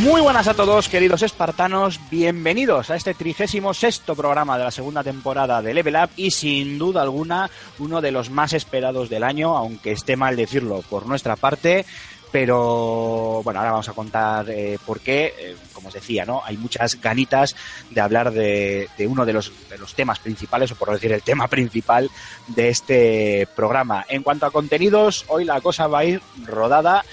Muy buenas a todos, queridos espartanos. Bienvenidos a este trigésimo sexto programa de la segunda temporada de Level Up y sin duda alguna uno de los más esperados del año, aunque esté mal decirlo por nuestra parte. Pero bueno, ahora vamos a contar eh, por qué. Eh, como os decía, ¿no? Hay muchas ganitas de hablar de, de uno de los, de los temas principales, o por decir el tema principal de este programa. En cuanto a contenidos, hoy la cosa va a ir rodada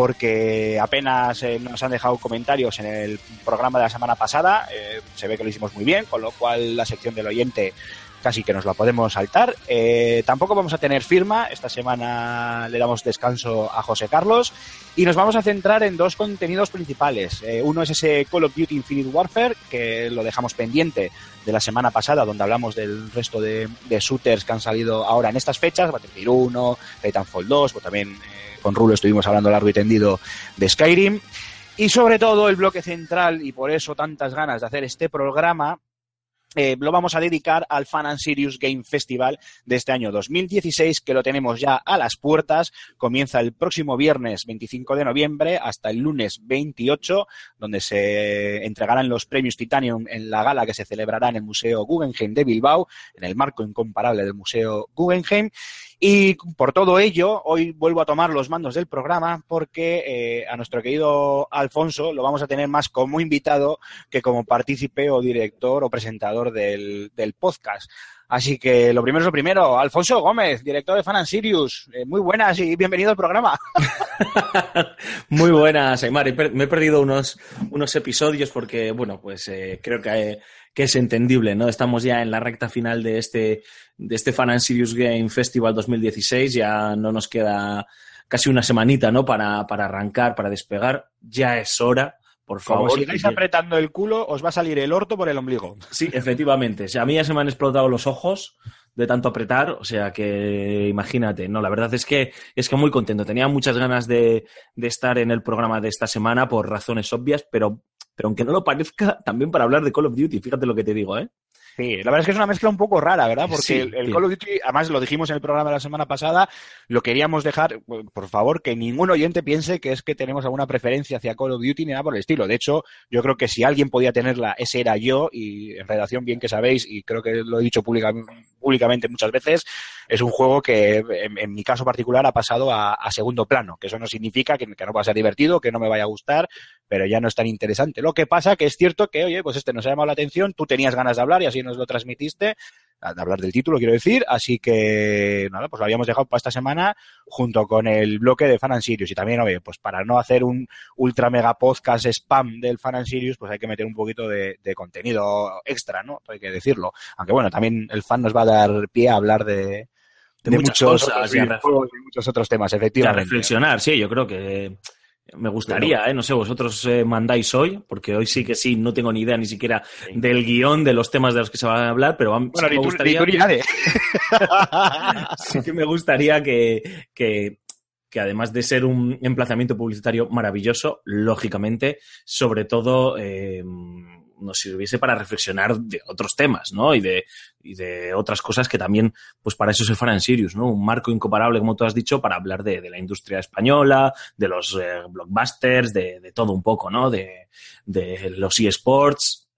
porque apenas eh, nos han dejado comentarios en el programa de la semana pasada. eh, se ve que lo hicimos muy bien, con lo cual la sección del oyente casi que nos la podemos saltar. Eh, tampoco vamos a tener firma. Esta semana le damos descanso a José Carlos y nos vamos a centrar en dos contenidos principales. Eh, uno es ese Call of Duty Infinite Warfare, que lo dejamos pendiente de la semana pasada, donde hablamos del resto de, de shooters que han salido ahora en estas fechas, Battlefield 1, Titanfall 2, pues también eh, con Rulo estuvimos hablando largo y tendido de Skyrim. Y sobre todo el bloque central, y por eso tantas ganas de hacer este programa, eh, lo vamos a dedicar al Fan and Serious Game Festival de este año 2016, que lo tenemos ya a las puertas. Comienza el próximo viernes 25 de noviembre hasta el lunes 28, donde se entregarán los premios Titanium en la gala que se celebrará en el Museo Guggenheim de Bilbao, en el marco incomparable del Museo Guggenheim. Y por todo ello, hoy vuelvo a tomar los mandos del programa porque eh, a nuestro querido Alfonso lo vamos a tener más como invitado que como partícipe o director o presentador del, del podcast. Así que lo primero es lo primero. Alfonso Gómez, director de Fan and Sirius. Eh, muy buenas y bienvenido al programa. Muy buenas, Aymar. Me he perdido unos, unos episodios porque, bueno, pues eh, creo que, que es entendible, ¿no? Estamos ya en la recta final de este, de este Fan and Serious Game Festival 2016. Ya no nos queda casi una semanita, ¿no? Para, para arrancar, para despegar. Ya es hora, por Como favor. sigáis que- apretando el culo, os va a salir el orto por el ombligo. Sí, efectivamente. O sea, a mí ya se me han explotado los ojos de tanto apretar, o sea que imagínate, no, la verdad es que es que muy contento. Tenía muchas ganas de, de estar en el programa de esta semana por razones obvias, pero, pero aunque no lo parezca, también para hablar de Call of Duty, fíjate lo que te digo, ¿eh? Sí, la verdad es que es una mezcla un poco rara, ¿verdad? Porque Sí, el, el sí. Call of Duty, además lo dijimos en el programa de la semana pasada, lo queríamos dejar, por favor, que ningún oyente piense que es que tenemos alguna preferencia hacia Call of Duty ni nada por el estilo. De hecho, yo creo que si alguien podía tenerla, ese era yo, y en redacción bien que sabéis, y creo que lo he dicho pública- públicamente muchas veces, es un juego que en, mi caso particular ha pasado a, segundo plano, que eso no significa que, que no va a ser divertido, que no me vaya a gustar, pero ya no es tan interesante. Lo que pasa que es cierto que, oye, pues este nos ha llamado la atención, tú tenías ganas de hablar y así nos lo transmitiste, de hablar del título, quiero decir, así que nada, pues lo habíamos dejado para esta semana junto con el bloque de Fan and Sirius y también, oye, pues para no hacer un ultra mega podcast spam del Fan and Sirius, pues hay que meter un poquito de, de contenido extra, ¿no? Hay que decirlo. Aunque bueno, también el fan nos va a dar pie a hablar de, muchos cosas, otros y muchos otros temas, Y a efectivamente. reflexionar, sí, yo creo que me gustaría, ¿eh? No sé, vosotros eh, mandáis hoy, porque hoy sí que sí, no tengo ni idea ni siquiera del guion de los temas de los que se van a hablar, pero Bueno, sí me gustaría... sí que me gustaría que, que, que además de ser un emplazamiento publicitario maravilloso, lógicamente, sobre todo eh, nos sirviese para reflexionar de otros temas, ¿no? Y de, y de otras cosas que también, pues para eso se fuera en Sirius, ¿no? Un marco incomparable, como tú has dicho, para hablar de, la industria española, de los eh, blockbusters, de, de todo un poco, ¿no? De, de los eSports.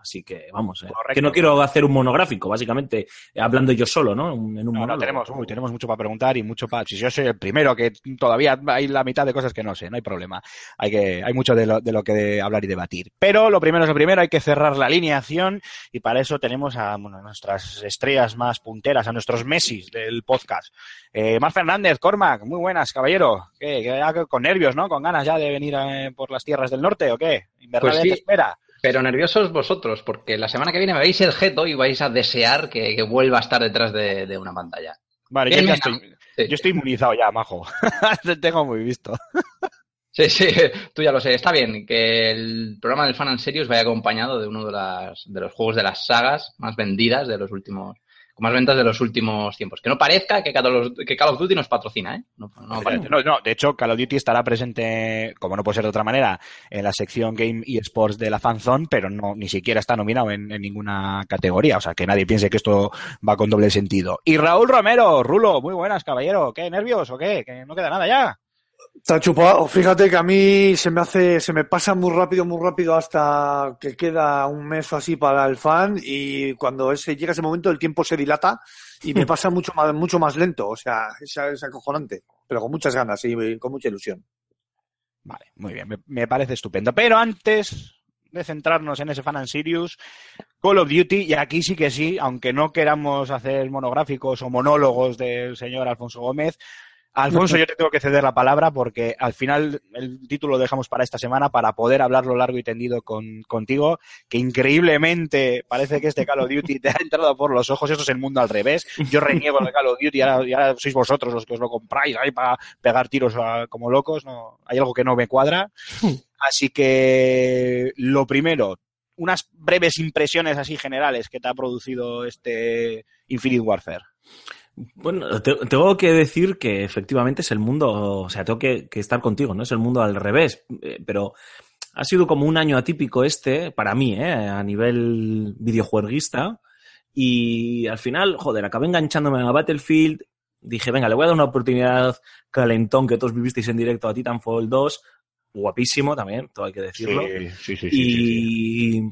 Así que vamos, eh, que no quiero hacer un monográfico, básicamente, hablando yo solo, ¿no? En un No, tenemos, uy, tenemos mucho para preguntar y mucho para. Si yo soy el primero, que todavía hay la mitad de cosas que no sé, no hay problema. Hay que, hay mucho de lo, de lo que de hablar y debatir. Pero lo primero es lo primero, hay que cerrar la alineación y para eso tenemos a bueno, nuestras estrellas más punteras, a nuestros Messi del podcast. Eh, Mar Fernández, Cormac, muy buenas, caballero. ¿Qué, con nervios, ¿no? Con ganas ya de venir eh, por las tierras del norte o qué? Invernales Pues sí. te espera. Pero nerviosos vosotros, porque la semana que viene me veis el jeto y vais a desear que, que vuelva a estar detrás de, de una pantalla. Vale, yo ya estoy, Sí. yo estoy inmunizado ya, majo. Te tengo muy visto. Sí, sí, tú ya lo sé. Está bien que el programa del Fan and Serious vaya acompañado de uno de, las, de los juegos de las sagas más vendidas de los últimos, con más ventas de los últimos tiempos. Que no parezca que Call of, que Call of Duty nos patrocina, ¿eh? No, no parece. No, no, de hecho, Call of Duty estará presente, como no puede ser de otra manera, en la sección Game y Sports de la Fanzone, pero no ni siquiera está nominado en, en ninguna categoría. O sea, que nadie piense que esto va con doble sentido. Y Raúl Romero, Rulo, muy buenas, caballero. ¿Qué, nervios o qué? Que no queda nada ya. Está chupado. Fíjate que a mí se me hace, se me pasa muy rápido, muy rápido hasta que queda un mes o así para el fan y cuando ese llega ese momento el tiempo se dilata y me pasa mucho más, mucho más lento. O sea, es, es acojonante, pero con muchas ganas y con mucha ilusión. Vale, muy bien, me, me parece estupendo. Pero antes de centrarnos en ese Fan and Sirius, Call of Duty, y aquí sí que sí, aunque no queramos hacer monográficos o monólogos del señor Alfonso Gómez, Alfonso, yo te tengo que ceder la palabra porque al final el título lo dejamos para esta semana para poder hablarlo largo y tendido con, contigo, que increíblemente parece que este Call of Duty te ha entrado por los ojos, esto es el mundo al revés. Yo reniego el Call of Duty ahora, ahora sois vosotros los que os lo compráis ahí para pegar tiros como locos, no, hay algo que no me cuadra. Así que lo primero, unas breves impresiones así generales que te ha producido este Infinite Warfare. Bueno, te- tengo que decir que efectivamente es el mundo, o sea, tengo que, que estar contigo, ¿no? Es el mundo al revés, eh, pero ha sido como un año atípico este, para mí, ¿eh? A nivel videojueguista, y al final, joder, acabé enganchándome a Battlefield, dije, venga, le voy a dar una oportunidad calentón que todos vivisteis en directo a Titanfall 2, guapísimo también, todo hay que decirlo. Sí, sí, y,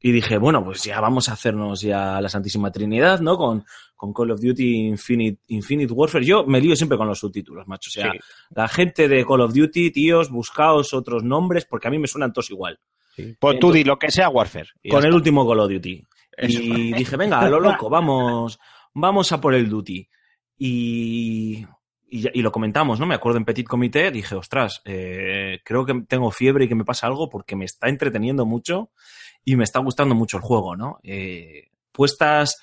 y dije, bueno, pues ya vamos a hacernos ya la Santísima Trinidad, ¿no? Con, con Call of Duty Infinite, Infinite Warfare. Yo me lío siempre con los subtítulos, macho. O sea, Sí. la gente de Call of Duty, tíos, buscaos otros nombres porque a mí me suenan todos igual. Pues tú di lo que sea Warfare. Con el último Call of Duty. Eso. Y dije, venga, a lo loco, vamos, vamos a por el Duty. Y, y, y lo comentamos, ¿no? Me acuerdo en Petit Comité, dije, ostras, eh, creo que tengo fiebre y que me pasa algo porque me está entreteniendo mucho y me está gustando mucho el juego, ¿no? Eh, puestas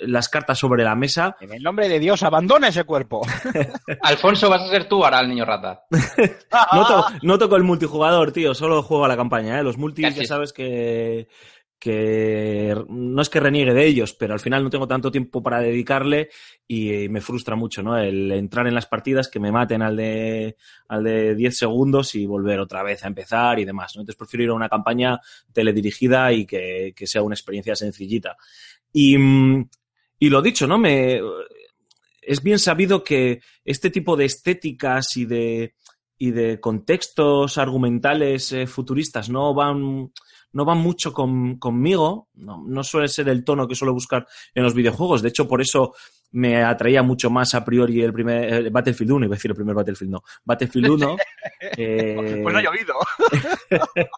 las cartas sobre la mesa, En el nombre de Dios, abandona ese cuerpo. Alfonso, vas a ser tú ahora el niño rata. No, to- no toco el multijugador, tío, solo juego a la campaña, ¿eh? Los multis ya es. sabes que, que no es que reniegue de ellos, pero al final no tengo tanto tiempo para dedicarle y me frustra mucho, ¿no? El entrar en las partidas que me maten al de, al de 10 segundos y volver otra vez a empezar y demás, ¿no? Entonces prefiero ir a una campaña teledirigida y que, que sea una experiencia sencillita. Y, y lo dicho, ¿no? Me, es bien sabido que este tipo de estéticas y de, y de contextos argumentales eh, futuristas no van, no van mucho con- conmigo, no, no suele ser el tono que suelo buscar en los videojuegos. De hecho, por eso me atraía mucho más a priori el primer el Battlefield 1, iba a decir el primer Battlefield, no, Battlefield 1. eh, Pues no ha llovido.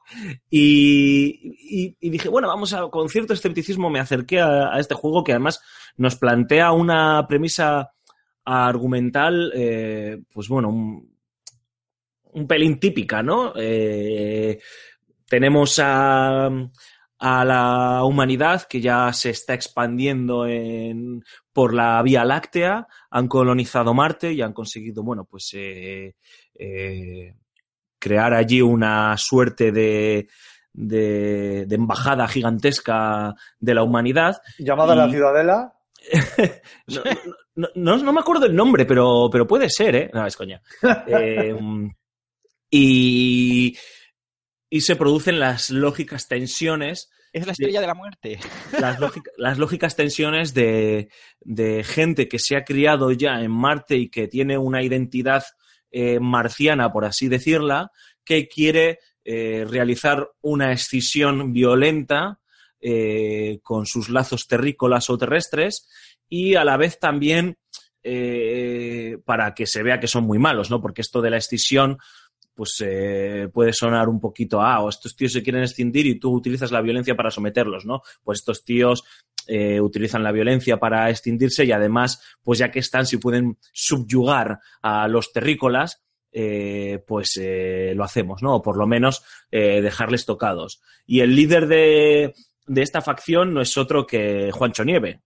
y, y- y dije, bueno, vamos a, con cierto escepticismo me acerqué a, a este juego que además nos plantea una premisa argumental, eh, pues bueno, un, un pelín típica, ¿no? Eh, tenemos a, a la humanidad que ya se está expandiendo en, por la Vía Láctea, han colonizado Marte y han conseguido, bueno, pues eh, eh, crear allí una suerte de, de, de embajada gigantesca de la humanidad. Llamada la Ciudadela. No, no, no- no me acuerdo el nombre, pero, pero puede ser, ¿eh? No, es coña. Eh, y, y se producen las lógicas tensiones Es la estrella de la muerte. las, lógica- las lógicas tensiones de, de gente que se ha criado ya en Marte y que tiene una identidad eh, marciana, por así decirla, que quiere eh, realizar una escisión violenta eh, con sus lazos terrícolas o terrestres y a la vez también eh, para que se vea que son muy malos, ¿no? Porque esto de la escisión pues eh, puede sonar un poquito, ah, o estos tíos se quieren escindir y tú utilizas la violencia para someterlos, ¿no? Pues estos tíos eh, utilizan la violencia para extindirse y además, pues ya que están, si pueden subyugar a los terrícolas, eh, pues lo hacemos, ¿no? O por lo menos dejarles tocados. Y el líder de, de esta facción no es otro que Juancho Nieve.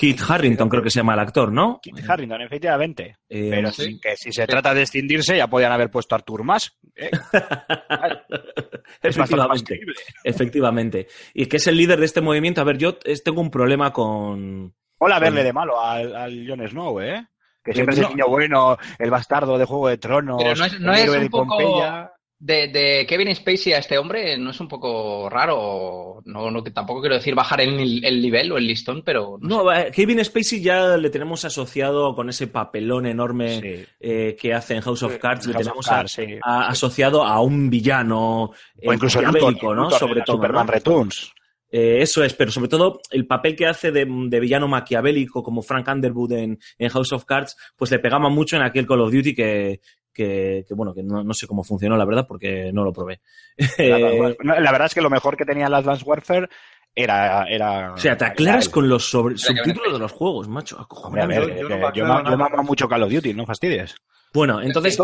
Kit Harrington creo que se llama el actor, ¿no? Kit Harrington, efectivamente. Eh, Pero sí. que si se trata de extindirse ya podían haber puesto a Artur más. ¿eh? Es Efectivamente. Efectivamente. Y que es el líder de este movimiento. A ver, yo tengo un problema con. Hola verle de malo al, al Jon Snow, ¿eh? Que siempre no. es el niño bueno, el bastardo de Juego de Tronos, Pero no es- no el es un de poco- Pompeya. De, de Kevin Spacey a este hombre no es un poco raro. No, no, tampoco quiero decir bajar el, el nivel o el listón, pero no No, eh, Kevin Spacey ya le tenemos asociado con ese papelón enorme Sí. eh, que hace en House of Cards. le House tenemos Cards, a- sí. a- asociado a un villano eh, O incluso maquiavélico, Luthor, ¿no? Luthor en Sobre todo. Superman ¿no? Returns. Eh, eso es, pero sobre todo el papel que hace de, de villano maquiavélico como Frank Underwood en, en House of Cards, pues le pegaba mucho en aquel Call of Duty que, que, que, bueno, que no, no sé cómo funcionó, la verdad, porque no lo probé. Eh, La verdad es que lo mejor que tenía el Advanced Warfare era... era o sea, te aclaras con los sobre- subtítulos de los juegos, macho. Hombre, a ver, Yo- no me yo, mamo mucho Call of Duty, no fastidies. Bueno, entonces,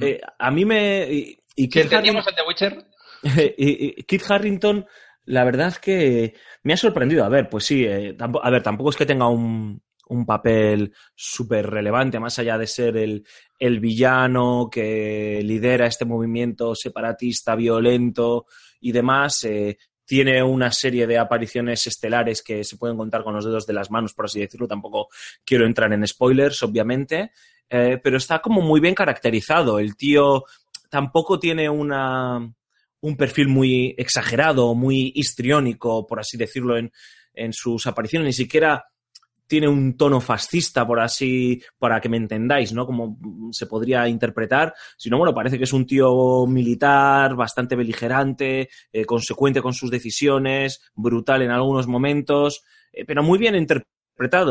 eh, a mí me... Y, Kit entendíamos el de Witcher, y, y Kit Harrington, la verdad es que me ha sorprendido. A ver, pues sí, eh, a ver, tampoco es que tenga un, un papel súper relevante, más allá de ser el, el villano que lidera este movimiento separatista, violento y demás. eh, tiene una serie de apariciones estelares que se pueden contar con los dedos de las manos, por así decirlo. Tampoco quiero entrar en spoilers, obviamente. eh, pero está como muy bien caracterizado. El tío tampoco tiene una, un perfil muy exagerado, muy histriónico, por así decirlo, en, en sus apariciones. Ni siquiera tiene un tono fascista, por así, para que me entendáis, ¿no? Como se podría interpretar, sino, bueno, parece que es un tío militar, bastante beligerante, eh, consecuente con sus decisiones, brutal en algunos momentos, eh, pero muy bien interpretado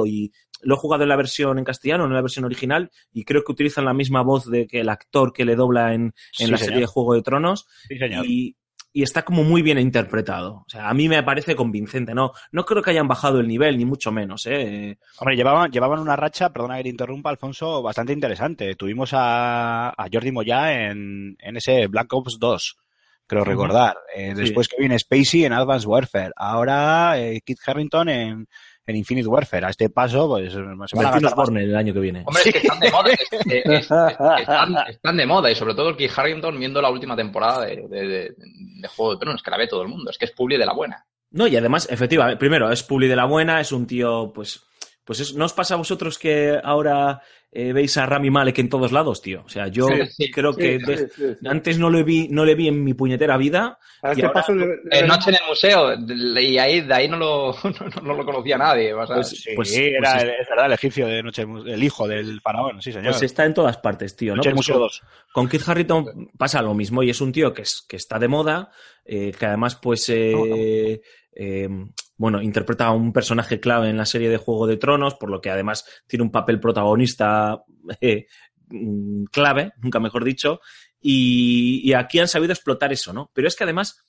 y lo he jugado en la versión en castellano, no en la versión original, y creo que utilizan la misma voz de que el actor que le dobla en, en Sí, la señor. serie de Juego de Tronos, Sí, señor. y, y está como muy bien interpretado. O sea, a mí me parece convincente, ¿no? No creo que hayan bajado el nivel, ni mucho menos, ¿eh? Hombre, llevaban, llevaban una racha, perdona que te interrumpa, Alfonso, bastante interesante. Tuvimos a, a Jordi Moya en, en ese Black Ops 2, creo recordar. Eh, después que viene Spacey en Advanced Warfare. Ahora eh, Kit Harrington en, en Infinite Warfare. A este paso, pues se van a gastar más. El año que viene. hombre, es que están de moda. es- es- es- están, están de moda y sobre todo el Keith Harrington viendo la última temporada de, de, de- de Juego de Tronos, que la ve todo el mundo. Es que es publi de la buena. No, y además, efectivamente, primero, es Publi de la Buena, es un tío, pues, pues es- ¿no os pasa a vosotros que ahora eh, veis a Rami Malek en todos lados, tío? O sea, yo Sí, sí, creo que Sí, de- sí, sí, sí. antes no le vi, no le vi en mi puñetera vida. Y este ahora- paso le- Eh, noche en el museo, y ahí, de ahí no lo, no, no lo conocía nadie. o sea, Pues- Sí, pues- era, pues- el- es verdad, el egipcio de Noche, el hijo del faraón, sí, señor. Pues está en todas partes, tío. ¿no? Noche del Pues Museo con- 2. Con Kit Harrington pasa lo mismo y es un tío que, es, que está de moda, eh, que además, pues, eh, eh, bueno, interpreta a un personaje clave en la serie de Juego de Tronos, por lo que además tiene un papel protagonista eh, mm, clave, nunca mejor dicho, y, aquí han sabido explotar eso, ¿no? Pero es que además,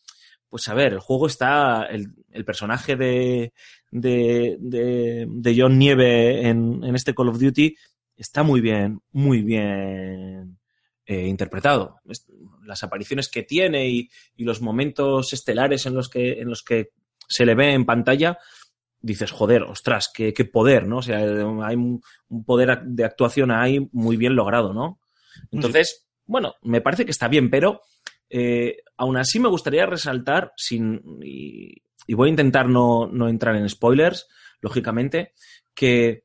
pues a ver, el juego está, el, personaje de, de, de, de John Nieve en, en este Call of Duty está muy bien, muy bien eh, interpretado. Las apariciones que tiene y, y los momentos estelares en los que, en los que se le ve en pantalla, dices, joder, ostras, qué, poder, ¿no? O sea, hay un, poder de actuación ahí muy bien logrado, ¿no? Entonces, bueno, me parece que está bien, pero eh, aún así me gustaría resaltar, sin, y, y voy a intentar no, no entrar en spoilers, lógicamente, que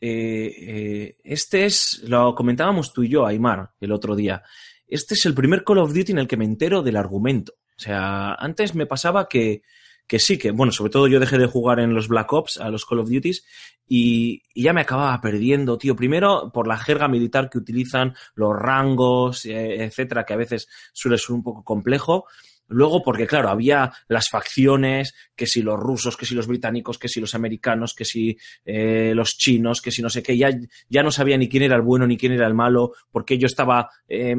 eh, eh, este es, lo comentábamos tú y yo, Aymar, el otro día, este es el primer Call of Duty en el que me entero del argumento. O sea, antes me pasaba que, que sí, que, bueno, sobre todo yo dejé de jugar en los Black Ops, a los Call of Duties, y, y ya me acababa perdiendo, tío. Primero, por la jerga militar que utilizan, los rangos, eh, etcétera, que a veces suele ser un poco complejo. Luego, porque claro, había las facciones, que si los rusos, que si los británicos, que si los americanos, que si eh, los chinos, que si no sé qué, ya, ya no sabía ni quién era el bueno ni quién era el malo, porque yo estaba eh,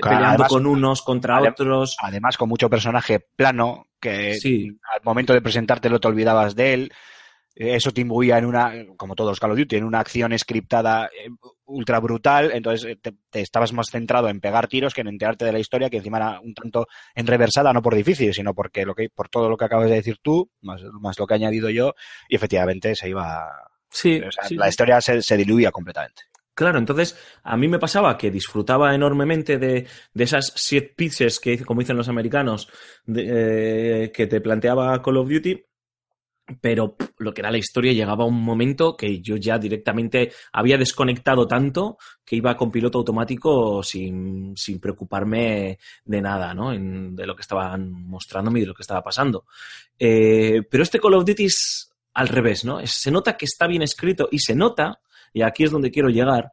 peleando además- con unos contra otros. Además, con mucho personaje plano, que Sí. al momento de presentártelo te olvidabas de él. Eso te imbuía en una, como todos los Call of Duty, en una acción scriptada eh, ultra brutal. Entonces eh, te, te estabas más centrado en pegar tiros que en enterarte de la historia, que encima era un tanto enreversada, no por difícil, sino porque lo que, por todo lo que acabas de decir tú, más, más lo que he añadido yo, y efectivamente se iba. Sí, o sea, sí, la historia se, se diluía completamente. Claro, entonces a mí me pasaba que disfrutaba enormemente de, de esas set pieces que, como dicen los americanos, eh, que te planteaba Call of Duty, pero lo que era la historia llegaba a un momento que yo ya directamente había desconectado tanto que iba con piloto automático sin, sin preocuparme de nada, ¿no? De lo que estaban mostrándome y de lo que estaba pasando. Eh, pero este Call of Duty es al revés, ¿no? Se nota que está bien escrito y se nota, y aquí es donde quiero llegar,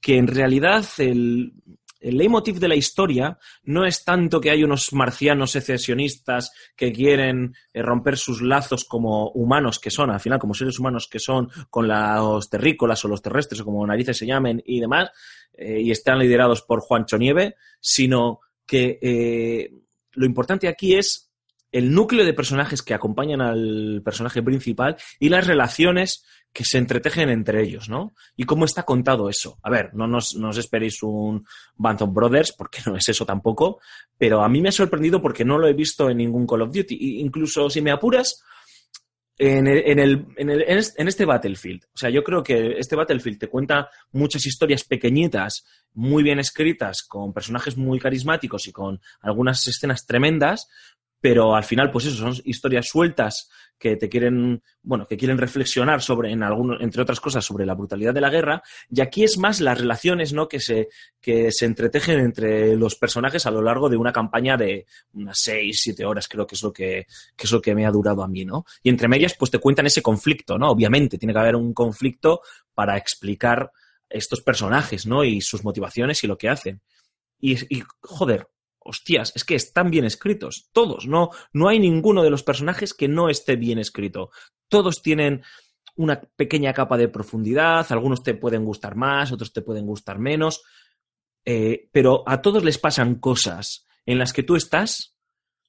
que en realidad el, el leitmotiv de la historia no es tanto que hay unos marcianos secesionistas que quieren eh, romper sus lazos como humanos que son, al final como seres humanos que son, con los terrícolas o los terrestres o como narices se llamen y demás, eh, y están liderados por Juancho Nieve, sino que eh, lo importante aquí es el núcleo de personajes que acompañan al personaje principal y las relaciones que se entretejen entre ellos, ¿no? Y cómo está contado eso. A ver, no nos, no os esperéis un Band Brothers, porque no es eso tampoco, pero a mí me ha sorprendido porque no lo he visto en ningún Call of Duty. Incluso si me apuras, en, el- en, el- en el- en este Battlefield. O sea, yo creo que este Battlefield te cuenta muchas historias pequeñitas, muy bien escritas, con personajes muy carismáticos y con algunas escenas tremendas, pero al final, pues eso, son historias sueltas que te quieren, bueno, que quieren reflexionar sobre, en algunos, entre otras cosas, sobre la brutalidad de la guerra. Y aquí es más las relaciones, ¿no? Que se, que se entretejen entre los personajes a lo largo de una campaña de unas seis, siete horas, creo que es lo que, que es lo que me ha durado a mí, ¿no? Y entre medias, pues te cuentan ese conflicto, ¿no? Obviamente, tiene que haber un conflicto para explicar estos personajes, ¿no? Y sus motivaciones y lo que hacen. Y, y joder, hostias, es que están bien escritos, todos, no, no hay ninguno de los personajes que no esté bien escrito. Todos tienen una pequeña capa de profundidad, algunos te pueden gustar más, otros te pueden gustar menos, eh, pero a todos les pasan cosas en las que tú estás,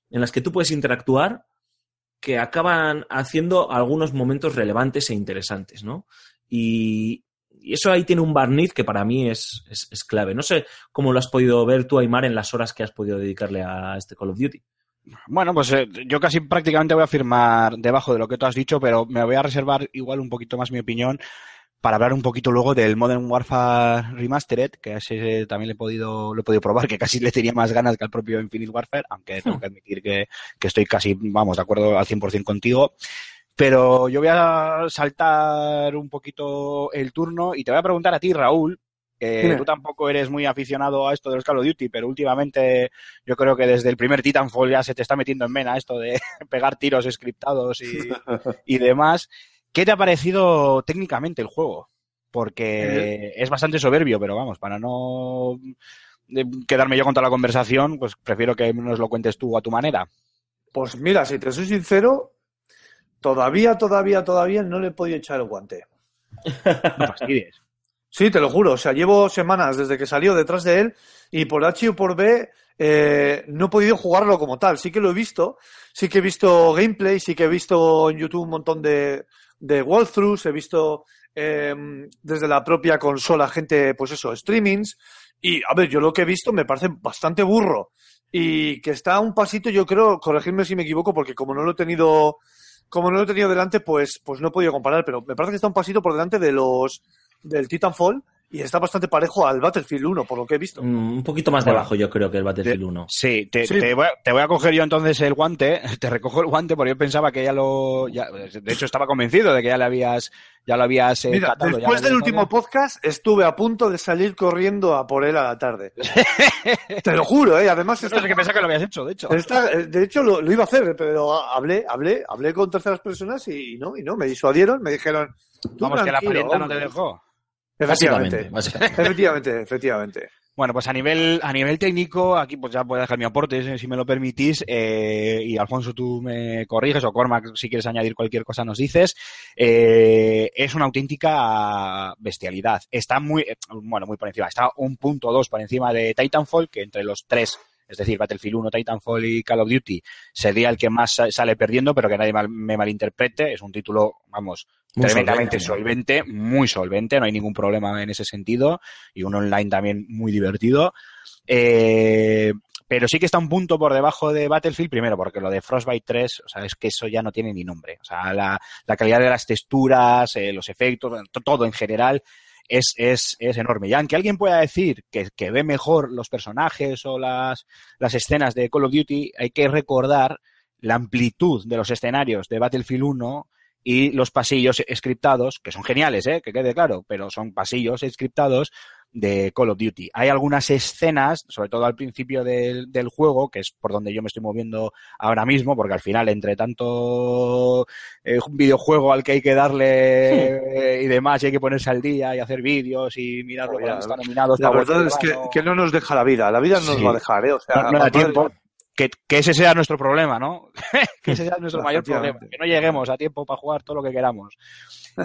en las que tú puedes interactuar, que acaban haciendo algunos momentos relevantes e interesantes, ¿no? Y, y eso ahí tiene un barniz que para mí es, es, es clave. No sé cómo lo has podido ver tú, Aymar, en las horas que has podido dedicarle a este Call of Duty. Bueno, pues eh, yo casi prácticamente voy a firmar debajo de lo que tú has dicho, pero me voy a reservar igual un poquito más mi opinión para hablar un poquito luego del Modern Warfare Remastered, que ese también le he podido, lo he podido probar, que casi le tenía más ganas que al propio Infinite Warfare, aunque tengo que admitir que, que estoy casi, vamos, de acuerdo al 100% contigo. Pero yo voy a saltar un poquito el turno y te voy a preguntar a ti, Raúl, tú tampoco eres muy aficionado a esto de los Call of Duty, pero últimamente yo creo que desde el primer Titanfall ya se te está metiendo en vena esto de pegar tiros scriptados y, y demás. ¿Qué te ha parecido técnicamente el juego? Porque es bastante soberbio, pero vamos, para no eh, quedarme yo con toda la conversación, pues prefiero que nos lo cuentes tú a tu manera. Pues mira, si te soy sincero, todavía, todavía, todavía no le he podido echar el guante. Sí, te lo juro. O sea, llevo semanas desde que salió detrás de él y por H o por B eh, no he podido jugarlo como tal. Sí que lo he visto. Sí que he visto gameplay, sí que he visto en YouTube un montón de, de walkthroughs, he visto eh, desde la propia consola gente, pues eso, streamings. Y a ver, yo lo que he visto me parece bastante burro. Y que está a un pasito, yo creo, corregirme si me equivoco, porque como no lo he tenido, como no lo he tenido delante, pues, pues no he podido comparar, pero me parece que está un pasito por delante de los del Titanfall y está bastante parejo al Battlefield 1, por lo que he visto. Mm, Un poquito más Bueno. debajo, yo creo, que el Battlefield 1. Sí, te, Sí. Te, voy a, te voy a coger yo entonces el guante, te recojo el guante porque yo pensaba que ya lo, ya- de hecho estaba convencido de que ya le habías, ya lo habías eh, Mira, catado, después del último podcast estuve a punto de salir corriendo a por él a la tarde. Te lo juro, ¿eh? Además, No sé qué pensaba que lo habías hecho, de hecho. eh, de hecho lo, lo iba a hacer, pero hablé, hablé, hablé con terceras personas y no, y no, me disuadieron, me dijeron, tú Vamos, que la parienta no te dejó. Efectivamente. Básicamente. Efectivamente, efectivamente. Bueno, pues a nivel, a nivel técnico, aquí pues ya puedo dejar mi aporte, eh, si me lo permitís, eh, y Alfonso tú me corriges, o Cormac, si quieres añadir cualquier cosa nos dices, eh, es una auténtica bestialidad. Está muy, bueno, muy por encima, está un punto dos por encima de Titanfall, que entre los tres, es decir, Battlefield 1, Titanfall y Call of Duty, sería el que más sa- sale perdiendo, pero que nadie mal- me malinterprete, es un título, vamos, Muy tremendamente solvente, solvente, muy solvente, no hay ningún problema en ese sentido, y un online también muy divertido. Eh, pero sí que está un punto por debajo de Battlefield, primero porque lo de Frostbite 3, o sea, es que eso ya no tiene ni nombre. O sea, la, la calidad de las texturas, eh, los efectos, to- todo en general es, es, es enorme. Y aunque alguien pueda decir que, que ve mejor los personajes o las, las escenas de Call of Duty, hay que recordar la amplitud de los escenarios de Battlefield 1 y los pasillos scriptados, que son geniales, ¿eh? que quede claro, pero son pasillos scriptados de Call of Duty. Hay algunas escenas, sobre todo al principio del, del juego, que es por donde yo me estoy moviendo ahora mismo, porque al final, entre tanto eh, un videojuego al que hay que darle eh, y demás, y hay que ponerse al día y hacer vídeos y mirar lo que Mira, están nominados. La verdad es que, que no nos deja la vida. La vida no nos va a dejar, ¿eh? O sea, no, no da tiempo. Que, que ese sea nuestro problema, ¿no? que ese sea nuestro mayor problema. Que no lleguemos a tiempo para jugar todo lo que queramos.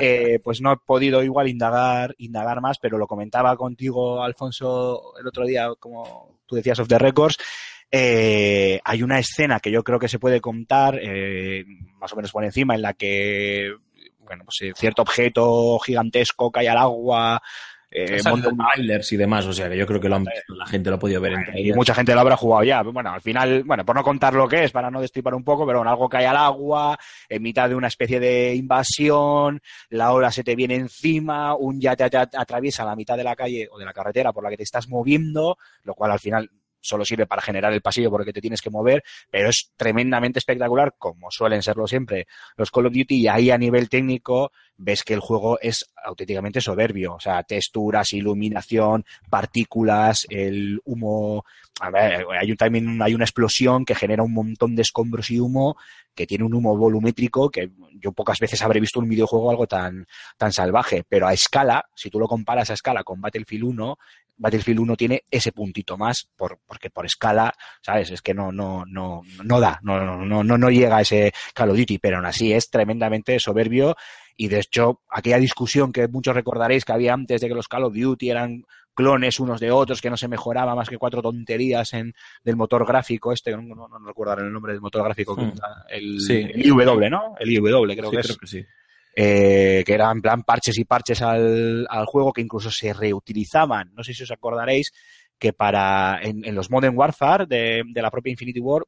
Eh, pues no he podido igual indagar, indagar más, pero lo comentaba contigo, Alfonso, el otro día, como tú decías, off the records. Eh, hay una escena que yo creo que se puede contar, eh, más o menos por encima, en la que, bueno, pues eh, cierto objeto gigantesco cae al agua, eh, trailers y demás, o sea que yo creo que lo han visto, la gente lo ha podido ver entre y ellas. mucha gente lo habrá jugado ya. Bueno, al final, bueno, por no contar lo que es, para no destripar un poco, pero bueno, algo cae al agua, en mitad de una especie de invasión, la ola se te viene encima, un ya te, te atraviesa la mitad de la calle o de la carretera por la que te estás moviendo, lo cual al final solo sirve para generar el pasillo por el que te tienes que mover, pero es tremendamente espectacular, como suelen serlo siempre los Call of Duty, y ahí a nivel técnico ves que el juego es auténticamente soberbio, o sea, texturas, iluminación, partículas, el humo, a ver, hay un también hay una explosión que genera un montón de escombros y humo que tiene un humo volumétrico que yo pocas veces habré visto un videojuego algo tan tan salvaje, pero a escala, si tú lo comparas a escala con Battlefield 1, Battlefield 1 tiene ese puntito más por, porque por escala, ¿sabes? Es que no no no no da, no no no no llega a ese Call of Duty, pero aún así es tremendamente soberbio y de hecho, aquella discusión que muchos recordaréis que había antes de que los Call of Duty eran clones unos de otros, que no se mejoraba más que cuatro tonterías en, del motor gráfico este, no, no, no recuerdo el nombre del motor gráfico, Hmm. el, Sí. el IW, ¿no? El IW creo Sí, que es creo que sí. eh, que eran plan parches y parches al, al juego que incluso se reutilizaban. No sé si os acordaréis que para en, en los Modern Warfare de, de la propia Infinity War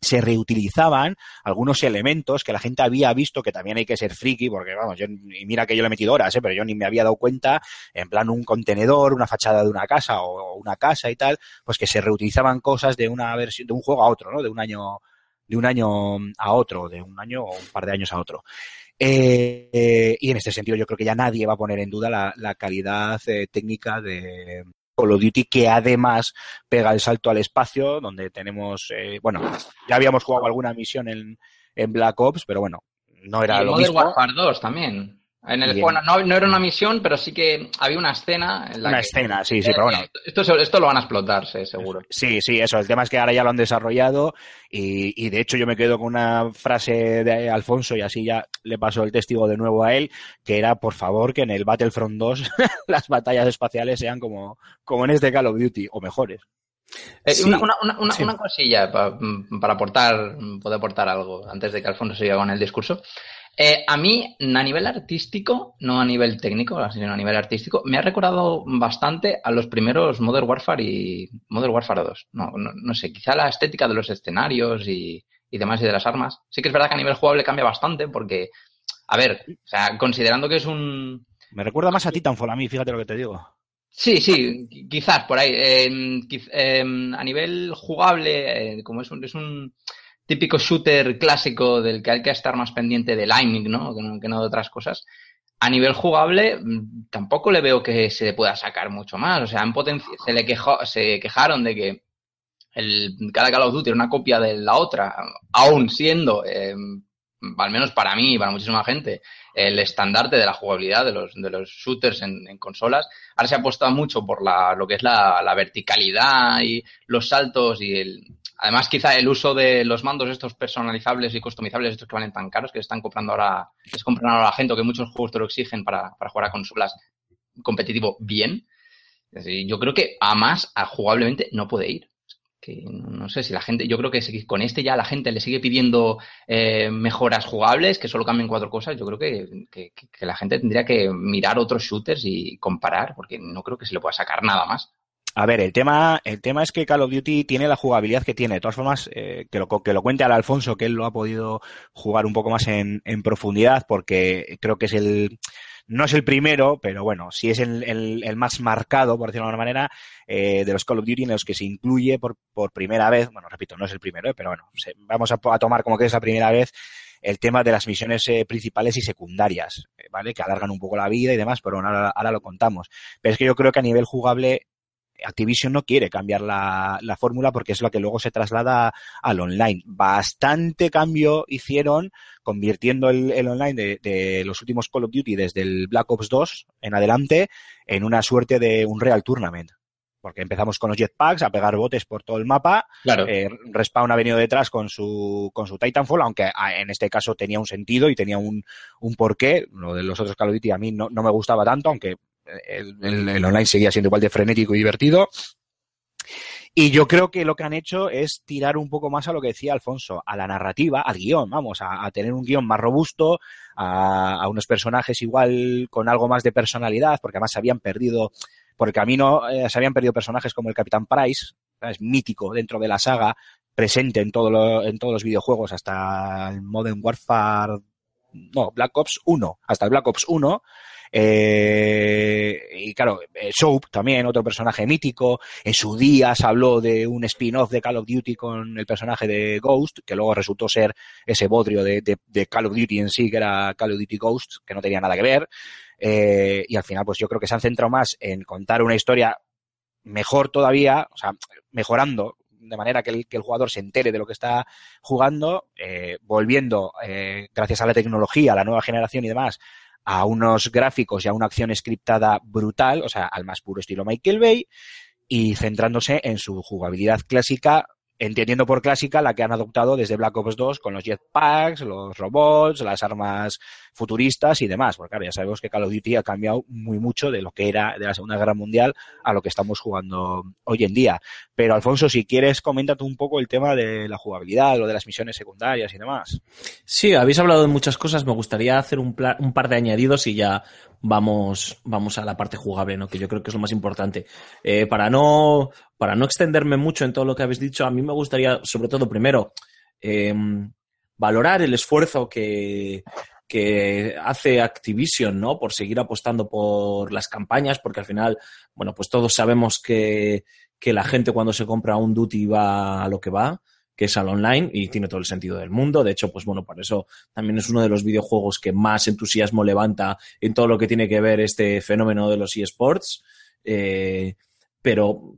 se reutilizaban algunos elementos que la gente había visto que también hay que ser friki porque vamos yo y mira que yo le he metido horas ¿eh? pero yo ni me había dado cuenta en plan un contenedor una fachada de una casa o, una casa y tal pues que se reutilizaban cosas de una versión de un juego a otro no de un año de un año a otro de un año o un par de años a otro eh, y en este sentido yo creo que ya nadie va a poner en duda la, la calidad eh, técnica de Call of Duty que además pega el salto al espacio donde tenemos eh, bueno ya habíamos jugado alguna misión en, en Black Ops pero bueno no era y lo Modern mismo Warfare 2 también. En el, Bien. bueno, no, no era una misión, pero sí que había una escena en la una que- escena sí sí Eh, pero bueno Esto, esto, esto lo van a explotar, sí, seguro. Sí, sí, eso. El tema es que ahora ya lo han desarrollado y, y de hecho yo me quedo con una frase de Alfonso y así ya le paso el testigo de nuevo a él, que era por favor que en el Battlefront 2 las batallas espaciales sean como, como en este Call of Duty o mejores. Eh, Sí, una, una, una, una- sí. una cosilla pa- para aportar, poder aportar algo antes de que Alfonso siga con el discurso. Eh, a mí, a nivel artístico, no a nivel técnico, sino a nivel artístico, me ha recordado bastante a los primeros Modern Warfare y Modern Warfare 2. No, no, no sé, quizá la estética de los escenarios y, y demás y de las armas. Sí que es verdad que a nivel jugable cambia bastante porque, a ver, o sea, considerando que es un, Me recuerda más a Titanfall a mí, fíjate lo que te digo. Sí, sí, qui- quizás por ahí. Eh, eh, a nivel jugable, eh, como es un, es un típico shooter clásico del que hay que estar más pendiente del aiming, ¿no? Que, no? de otras cosas. A nivel jugable, mm, tampoco le veo que se le pueda sacar mucho más. O sea, en se le quejó, se quejaron de que el, cada Call of Duty era una copia de la otra, aún siendo eh, al menos para mí y para muchísima gente, el estandarte de la jugabilidad de los, de shooters en, consolas. Ahora se ha apostado mucho por la, lo que es la verticalidad y los saltos y el, además quizá el uso de los mandos estos personalizables y customizables, estos que valen tan caros, que están comprando ahora, que compran ahora la gente o que muchos juegos te lo exigen para, para jugar a consolas competitivo bien. Yo creo que a más, jugablemente, no puede ir que no sé si la gente, yo creo que con este ya la gente le sigue pidiendo eh, mejoras jugables, que solo cambien cuatro cosas, yo creo que, que, que, la gente tendría que mirar otros shooters y comparar, porque no creo que se le pueda sacar nada más. A ver, el tema, el tema es que Call of Duty tiene la jugabilidad que tiene. De todas formas, eh, que, lo, que lo cuente al Alfonso, que él lo ha podido jugar un poco más en, en profundidad, porque creo que es el, no es el primero, pero bueno, sí es el, el, el más marcado, por decirlo de alguna manera, eh, de los Call of Duty en los que se incluye por, por primera vez, bueno, repito, no es el primero, eh, pero bueno, vamos a, a, tomar como que es la primera vez el tema de las misiones eh, principales y secundarias, eh, ¿vale? Que alargan un poco la vida y demás, pero bueno, ahora, ahora lo contamos. Pero es que yo creo que a nivel jugable Activision no quiere cambiar la, la, fórmula porque es lo que luego se traslada al online. Bastante cambio hicieron convirtiendo el, el online de, de, los últimos Call of Duty desde el Black Ops 2 en adelante en una suerte de un Real Tournament. Porque empezamos con los jetpacks a pegar botes por todo el mapa. Claro. Eh, Respawn ha venido detrás con su, con su Titanfall, aunque en este caso tenía un sentido y tenía un, un porqué. Lo de los otros Call of Duty a mí no, no me gustaba tanto, aunque el, online seguía siendo igual de frenético y divertido. Y yo creo que lo que han hecho es tirar un poco más a lo que decía Alfonso, a la narrativa, al guion, vamos, a, tener un guion más robusto, a, a, unos personajes igual con algo más de personalidad, porque además se habían perdido por el camino, eh, se habían perdido personajes como el Capitán Price, es mítico dentro de la saga, presente en, todo lo, en todos los videojuegos hasta el Modern Warfare, no, Black Ops 1, hasta el Black Ops 1, eh, y claro, eh, Soap también, otro personaje mítico. En su día se habló de un spin-off de Call of Duty con el personaje de Ghost, que luego resultó ser ese bodrio de, Call of Duty en sí, que era Call of Duty Ghost, que no tenía nada que ver. Eh, y al final, pues yo creo que se han centrado más en contar una historia mejor todavía, o sea, mejorando de manera que el, que el, jugador se entere de lo que está jugando, eh, volviendo, eh, gracias a la tecnología, a la nueva generación y demás, a unos gráficos y a una acción scriptada brutal, o sea, al más puro estilo Michael Bay, y centrándose en su jugabilidad clásica, entendiendo por clásica la que han adoptado desde Black Ops 2 con los jetpacks, los robots, las armas futuristas y demás. Porque claro, ya sabemos que Call of Duty ha cambiado muy mucho de lo que era de la Segunda Guerra Mundial a lo que estamos jugando hoy en día. Pero Alfonso, si quieres, coméntate un poco el tema de la jugabilidad, lo de las misiones secundarias y demás. Sí, habéis hablado de muchas cosas. Me gustaría hacer un, un par de añadidos y ya vamos, vamos a la parte jugable, ¿no? Que yo creo que es lo más importante. Eh, para no, para no extenderme mucho en todo lo que habéis dicho, a mí me gustaría, sobre todo, primero, eh, valorar el esfuerzo que, que hace Activision, ¿no? Por seguir apostando por las campañas, porque al final, bueno, pues todos sabemos que, que la gente cuando se compra un Duty va a lo que va que es al online y tiene todo el sentido del mundo. De hecho, pues bueno, por eso también es uno de los videojuegos que más entusiasmo levanta en todo lo que tiene que ver este fenómeno de los eSports. Eh, pero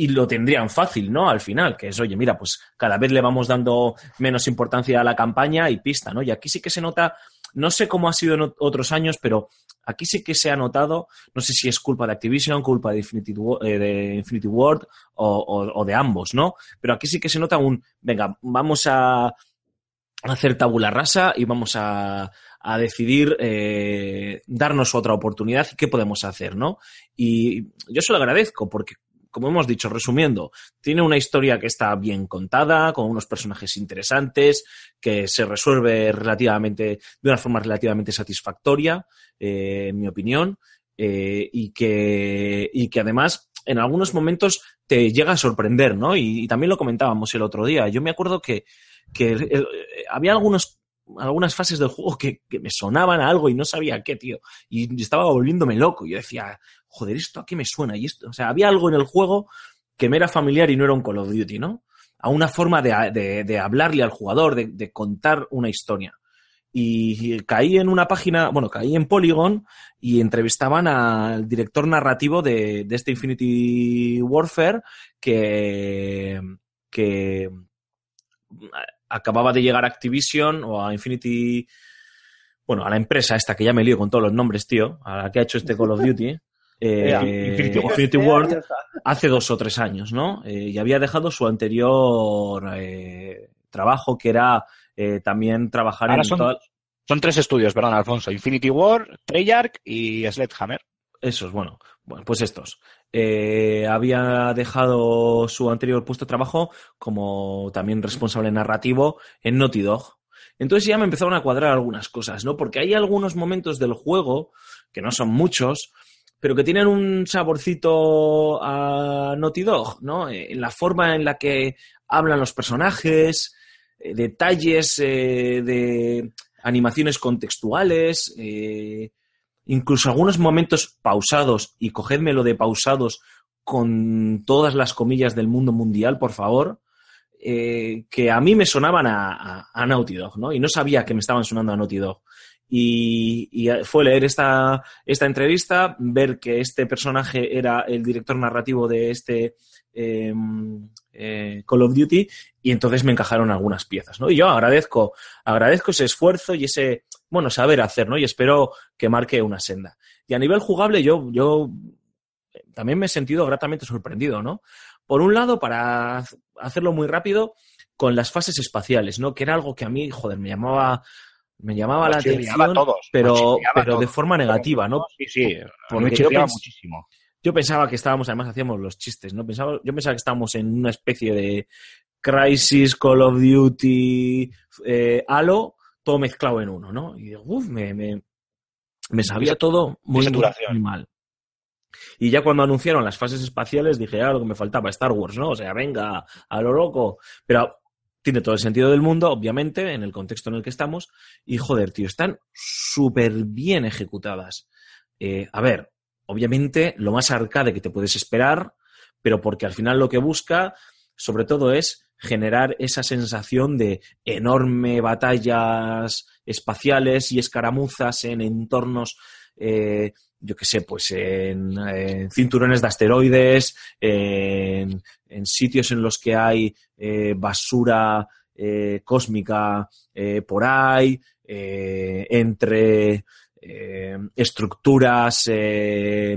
y lo tendrían fácil, ¿no? Al final, que es, oye, mira, pues cada vez le vamos dando menos importancia a la campaña y pista, ¿no? Y aquí sí que se nota, no sé cómo ha sido en otros años, pero aquí sí que se ha notado, no sé si es culpa de Activision, culpa de Infinity, eh, de Infinity Ward o, de ambos, ¿no? Pero aquí sí que se nota un, venga, vamos a hacer tabula rasa y vamos a, a decidir eh, darnos otra oportunidad y qué podemos hacer, ¿no? Y yo se lo agradezco porque como hemos dicho, resumiendo, tiene una historia que está bien contada, con unos personajes interesantes, que se resuelve relativamente, de una forma relativamente satisfactoria, eh, en mi opinión, eh, y, que, y que además en algunos momentos te llega a sorprender, ¿no? Y, también lo comentábamos el otro día. Yo me acuerdo que, que eh, había algunos algunas fases del juego que, me sonaban a algo y no sabía qué, tío. Y estaba volviéndome loco. Yo decía, joder, ¿esto a qué me suena? Y esto, o sea, había algo en el juego que me era familiar y no era un Call of Duty, ¿no? A una forma de, de, hablarle al jugador, de, de, contar una historia. Y caí en una página, bueno, caí en Polygon y entrevistaban al director narrativo de, de este Infinity Warfare que, que acababa de llegar a Activision o a Infinity, bueno, a la empresa esta que ya me lío con todos los nombres, tío, a la que ha hecho este Call of Duty, eh, Infinity está. hace dos o tres años, ¿no? Eh, y había dejado su anterior eh, trabajo, que era eh, también trabajar Ahora en son- toda- Son tres estudios, perdón, Alfonso. Infinity War, Treyarch y Sledgehammer. Esos, bueno, bueno, pues estos. Eh, había dejado su anterior puesto de trabajo como también responsable narrativo en Naughty Dog. Entonces ya me empezaron a cuadrar algunas cosas, ¿no? Porque hay algunos momentos del juego, que no son muchos, pero que tienen un saborcito a Naughty Dog, ¿no? Eh, En la forma en la que hablan los personajes, eh, detalles eh, de animaciones contextuales, eh, incluso algunos momentos pausados, y cogedmelo de pausados con todas las comillas del mundo mundial, por favor, eh, que a mí me sonaban a, a- a Naughty Dog, ¿no? Y no sabía que me estaban sonando a Naughty Dog. Y, fue leer esta, esta entrevista, ver que este personaje era el director narrativo de este eh, eh, Call of Duty, y entonces me encajaron algunas piezas, ¿no? Y yo agradezco, agradezco ese esfuerzo y ese, bueno, saber hacer, ¿no? Y espero que marque una senda. Y a nivel jugable, yo, yo también me he sentido gratamente sorprendido, ¿no? Por un lado, para hacerlo muy rápido, con las fases espaciales, ¿no? Que era algo que a mí, joder, me llamaba, me llamaba la Nos atención, todos, pero, pero de forma negativa, ¿no? Sí, sí. Porque me yo muchísimo. Yo pensaba que estábamos, además hacíamos los chistes, ¿no? Pensaba, yo pensaba que estábamos en una especie de Crisis, Call of Duty, eh, Halo, todo mezclado en uno, ¿no? Y digo, uff, me, me, me sabía todo muy mal. Y ya cuando anunciaron las fases espaciales dije, ah, lo que me faltaba, Star Wars, ¿no? O sea, venga, a lo loco. Pero tiene todo el sentido del mundo, obviamente, en el contexto en el que estamos. Y joder, tío, están súper bien ejecutadas. Eh, a ver, obviamente, lo más arcade que te puedes esperar, pero porque al final lo que busca, sobre todo, es generar esa sensación de enorme batallas espaciales y escaramuzas en entornos, eh, yo qué sé, pues en, cinturones de asteroides, en, sitios en los que hay eh, basura eh, cósmica eh, por ahí, eh, entre estructuras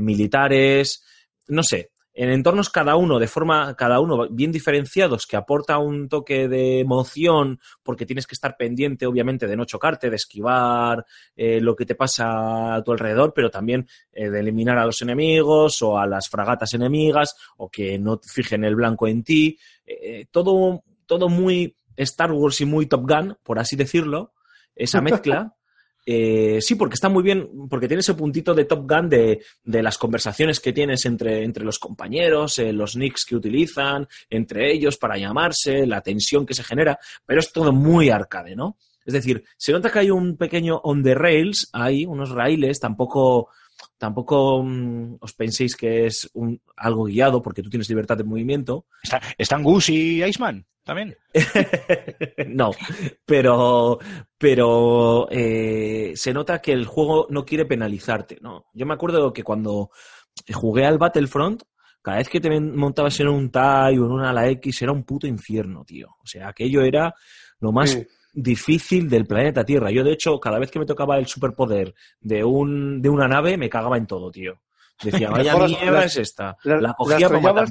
militares, no sé, en entornos cada uno de forma, cada uno bien diferenciados, que aporta un toque de emoción, porque tienes que estar pendiente, obviamente, de no chocarte, de esquivar eh, lo que te pasa a tu alrededor, pero también eh, de eliminar a los enemigos o a las fragatas enemigas, o que no fijen el blanco en ti. Eh, todo, todo muy Star Wars y muy Top Gun, por así decirlo, esa mezcla. Eh, sí, porque está muy bien, porque tiene ese puntito de Top Gun de, de las conversaciones que tienes entre, entre los compañeros, eh, los nicks que utilizan, entre ellos para llamarse, la tensión que se genera, pero es todo muy arcade, ¿no? Es decir, se nota que hay un pequeño on the rails, hay unos raíles, tampoco, tampoco mm, os penséis que es un, algo guiado, porque tú tienes libertad de movimiento, ¿Está- ¿Están Gus y Iceman también? no, pero, pero eh, se nota que el juego no quiere penalizarte, ¿no? Yo me acuerdo que cuando jugué al Battlefront, cada vez que te montabas en un TIE o en una ala X era un puto infierno, tío. O sea, aquello era lo más Sí. difícil del planeta Tierra. Yo, de hecho, cada vez que me tocaba el superpoder de, un, de una nave, me cagaba en todo, tío. Decía, vaya mierda la- es esta. La, La la cogía para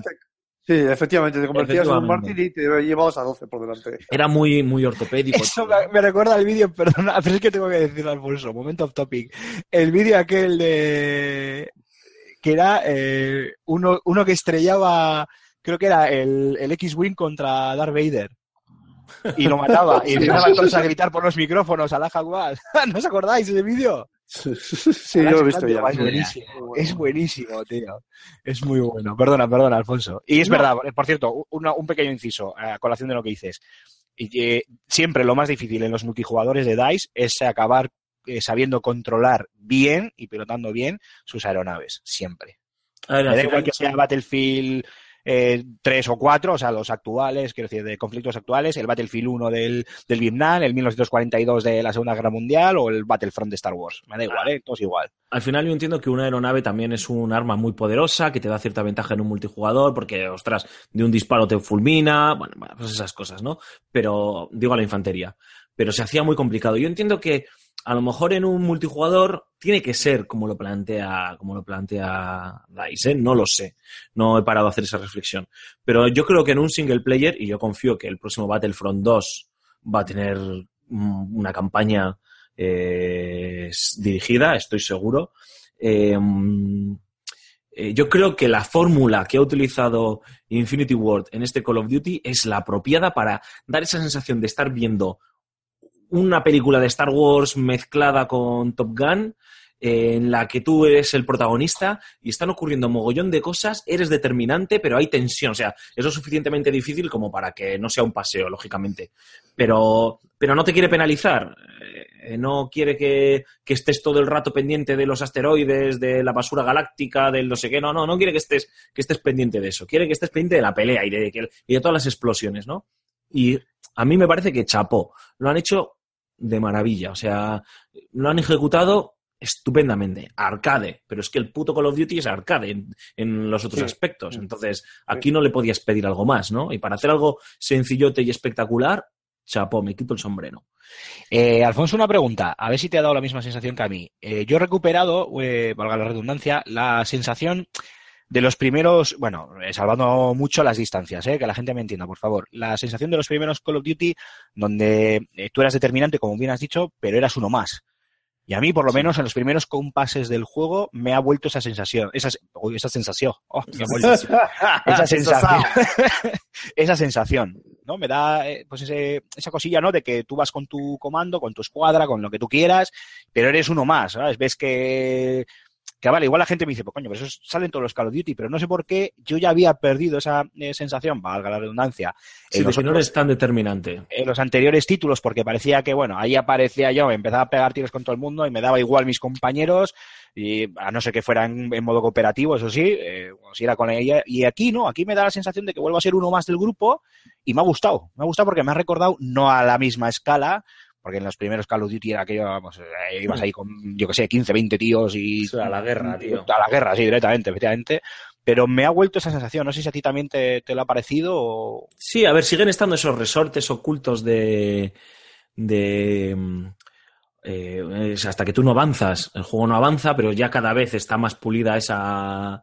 Sí, efectivamente, te convertías en un mártir y te llevabas a 12 por delante. Era muy, muy ortopédico. Eso me, me recuerda al vídeo, perdona, pero es que tengo que decirlo, Alfonso, momento off topic. El vídeo aquel de. que era eh, uno, uno que estrellaba, creo que era el, el X-Wing contra Darth Vader. Y lo mataba. Y empezaban todos a gritar por los micrófonos, a la jaguar. ¿No os acordáis de ese vídeo? Sí, yo lo he visto ya. Es buenísimo, es buenísimo, tío. Es muy bueno. Perdona, perdona, Alfonso. Y es No. verdad, por cierto, una- un pequeño inciso a colación de lo que dices. Y que siempre lo más difícil en los multijugadores de DICE es acabar eh, sabiendo controlar bien y pilotando bien sus aeronaves. Siempre. A ver, Me da igual que sea Battlefield eh, tres o cuatro, o sea, los actuales, quiero decir, de conflictos actuales, el Battlefield 1 del, del Vietnam, el 1942 de la Segunda Guerra Mundial o el Battlefront de Star Wars. Me da igual, ¿eh? Todos igual. Al final yo entiendo que una aeronave también es un arma muy poderosa, que te da cierta ventaja en un multijugador, porque, ostras, de un disparo te fulmina, bueno, pues esas cosas, ¿no? Pero, digo a la infantería. Pero se hacía muy complicado. Yo entiendo que a lo mejor en un multijugador tiene que ser como lo plantea, como lo plantea DICE, ¿eh? no lo sé. No he parado a hacer esa reflexión. Pero yo creo que en un single player, y yo confío que el próximo Battlefront 2 va a tener una campaña eh, dirigida, estoy seguro. Mm, eh, yo creo que la fórmula que ha utilizado Infinity Ward en este Call of Duty es la apropiada para dar esa sensación de estar viendo una película de Star Wars mezclada con Top Gun, en la que tú eres el protagonista y están ocurriendo mogollón de cosas, eres determinante, pero hay tensión. O sea, es lo suficientemente difícil como para que no sea un paseo, lógicamente. Pero, pero no te quiere penalizar. Eh, no quiere que, que estés todo el rato pendiente de los asteroides, de la basura galáctica, del no sé qué. No, no, no quiere que estés, que estés pendiente de eso. Quiere que estés pendiente de la pelea y de, y de todas las explosiones, ¿no? Y a mí me parece que chapó. Lo han hecho de maravilla. O sea, lo han ejecutado estupendamente. Arcade. Pero es que el puto Call of Duty es arcade en, en los otros Sí. aspectos. Entonces, aquí no le podías pedir algo más, ¿no? Y para hacer algo sencillote y espectacular, chapó, me quito el sombrero. Eh, Alfonso, una pregunta. A ver si te ha dado la misma sensación que a mí. Eh, yo he recuperado, eh, valga la redundancia, la sensación de los primeros, bueno, eh, salvando mucho las distancias, eh, que la gente me entienda, por favor. La sensación de los primeros Call of Duty donde eh, tú eras determinante, como bien has dicho, pero eras uno más. Y a mí, por lo menos, en los primeros compases del juego, me ha vuelto esa sensación. Esa, esa sensación. Oh, me ha vuelto esa sensación. esa sensación, ¿no? Me da eh, pues ese, esa cosilla, ¿no? De que tú vas con tu comando, con tu escuadra, con lo que tú quieras, pero eres uno más, ¿sabes? Ves que, que vale, igual la gente me dice, pues coño, pero eso sale en todos los Call of Duty, pero no sé por qué yo ya había perdido esa eh, sensación, valga la redundancia, en los, no eres tan determinante. en los anteriores títulos, porque parecía que, bueno, ahí aparecía yo, me empezaba a pegar tiros con todo el mundo y me daba igual mis compañeros, y a no ser que fueran en modo cooperativo, eso sí, eh, o si era con ella. Y aquí no, aquí me da la sensación de que vuelvo a ser uno más del grupo y me ha gustado. Me ha gustado porque me ha recordado, no a la misma escala, porque en los primeros Call of Duty era aquello, vamos, eh, ibas ahí con, yo que sé, 15, 20 tíos y... Eso era la guerra, tío. A la guerra, sí, directamente, efectivamente. Pero me ha vuelto esa sensación. No sé si a ti también te, te lo ha parecido o... Sí, a ver, siguen estando esos resortes ocultos de. de mm, eh, es hasta que tú no avanzas. El juego no avanza, pero ya cada vez está más pulida esa.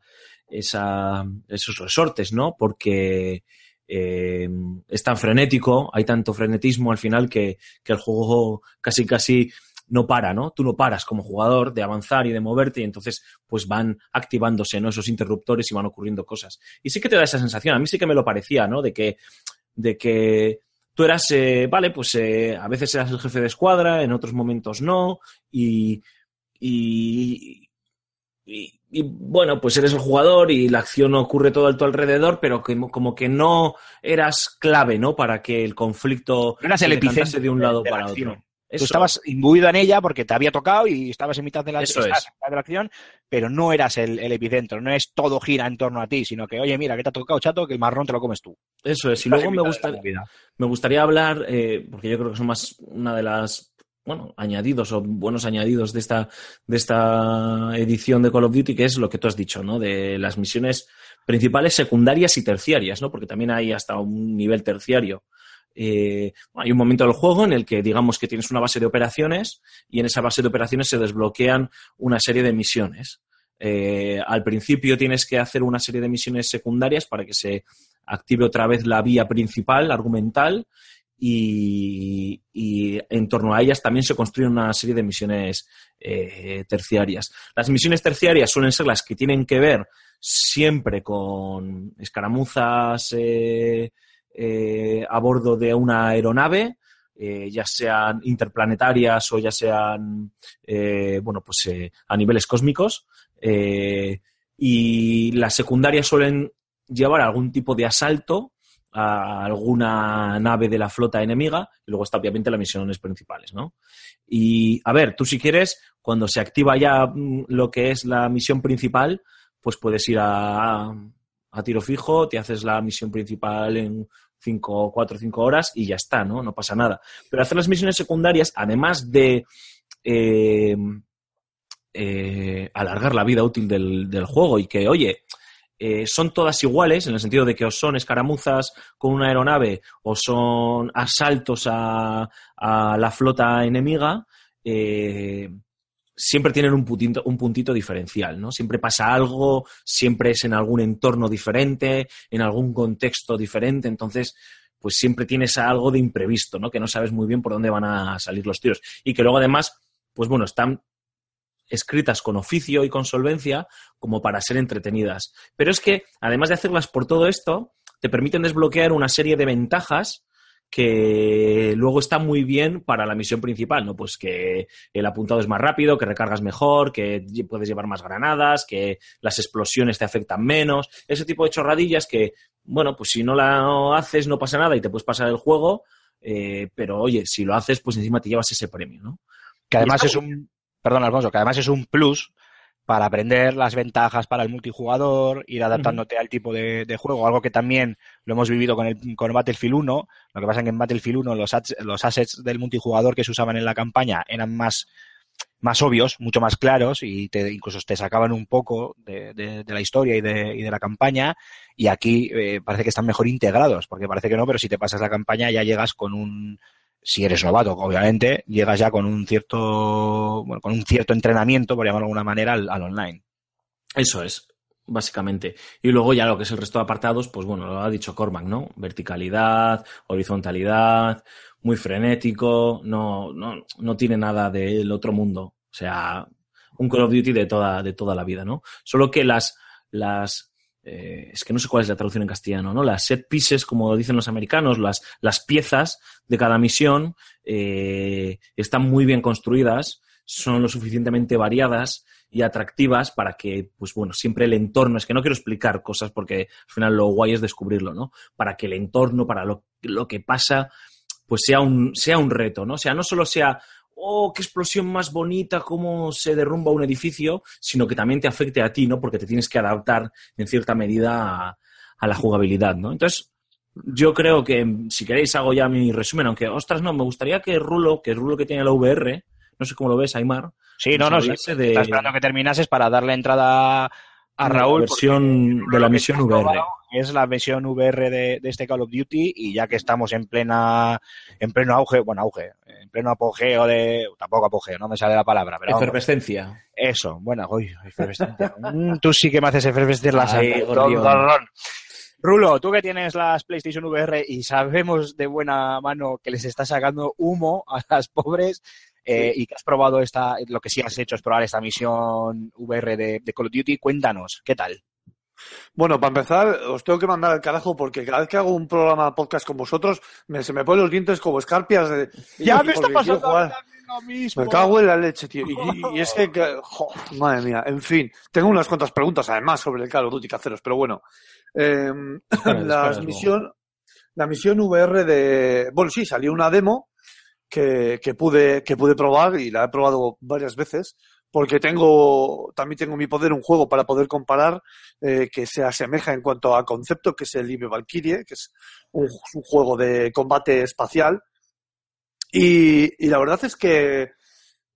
esa esos resortes, ¿no? Porque. Eh, es tan frenético, hay tanto frenetismo al final que, que el juego casi casi no para, ¿no? Tú no paras como jugador de avanzar y de moverte y entonces pues van activándose, ¿no? Esos interruptores y van ocurriendo cosas. Y sí que te da esa sensación, a mí sí que me lo parecía, ¿no? De que, de que tú eras, eh, vale, pues eh, a veces eras el jefe de escuadra, en otros momentos no, y, y, y, y, bueno, pues eres el jugador y la acción ocurre todo a tu alrededor, pero que, como que no eras clave, ¿no? Para que el conflicto No eras el epicentro de un lado de la para acción. otro. Tú estabas imbuido en ella porque te había tocado y estabas en mitad de la, Eso estabas es. en mitad de la acción, pero no eras el, el epicentro, no es todo gira en torno a ti, sino que, oye, mira, que te ha tocado, chato, que el marrón te lo comes tú. Eso es. Y luego me gusta, me gustaría hablar, eh, porque yo creo que son más una de las, bueno, añadidos o buenos añadidos de esta, de esta edición de Call of Duty, que es lo que tú has dicho, ¿no? De las misiones principales, secundarias y terciarias, ¿no? Porque también hay hasta un nivel terciario. Eh, hay un momento del juego en el que digamos que tienes una base de operaciones y en esa base de operaciones se desbloquean una serie de misiones. Eh, al principio tienes que hacer una serie de misiones secundarias para que se active otra vez la vía principal, argumental, y, en torno a ellas también se construyen una serie de misiones eh, terciarias. Las misiones terciarias suelen ser las que tienen que ver siempre con escaramuzas eh, eh, a bordo de una aeronave, ya sean interplanetarias o ya sean, bueno, pues a niveles cósmicos. y las secundarias suelen llevar algún tipo de asalto a alguna nave de la flota enemiga y luego está obviamente las misiones principales, ¿no? Y a ver, tú si quieres, cuando se activa ya mm, lo que es la misión principal, pues puedes ir a, a tiro fijo, te haces la misión principal en cinco, cuatro o cinco horas y ya está, ¿no? No pasa nada. Pero hacer las misiones secundarias, además de eh, eh, alargar la vida útil del juego y que, oye, eh, son todas iguales, en el sentido de que o son escaramuzas con una aeronave o son asaltos a, la flota enemiga, eh, siempre tienen un puntito, un puntito diferencial, ¿no? Siempre pasa algo, siempre es en algún entorno diferente, en algún contexto diferente, entonces pues siempre tienes algo de imprevisto, ¿no? Que no sabes muy bien por dónde van a salir los tiros. Y que luego además, pues bueno, están escritas con oficio y con solvencia como para ser entretenidas. Pero es que, además de hacerlas por todo esto, te permiten desbloquear una serie de ventajas que luego está muy bien para la misión principal, ¿no? Pues que el apuntado es más rápido, que recargas mejor, que puedes llevar más granadas, que las explosiones te afectan menos, ese tipo de chorradillas que, bueno, pues si no la haces no pasa nada y te puedes pasar el juego, eh, pero oye, si lo haces, pues encima te llevas ese premio, ¿no? Que además es un, perdón Alfonso, que además es un plus para aprender las ventajas para el multijugador, ir adaptándote al tipo de, de juego, algo que también lo hemos vivido con el con Battlefield 1, lo que pasa es que en Battlefield 1 los, los assets del multijugador que se usaban en la campaña eran más, más obvios, mucho más claros y te, incluso te sacaban un poco de, de- de la historia y de, y de la campaña. Y aquí eh, parece que están mejor integrados, porque parece que no, pero si te pasas la campaña ya llegas con un, si eres novato, obviamente, llegas ya con un cierto, bueno, con un cierto entrenamiento, por llamarlo de alguna manera, al, online. Eso es, básicamente. Y luego ya lo que es el resto de apartados, pues bueno, lo ha dicho Cormac, ¿no? Verticalidad, horizontalidad, muy frenético, no, no, no tiene nada del otro mundo. O sea, un Call of Duty de toda, de toda la vida, ¿no? Solo que las, las, eh, es que no sé cuál es la traducción en castellano, ¿no? Las set pieces, como dicen los americanos, las, las piezas de cada misión eh, están muy bien construidas, son lo suficientemente variadas y atractivas para que, pues bueno, siempre el entorno, es que no quiero explicar cosas porque al final lo guay es descubrirlo, ¿no? Para que el entorno, para lo, lo que pasa, pues sea un, sea un reto, ¿no? O sea, no solo sea, oh, qué explosión más bonita, cómo se derrumba un edificio, sino que también te afecte a ti, ¿no? Porque te tienes que adaptar en cierta medida a, a la jugabilidad, ¿no? Entonces, yo creo que, si queréis, hago ya mi resumen, aunque, ostras, no, me gustaría que Rulo, que es Rulo que tiene la VR, no sé cómo lo ves, Aymar, Sí, no, no, sí, estaba de- esperando que terminases para darle entrada a Raúl. la versión de la misión VR. Es la versión VR de, de este Call of Duty y ya que estamos en plena, en pleno auge, bueno, auge, en pleno apogeo de, tampoco apogeo, no me sale la palabra, pero vamos, Efervescencia. eso, bueno, uy, efervescencia. Mm, tú sí que me haces efervescer la Ay, sangre. gorrión. Don, don, don. Rulo, tú que tienes las PlayStation VR y sabemos de buena mano que les está sacando humo a las pobres eh, y que has probado esta, lo que sí has hecho es probar esta misión VR de, de Call of Duty, cuéntanos, ¿qué tal? Bueno, para empezar, os tengo que mandar al carajo porque cada vez que hago un programa podcast con vosotros, me, se me ponen los dientes como escarpias. De, porque quiero jugar. lo mismo. Me cago en la leche, tío. Y, y- y es que, que- jo, madre mía, en fin. Tengo unas cuantas preguntas además sobre el Call of Duty Caceros, pero bueno. Eh, Espera, la espera, misión, la misión VR de, bueno, sí, salió una demo que, pude, que pude probar y la he probado varias veces porque tengo, también tengo en mi poder un juego para poder comparar eh, que se asemeja en cuanto a concepto, que es el Libre Valkyrie, que es un, juego de combate espacial. Y, la verdad es que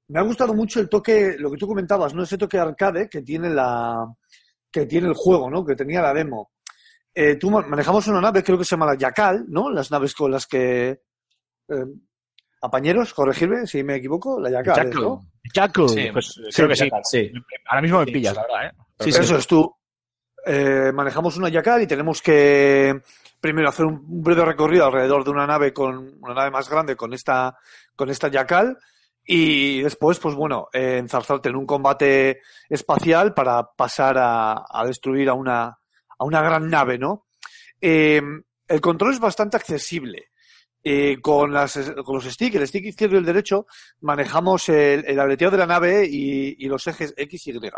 me ha gustado mucho el toque, lo que tú comentabas, ¿no? Ese toque arcade que tiene la, que tiene el juego, ¿no? Que tenía la demo. Eh, tú ma- manejamos una nave, creo que se llama la Yakal, ¿no? Las naves con las que, eh, apañeros, corregirme si me equivoco, la Yakal, ¿es, ¿no? Jackal, Sí, pues creo que sí. Sí. Ahora mismo me Sí. pillas, la verdad, ¿eh? Sí, sí. Eso es tú. Eh, manejamos una Yakal y tenemos que primero hacer un breve recorrido alrededor de una nave con una nave más grande con esta con esta Yakal y después, pues bueno, eh, enzarzarte en un combate espacial para pasar a, a destruir a una a una gran nave, ¿no? Eh, el control es bastante accesible. Eh, con, las, con los sticks, el stick izquierdo y el derecho, manejamos el, el de la nave y, y los ejes X y Y.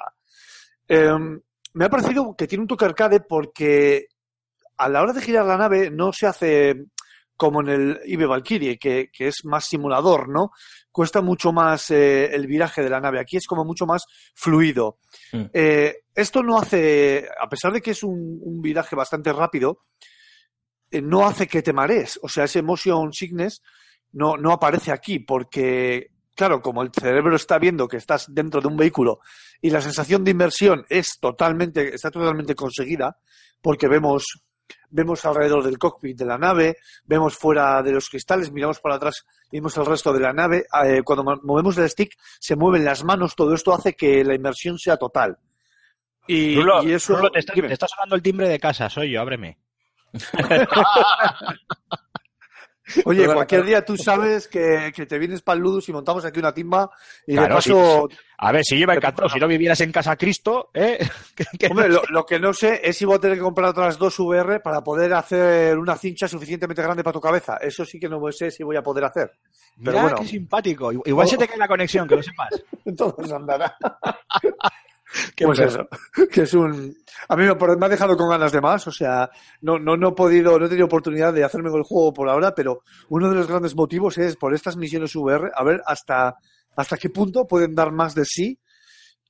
Eh, me ha parecido que tiene un toque arcade porque a la hora de girar la nave no se hace, como en el IBE Valkyrie, que, que es más simulador, ¿no? Cuesta mucho más eh, el viraje de la nave. Aquí es como mucho más fluido. Mm. Eh, esto no hace, a pesar de que es un, un viraje bastante rápido, no hace que te marees. O sea, ese motion sickness no, no aparece aquí porque, claro, como el cerebro está viendo que estás dentro de un vehículo y la sensación de inmersión es totalmente, está totalmente conseguida porque vemos, vemos alrededor del cockpit de la nave, vemos fuera de los cristales, miramos para atrás y vemos el resto de la nave. Eh, cuando mo- movemos el stick, se mueven las manos, todo esto hace que la inmersión sea total. Y, Rulo, y eso. Rulo, te, está, te está sonando el timbre de casa, soy yo, ábreme. Oye, Perdona, cualquier perdona. día tú sabes que, que te vienes para el Ludus y montamos aquí una timba y de paso, A ver, si yo me encantado, si no vivieras en casa Cristo, ¿eh? Hombre, lo, lo que no sé es si voy a tener que comprar otras dos VR para poder hacer una cincha suficientemente grande para tu cabeza. Eso sí que no sé si voy a poder hacer. Pero bueno. qué simpático. Igual se te cae la conexión, que lo sepas. Entonces andará. Qué pues eso, que es un... A mí me, me ha dejado con ganas de más, o sea, no, no, no he podido, no he tenido oportunidad de hacerme con el juego por ahora, pero uno de los grandes motivos es por estas misiones VR, a ver hasta, hasta qué punto pueden dar más de sí,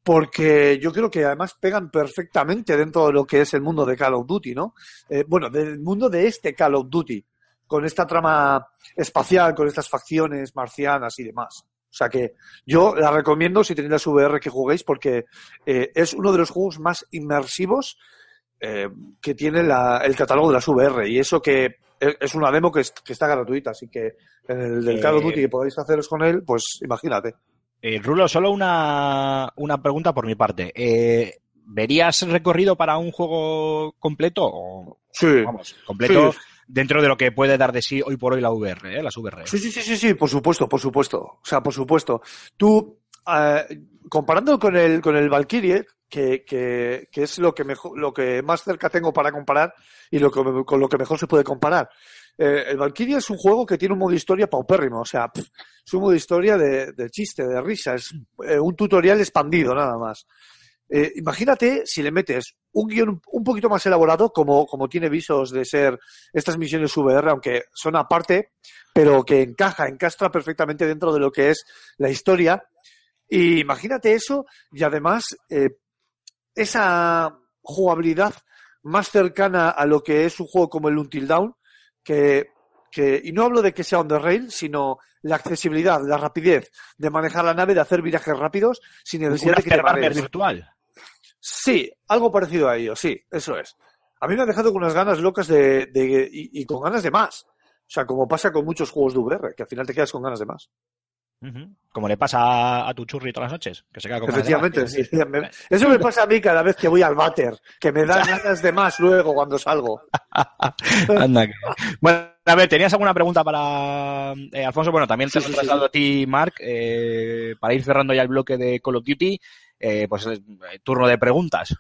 porque yo creo que además pegan perfectamente dentro de lo que es el mundo de Call of Duty, ¿no? Eh, bueno, del mundo de este Call of Duty, con esta trama espacial, con estas facciones marcianas y demás. O sea que yo la recomiendo si tenéis las VR que juguéis porque eh, es uno de los juegos más inmersivos eh, que tiene la- el catálogo de las VR y eso que es es una demo que, es- que está gratuita, así que en el del Eh, Call of Duty que podáis haceros con él, pues imagínate. Eh, Rulo, solo una, una pregunta por mi parte. Eh, ¿Verías recorrido para un juego completo? O, Sí, vamos, completo Sí. Dentro de lo que puede dar de sí hoy por hoy la VR, ¿eh? las VR. Sí, sí, sí, sí, sí, por supuesto, por supuesto. O sea, por supuesto. Tú, eh, comparando con el, con el Valkyrie, que, que, que es lo que mejor, lo que más cerca tengo para comparar y lo que, con lo que mejor se puede comparar. Eh, el Valkyrie es un juego que tiene un modo historia paupérrimo, o sea, es un modo historia de, de chiste, de risa, es eh, un tutorial expandido nada más. Eh, imagínate si le metes un guion un poquito más elaborado, como, como tiene visos de ser estas misiones VR, aunque son aparte, pero que encaja, encastra perfectamente dentro de lo que es la historia. Y imagínate eso y además eh, esa jugabilidad más cercana a lo que es un juego como el Until Dawn, que, que, y no hablo de que sea on the rail, sino la accesibilidad, la rapidez de manejar la nave, de hacer virajes rápidos sin necesidad de que te virtual. Sí, algo parecido a ello, sí, eso es. A mí me ha dejado con unas ganas locas de, de- y, y con ganas de más. O sea, como pasa con muchos juegos de VR, que al final te quedas con ganas de más. Como le pasa a, a tu churri todas las noches, que se queda con ganas de Efectivamente, más. sí. Eso me pasa a mí cada vez que voy al váter, que me dan ganas de más luego cuando salgo. Anda que- Bueno, a ver, ¿tenías alguna pregunta para eh, Alfonso? Bueno, también te Sí, lo he sí, sí. trasladado a ti, Mark, eh, para ir cerrando ya el bloque de Call of Duty. eh, pues turno de preguntas.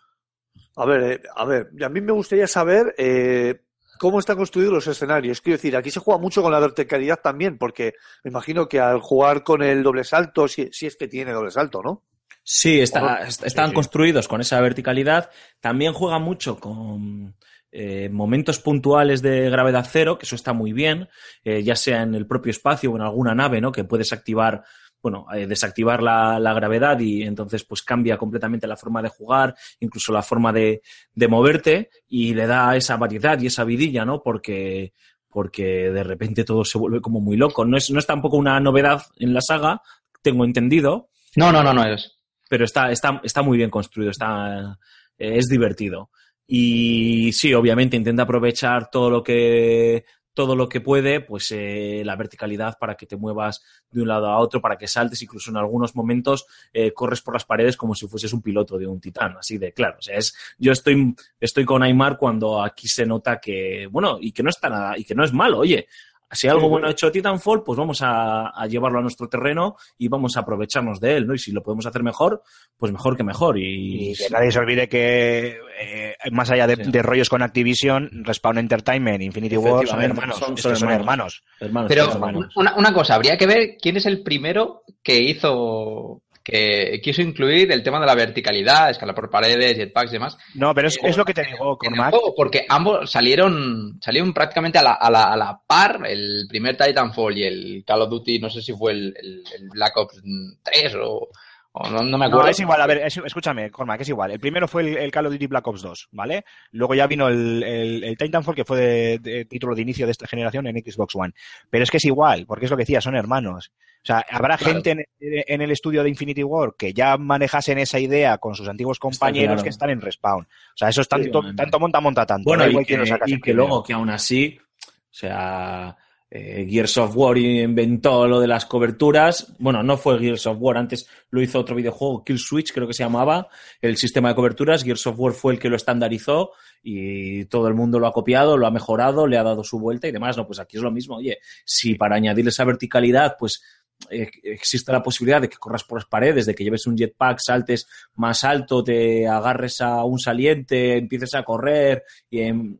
A ver, eh, a ver, y a mí me gustaría saber eh, cómo están construidos los escenarios. Quiero decir, aquí se juega mucho con la verticalidad también, porque me imagino que al jugar con el doble salto, si, si es que tiene doble salto, ¿no? Sí, está- están sí. construidos con esa verticalidad. También juega mucho con eh, momentos puntuales de gravedad cero, que eso está muy bien, eh, ya sea en el propio espacio o en alguna nave, ¿no? Que puedes activar, bueno, eh, desactivar la, la gravedad y entonces pues cambia completamente la forma de jugar, incluso la forma de, de moverte y le da esa variedad y esa vidilla, ¿no? Porque porque de repente todo se vuelve como muy loco. No es, no es tampoco una novedad en la saga, tengo entendido, No, no, no, no es. pero está, está, está muy bien construido, está, eh, es divertido. Y sí, obviamente intenta aprovechar todo lo que todo lo que puede, pues eh, la verticalidad para que te muevas de un lado a otro, para que saltes, incluso en algunos momentos eh, corres por las paredes como si fueses un piloto de un titán, así de claro. O sea, es, yo estoy, estoy con Aymar cuando aquí se nota que, bueno, y que no está nada, y que no es malo, oye, si algo bueno ha hecho Titanfall, pues vamos a, a llevarlo a nuestro terreno y vamos a aprovecharnos de él, ¿no? Y si lo podemos hacer mejor, pues mejor que mejor. Y, Y que nadie se olvide que, eh, más allá de, Sí. de rollos con Activision, Respawn Entertainment, Infinity War son hermanos. son- Estos son son hermanos. hermanos. hermanos, Pero son hermanos. una, una cosa, habría que ver quién es el primero que hizo que quiso incluir el tema de la verticalidad, escalar por paredes, jetpacks y demás. No, pero es, Eh, es lo que te digo, en el Cormac. juego, porque ambos salieron salieron prácticamente a la, a, la, a la par, el primer Titanfall y el Call of Duty, no sé si fue el, el- el Black Ops 3 o, o no, no me acuerdo. No, es igual, a ver, es- escúchame, Cormac, es igual. El primero fue el, el Call of Duty Black Ops 2, ¿vale? Luego ya vino el, el- el Titanfall, que fue de, de título de inicio de esta generación en Xbox One. Pero es que es igual, porque es lo que decía, son hermanos. O sea, habrá Claro. gente en, en el estudio de Infinity War que ya manejasen esa idea con sus antiguos compañeros claro. que están en Respawn. O sea, eso es tanto, Sí, tanto monta, monta tanto. Bueno, y igual que, y que luego que aún así, o sea, eh, Gears of War inventó lo de las coberturas. Bueno, no fue Gears of War, antes lo hizo otro videojuego, Kill Switch, creo que se llamaba, el sistema de coberturas. Gears of War fue el que lo estandarizó y todo el mundo lo ha copiado, lo ha mejorado, le ha dado su vuelta y demás. No, pues aquí es lo mismo. Oye, si para añadir esa verticalidad, pues existe la posibilidad de que corras por las paredes, de que lleves un jetpack, saltes más alto, te agarres a un saliente, empieces a correr y, em-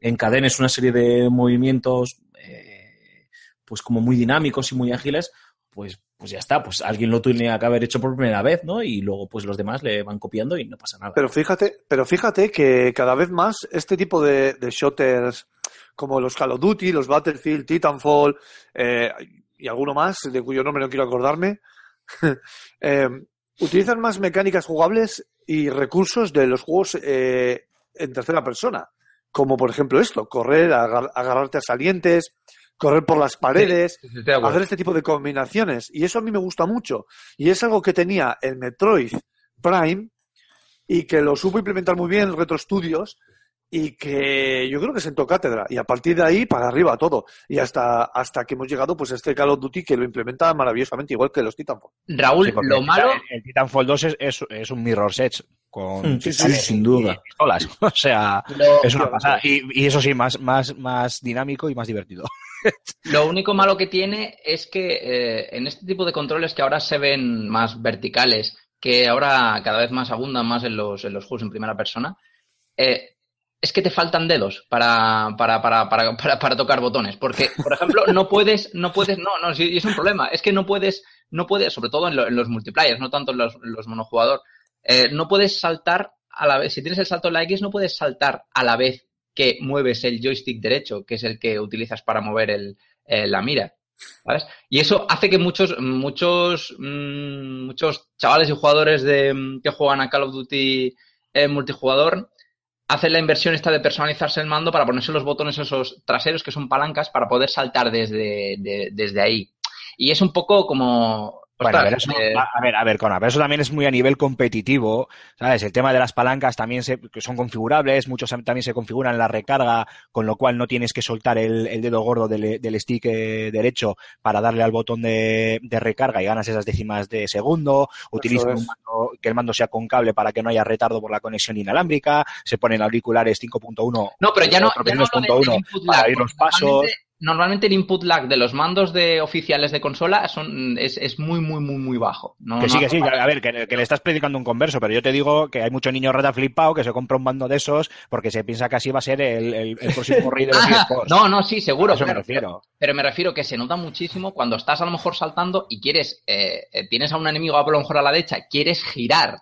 encadenes una serie de movimientos eh, pues como muy dinámicos y muy ágiles, pues, pues ya está, pues alguien lo tenía que haber hecho por primera vez, ¿no? Y luego pues los demás le van copiando y no pasa nada. Pero fíjate, pero fíjate que cada vez más este tipo de, de shooters como los Call of Duty, los Battlefield, Titanfall eh, y alguno más de cuyo nombre no quiero acordarme, eh, utilizan más mecánicas jugables y recursos de los juegos eh, en tercera persona, como por ejemplo esto, correr, agar- agarrarte a salientes, correr por las paredes, Sí, sí, hacer este tipo de combinaciones. Y eso a mí me gusta mucho. Y es algo que tenía el Metroid Prime y que lo supo implementar muy bien Retro Studios y que yo creo que sentó cátedra. Y a partir de ahí, para arriba todo. Y hasta, hasta que hemos llegado pues a este Call of Duty que lo implementa maravillosamente, igual que los Titanfall. Raúl, Sí, lo el malo, El Titanfall 2 es, es, es un mirror set con Mm, sí, sí, sin duda. pistolas. O sea, lo, es una pasada. Y, y eso sí, más, más, más dinámico y más divertido. Lo único malo que tiene es que eh, en este tipo de controles que ahora se ven más verticales, que ahora cada vez más abundan más en los, en los juegos en primera persona, eh, es que te faltan dedos para, para, para, para, para, tocar botones. Porque, por ejemplo, no puedes, no puedes, no, no, sí, es un problema. Es que no puedes, no puedes, sobre todo en, lo- en los multiplayers, no tanto en los, los eh, no puedes saltar a la vez. Si tienes el salto en la X, no puedes saltar a la vez que mueves el joystick derecho, que es el que utilizas para mover el, eh, la mira. Y eso hace que muchos, muchos, mm, muchos chavales y jugadores de, mm, que juegan a Call of Duty eh, multijugador hacen la inversión esta de personalizarse el mando para ponerse los botones esos traseros que son palancas para poder saltar desde, de- desde ahí. Y es un poco como... Bueno, a ver, eso, eh, a a ver, a ver, Cona, pero eso también es muy a nivel competitivo, ¿sabes? El tema de las palancas también se, que son configurables, muchos también se configuran en la recarga, con lo cual no tienes que soltar el, el dedo gordo del, del stick eh, derecho para darle al botón de, de recarga y ganas esas décimas de segundo, utilizan es. un mando, que el mando sea con cable para que no haya retardo por la conexión inalámbrica, se ponen auriculares 5.1 No, pero ya no, ya no de- del 3.1 input para ir los pasos. Normalmente, el input lag de los mandos de oficiales de consola son, es, es muy, muy, muy, muy bajo. No, Que no sí, que sí, a ver, que, que le estás predicando un converso, pero yo te digo que hay mucho niño rata flipado que se compra un mando de esos porque se piensa que así va a ser el, el- el próximo rey de los Ah, eSports. no, no, sí, seguro. A eso me claro, refiero. Pero me refiero que se nota muchísimo cuando estás a lo mejor saltando y quieres, eh, eh, tienes a un enemigo a lo mejor a la derecha, quieres girar.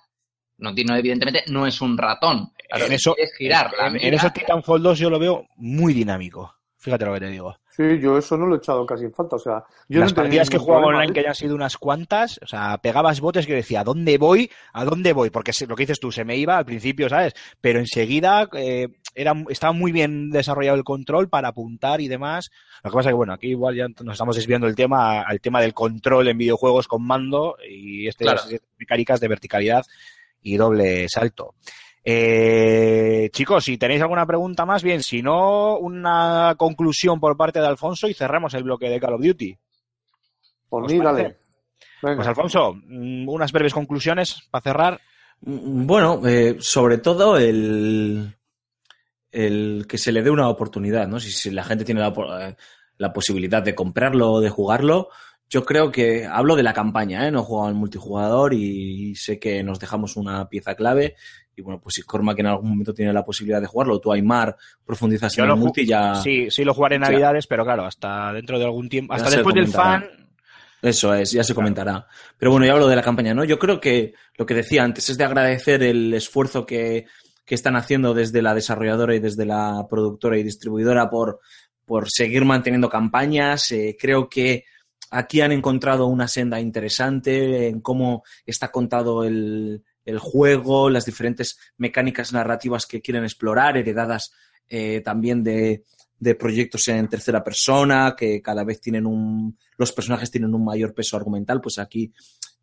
No, evidentemente no es un ratón. Claro, en eso, quieres girar. la en, en mira. eso Titanfall 2 yo lo veo muy dinámico. Fíjate lo que te digo. Sí, yo eso no lo he echado casi en falta. O sea, yo Las no partidas que jugaba online, ¿eh? que hayan sido unas cuantas, o sea, pegabas botes que yo decía, ¿a dónde voy? ¿A dónde voy? Porque lo que dices tú, se me iba al principio, ¿sabes? Pero enseguida eh, era, estaba muy bien desarrollado el control para apuntar y demás. Lo que pasa es que, bueno, aquí igual ya nos estamos desviando del tema al tema del control en videojuegos con mando y este Claro. mecánicas de verticalidad y doble salto. Eh, chicos, si tenéis alguna pregunta más, bien, si no, una conclusión por parte de Alfonso y cerramos el bloque de Call of Duty. Por ¿Os mí, parece? dale. Venga. Pues Alfonso, mm, unas breves conclusiones para cerrar. Mm, Bueno, eh, sobre todo el, el que se le dé una oportunidad, ¿no? Si, si la gente tiene la, eh, la posibilidad de comprarlo o de jugarlo, yo creo que hablo de la campaña, ¿eh? No he jugado al multijugador y sé que nos dejamos una pieza clave. Y bueno, pues si Cormac en algún momento tiene la posibilidad de jugarlo, tú Aymar profundizas Yo en el multi ya. Sí, sí lo jugaré en Ya. Navidades, pero claro, hasta dentro de algún tiempo, hasta después del fan, Eso es, ya se comentará. Pero bueno, ya hablo de la campaña, ¿no? Yo creo que lo que decía antes es de agradecer el esfuerzo que, que están haciendo desde la desarrolladora y desde la productora y distribuidora por, por seguir manteniendo campañas. Eh, creo que aquí han encontrado una senda interesante en cómo está contado el, el juego, las diferentes mecánicas narrativas que quieren explorar, heredadas eh, también de, de proyectos en tercera persona, que cada vez tienen un, los personajes tienen un mayor peso argumental, pues aquí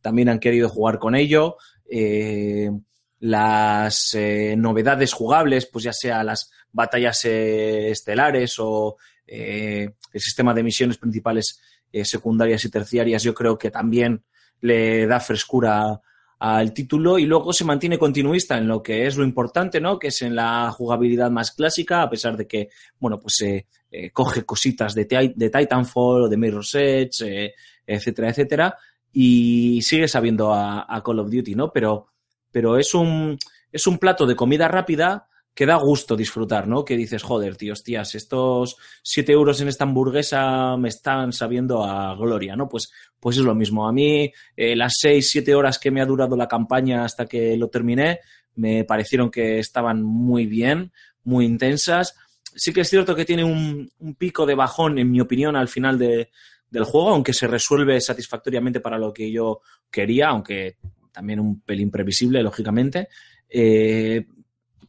también han querido jugar con ello. Eh, las eh, novedades jugables, pues ya sea las batallas estelares o el sistema de misiones principales secundarias y terciarias, yo creo que también le da frescura al título y luego se mantiene continuista en lo que es lo importante, ¿no? Que es en la jugabilidad más clásica, a pesar de que, bueno, pues eh, eh, coge cositas de, de Titanfall o de Mirror's Edge, eh, etcétera, etcétera, y sigue sabiendo a, a Call of Duty, ¿no? Pero, pero es un, es un plato de comida rápida que da gusto disfrutar, ¿no? Que dices, joder, tío, hostias, estos 7 euros en esta hamburguesa me están sabiendo a gloria, ¿no? Pues, pues es lo mismo. A mí, eh, las 6, 7 horas que me ha durado la campaña hasta que lo terminé, me parecieron que estaban muy bien, muy intensas. Sí que es cierto que tiene un, pico de bajón, en mi opinión, al final de, del juego, aunque se resuelve satisfactoriamente para lo que yo quería, aunque también un pelín previsible, lógicamente. Eh,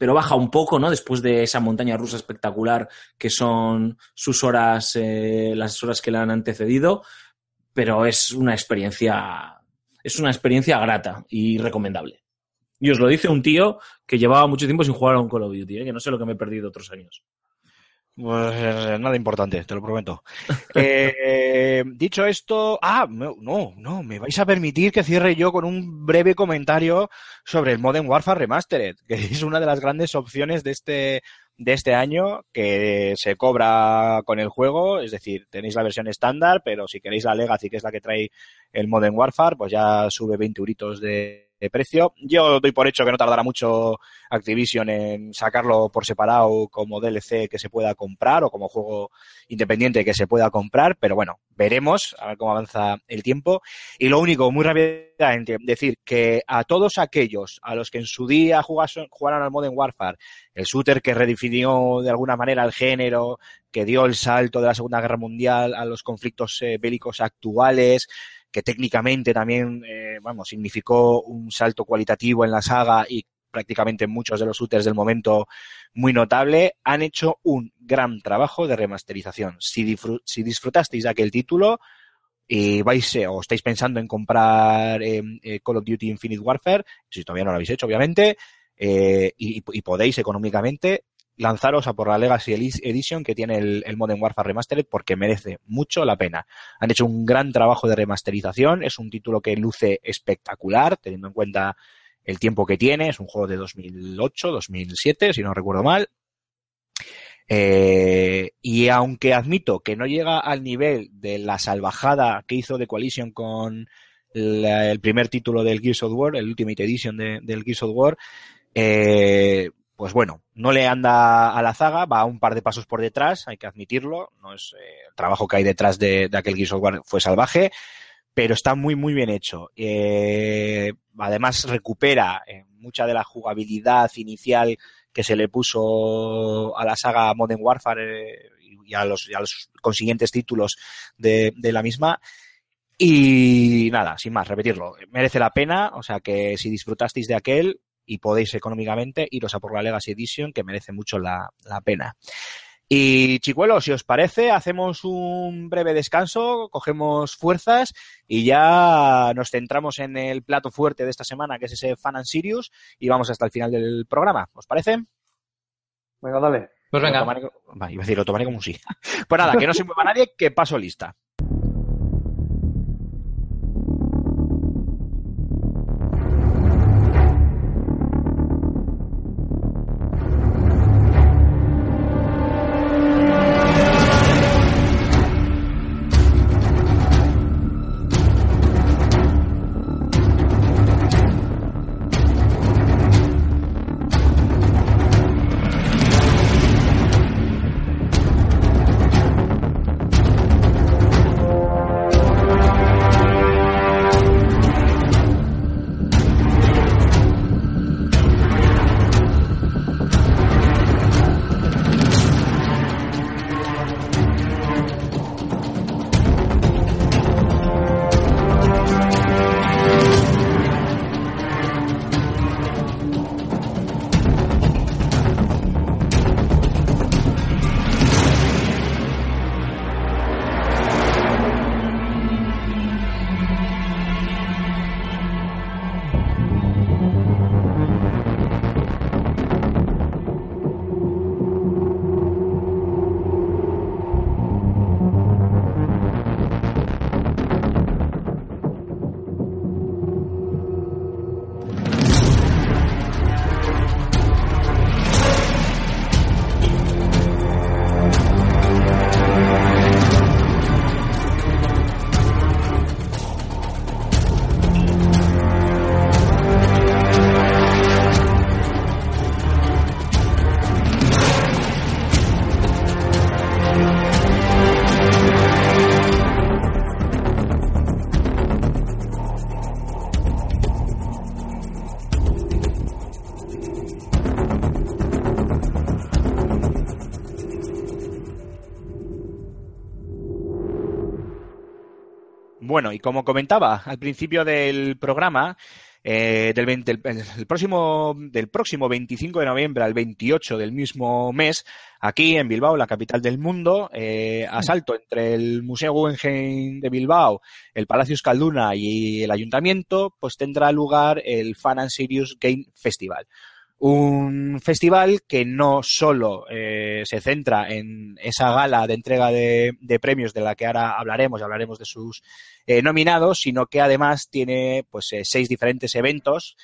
pero baja un poco, ¿no? Después de esa montaña rusa espectacular que son sus horas, eh, las horas que le han antecedido, pero es una experiencia, es una experiencia grata y recomendable. Y os lo dice un tío que llevaba mucho tiempo sin jugar a un Call of Duty, ¿eh? que no sé lo que me he perdido otros años. Pues eh, nada importante, te lo prometo. Eh, dicho esto, ah, no, no, me vais a permitir que cierre yo con un breve comentario sobre el Modern Warfare Remastered, que es una de las grandes opciones de este de este año que se cobra con el juego, es decir, tenéis la versión estándar, pero si queréis la Legacy, que es la que trae el Modern Warfare, pues ya sube 20 euritos de, de precio. Yo doy por hecho que no tardará mucho Activision en sacarlo por separado como DLC que se pueda comprar o como juego independiente que se pueda comprar, pero bueno, veremos a ver cómo avanza el tiempo. Y lo único, muy rápidamente, decir que a todos aquellos a los que en su día jugason- jugaron al Modern Warfare, el shooter que redefinió de alguna manera el género, que dio el salto de la Segunda Guerra Mundial a los conflictos eh, bélicos actuales, que técnicamente también, eh, vamos, significó un salto cualitativo en la saga y prácticamente en muchos de los shooters del momento muy notable, han hecho un gran trabajo de remasterización. Si, disfru- si disfrutasteis de aquel título y vais eh, o estáis pensando en comprar eh, Call of Duty Infinite Warfare, si todavía no lo habéis hecho, obviamente, y podéis económicamente, lanzaros a por la Legacy Edition que tiene el, Modern Warfare Remastered porque merece mucho la pena. Han hecho un gran trabajo de remasterización, es un título que luce espectacular, teniendo en cuenta el tiempo que tiene, es un juego de 2008, 2007, si no recuerdo mal. Eh, y aunque admito que no llega al nivel de la salvajada que hizo The Coalition con el primer título del Gears of War, el Ultimate Edition de- del Gears of War, eh, pues bueno, no le anda a la zaga, va un par de pasos por detrás, hay que admitirlo, no es eh, el trabajo que hay detrás de, aquel Gears fue salvaje, pero está muy muy bien hecho. Eh, además recupera eh, mucha de la jugabilidad inicial que se le puso a la saga Modern Warfare eh, y, a los, y a los consiguientes títulos de, de la misma. Y nada, sin más, repetirlo, merece la pena, o sea que si disfrutasteis de aquel y podéis económicamente, iros a por la Legacy Edition, que merece mucho la, la pena. Y chicuelos, si os parece, hacemos un breve descanso, cogemos fuerzas y ya nos centramos en el plato fuerte de esta semana, que es ese Fan and Sirius, y vamos hasta el final del programa. ¿Os parece? Venga, dale. Pues Lo venga, tomaré Va, iba a decir, lo tomaré como un sí. Pues nada, que no se mueva nadie, que paso lista. Bueno, y como comentaba al principio del programa, eh, del, 20 del- el próximo, del próximo 25 de noviembre al 28 del mismo mes, aquí en Bilbao, la capital del mundo, eh, a salto entre el Museo Guggenheim de Bilbao, el Palacio Euskalduna y el Ayuntamiento, pues tendrá lugar el Fan and Serious Game Festival. Un festival que no solo eh, se centra en esa gala de entrega de, premios de la que ahora hablaremos, y hablaremos de sus eh, nominados, sino que además tiene pues eh, seis diferentes eventos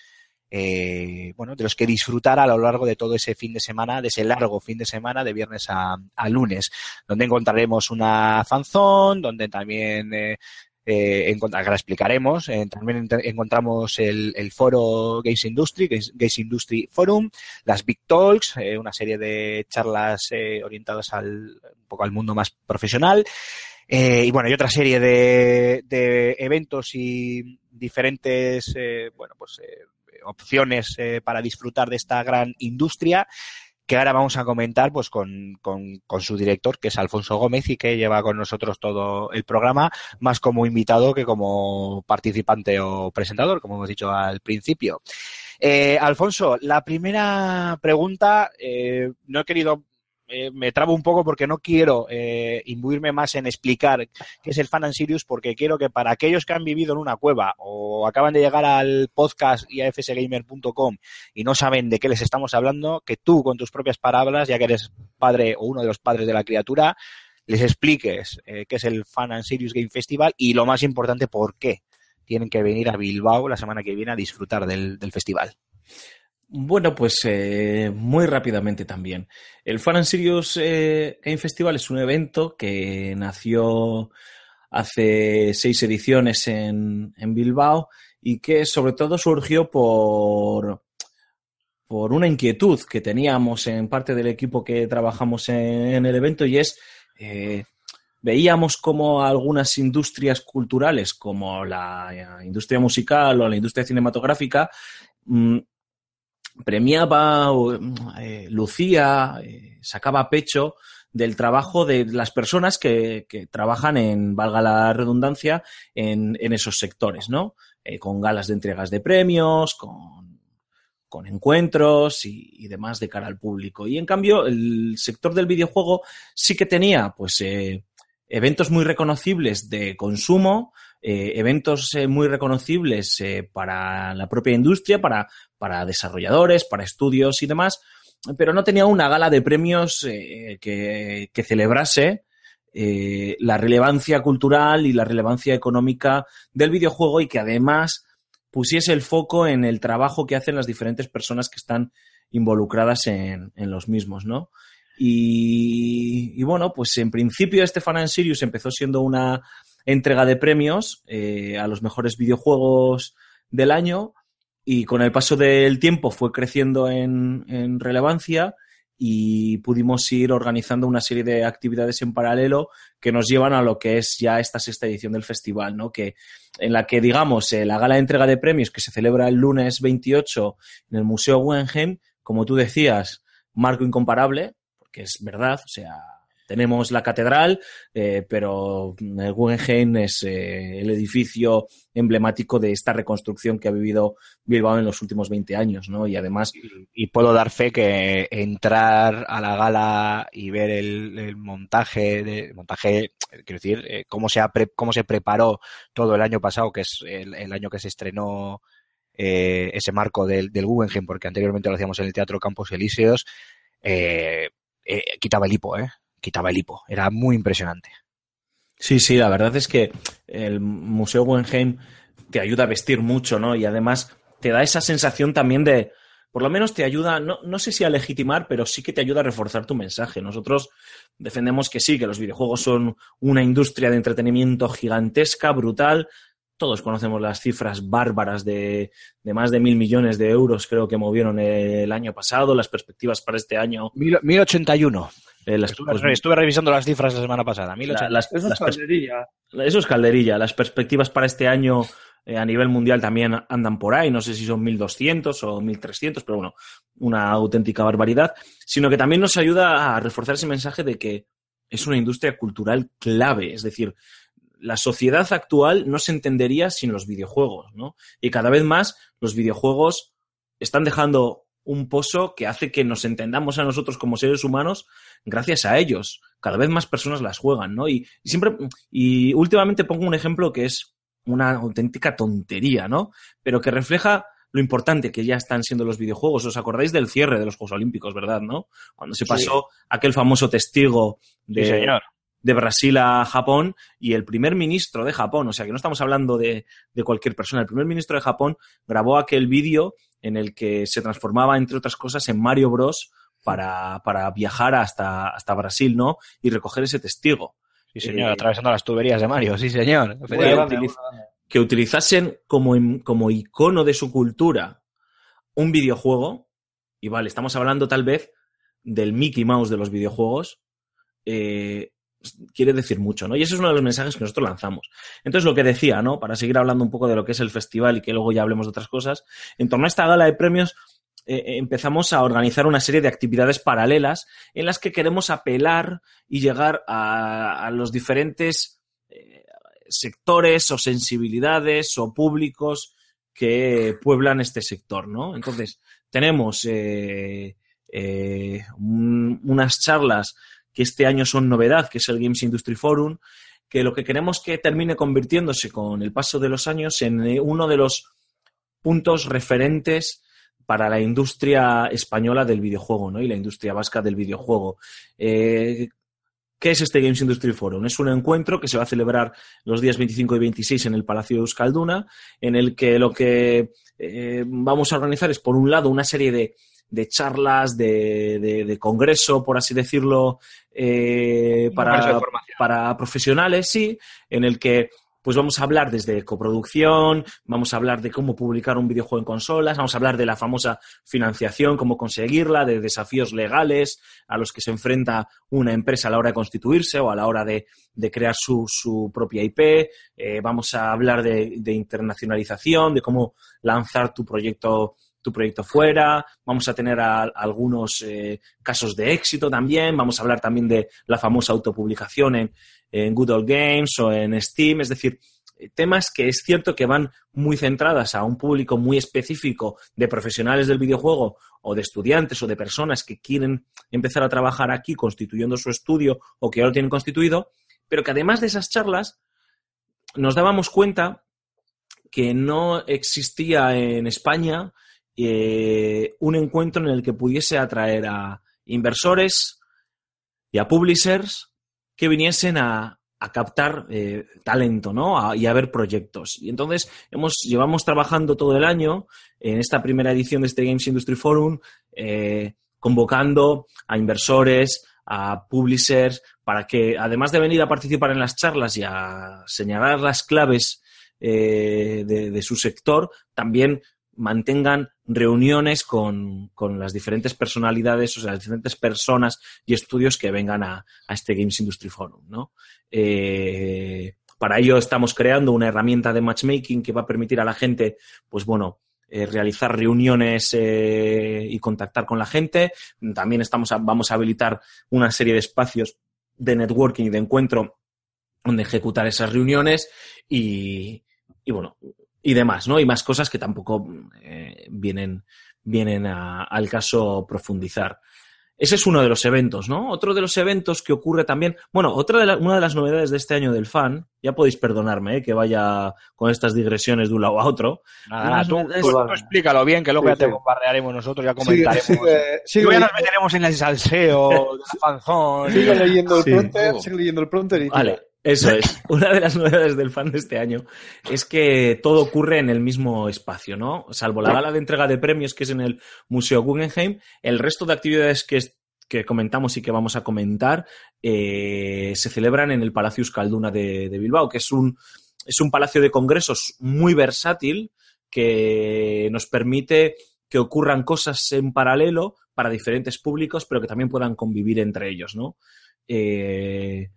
bueno, de los que disfrutar a lo largo de todo ese fin de semana, de ese largo fin de semana, de viernes a, a lunes, donde encontraremos una fanzón, donde también eh, ahora explicaremos, eh, también encontramos el, foro Games Industry, Games, Industry Forum, las Big Talks, eh, una serie de charlas eh, orientadas al, un poco al mundo más profesional, y bueno, y otra serie de, de eventos y diferentes, bueno, pues opciones para disfrutar de esta gran industria que ahora vamos a comentar pues con, con, su director, que es Alfonso Gómez y que lleva con nosotros todo el programa, más como invitado que como participante o presentador, como hemos dicho al principio. Eh, Alfonso, la primera pregunta, eh, no he querido, eh, me trabo un poco porque no quiero eh, imbuirme más en explicar qué es el Fan and Sirius, porque quiero que para aquellos que han vivido en una cueva o acaban de llegar al podcast y a fsgamer.com y no saben de qué les estamos hablando, que tú con tus propias palabras, ya que eres padre o uno de los padres de la criatura, les expliques eh, qué es el Fan and Serious Game Festival y lo más importante, por qué tienen que venir a Bilbao la semana que viene a disfrutar del festival. Bueno, pues eh, muy rápidamente también. El Fan and Serious eh, Game Festival es un evento que nació hace seis ediciones en, en Bilbao y que sobre todo surgió por, por una inquietud que teníamos en parte del equipo que trabajamos en, el evento y es eh, veíamos como algunas industrias culturales como la industria musical o la industria cinematográfica mm, premiaba, eh, lucía, eh, sacaba pecho del trabajo de las personas que, que trabajan en, valga la redundancia, en, en esos sectores, ¿no? Eh, con galas de entregas de premios, con, con encuentros y, demás de cara al público. Y en cambio, el sector del videojuego sí que tenía, pues, eventos muy reconocibles de consumo, eh, eventos eh, muy reconocibles eh, para la propia industria, para, para desarrolladores, para estudios y demás, pero no tenía una gala de premios que, que celebrase la relevancia cultural y la relevancia económica del videojuego y que además pusiese el foco en el trabajo que hacen las diferentes personas que están involucradas en, en los mismos, ¿no? Y, bueno, pues en principio este Fan Sirius empezó siendo una entrega de premios eh, a los mejores videojuegos del año y con el paso del tiempo fue creciendo en, relevancia y pudimos ir organizando una serie de actividades en paralelo que nos llevan a lo que es ya esta sexta edición del festival, ¿no? Que en la que digamos eh, la gala de entrega de premios que se celebra el lunes 28 en el Museo Guggenheim, como tú decías, marco incomparable, porque es verdad, o sea, tenemos la catedral, eh, pero el Guggenheim es eh, el edificio emblemático de esta reconstrucción que ha vivido Bilbao en los últimos 20 años, ¿no? Y además... Y, puedo dar fe que entrar a la gala y ver el, montaje, de, montaje, quiero decir, eh, cómo, se ha pre, cómo se preparó todo el año pasado, que es el, año que se estrenó ese marco del, del Guggenheim, porque anteriormente lo hacíamos en el Teatro Campos Elíseos, eh, quitaba el hipo, ¿eh? quitaba el hipo. Era muy impresionante. Sí, sí, la verdad es que el Museo Guggenheim te ayuda a vestir mucho, ¿no? Y además te da esa sensación también de, por lo menos te ayuda, no, no sé si a legitimar, pero sí que te ayuda a reforzar tu mensaje. Nosotros defendemos que sí, que los videojuegos son una industria de entretenimiento gigantesca, brutal. Todos conocemos las cifras bárbaras de, de más de mil millones de euros, creo que movieron el año pasado, las perspectivas para este año. 1081. Eh, las, estuve, pues, estuve, revisando las cifras la semana pasada. La, las, eso, las es calderilla. eso es calderilla. Las perspectivas para este año eh, a nivel mundial también andan por ahí. No sé si son 1.200 o 1.300, pero bueno, una auténtica barbaridad. Sino que también nos ayuda a reforzar ese mensaje de que es una industria cultural clave. Es decir, la sociedad actual no se entendería sin los videojuegos, ¿no? Y cada vez más los videojuegos están dejando un pozo que hace que nos entendamos a nosotros como seres humanos gracias a ellos. Cada vez más personas las juegan, ¿no? Y, y siempre, y últimamente pongo un ejemplo que es una auténtica tontería, ¿no? Pero que refleja lo importante que ya están siendo los videojuegos. ¿Os acordáis del cierre de los Juegos Olímpicos, verdad, no? Cuando se pasó aquel famoso testigo de, Sí, señor. De Brasil a Japón y el primer ministro de Japón, o sea que no estamos hablando de, de cualquier persona, el primer ministro de Japón grabó aquel vídeo en el que se transformaba, entre otras cosas, en Mario Bros. Para, para viajar hasta, hasta Brasil, ¿no? Y recoger ese testigo. Sí, señor, Eh, atravesando las tuberías de Mario. Sí, señor. Que utilizasen como, como icono de su cultura un videojuego, y vale, estamos hablando tal vez del Mickey Mouse de los videojuegos, eh, quiere decir mucho, ¿no? Y ese es uno de los mensajes que nosotros lanzamos. Entonces, lo que decía, ¿no? Para seguir hablando un poco de lo que es el festival y que luego ya hablemos de otras cosas, en torno a esta gala de premios eh, eh, empezamos a organizar una serie de actividades paralelas en las que queremos apelar y llegar a, los diferentes eh, sectores o sensibilidades o públicos que pueblan este sector, ¿no? Entonces, tenemos un- unas charlas que este año son novedad, que es el Games Industry Forum, que lo que queremos que termine convirtiéndose con el paso de los años en eh, uno de los puntos referentes para la industria española del videojuego, ¿no? Y la industria vasca del videojuego. Eh, ¿Qué es este Games Industry Forum? Es un encuentro que se va a celebrar los días 25 y 26 en el Palacio de Euskalduna, en el que lo que eh, vamos a organizar es, por un lado, una serie de, de charlas, de, de- de congreso, por así decirlo, eh, de para, para profesionales, sí, en el que pues vamos a hablar desde coproducción, vamos a hablar de cómo publicar un videojuego en consolas, vamos a hablar de la famosa financiación, cómo conseguirla, de desafíos legales a los que se enfrenta una empresa a la hora de constituirse o a la hora de, de crear su, su propia IP. Eh, vamos a hablar de, de internacionalización, de cómo lanzar tu proyecto tu proyecto fuera, vamos a tener algunos eh, casos de éxito también, vamos a hablar también de la famosa autopublicación en, en Good Old Games o en Steam, es decir, temas que es cierto que van muy centradas a un público muy específico de profesionales del videojuego o de estudiantes o de personas que quieren empezar a trabajar aquí constituyendo su estudio o que ahora lo tienen constituido, pero que además de esas charlas nos dábamos cuenta que no existía en España eh, un encuentro en el que pudiese atraer a inversores y a publishers que viniesen a, a captar eh, talento, ¿no? Y a ver proyectos. Y entonces hemos, llevamos trabajando todo el año en esta primera edición de este Games Industry Forum, eh, convocando a inversores, a publishers, para que además de venir a participar en las charlas y a señalar las claves de su sector, también mantengan reuniones con, con las diferentes personalidades, o sea, las diferentes personas y estudios que vengan a, a este Games Industry Forum, ¿no? Eh, para ello estamos creando una herramienta de matchmaking que va a permitir a la gente, pues bueno, eh, realizar reuniones eh, y contactar con la gente. También estamos a- vamos a habilitar una serie de espacios de networking y de encuentro donde ejecutar esas reuniones y, y bueno, y demás, ¿no? Y más cosas que tampoco eh, vienen, vienen a- al caso profundizar. Ese es uno de los eventos, ¿no? Otro de los eventos que ocurre también, bueno, otra de la- una de las novedades de este año del fan, ya podéis perdonarme, ¿eh? que vaya con estas digresiones de un lado a otro. Nada, tú, Es- tú- tú explícalo bien, que luego Sí, ya te sí. bombardearemos nosotros, ya comentaremos. sigue, sigue Luego ya nos leyendo- meteremos en el salseo, de la fanzón. sigue leyendo el Sí. prompter, sigue leyendo el prompter y Vale, eso es. Una de las novedades del fan de este año es que todo ocurre en el mismo espacio, ¿no? Salvo la gala de entrega de premios que es en el Museo Guggenheim, el resto de actividades que, que comentamos y que vamos a comentar eh, se celebran en el Palacio Euskalduna de, de Bilbao, que es un, es un palacio de congresos muy versátil que nos permite que ocurran cosas en paralelo para diferentes públicos, pero que también puedan convivir entre ellos, ¿no? Eh,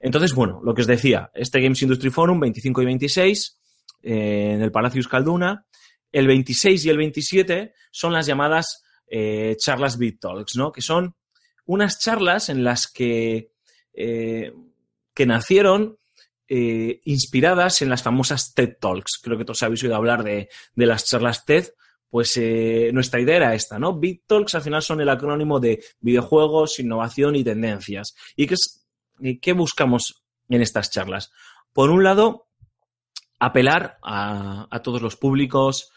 entonces, bueno, lo que os decía, este Games Industry Forum, 25 y 26, eh, en el Palacio Euskalduna. El 26 y el 27 son las llamadas eh, charlas Big Talks, ¿no? Que son unas charlas en las que, eh, que nacieron inspiradas en las famosas TED Talks. Creo que todos habéis oído hablar de, de las charlas TED. Pues nuestra idea era esta, ¿no? Big Talks al final son el acrónimo de videojuegos, innovación y tendencias. ¿Y qué, es, qué buscamos en estas charlas? Por un lado, apelar a, a todos los públicos,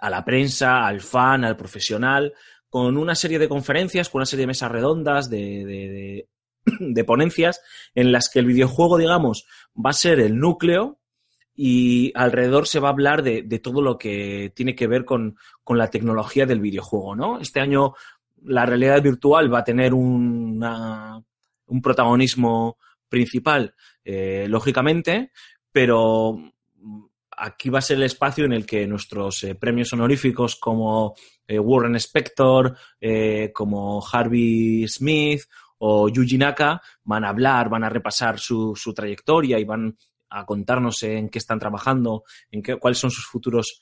a la prensa, al fan, al profesional, con una serie de conferencias, con una serie de mesas redondas, de, de, ponencias, en las que el videojuego, digamos, va a ser el núcleo y alrededor se va a hablar de, de todo lo que tiene que ver con, con, la tecnología del videojuego, ¿no? Este año la realidad virtual va a tener una, un protagonismo principal, eh, lógicamente, pero aquí va a ser el espacio en el que nuestros eh, premios honoríficos como eh, Warren Spector, como Harvey Smith o Yuji Naka van a hablar, van a repasar su, su trayectoria y van a contarnos en qué están trabajando, en qué, cuáles son sus futuros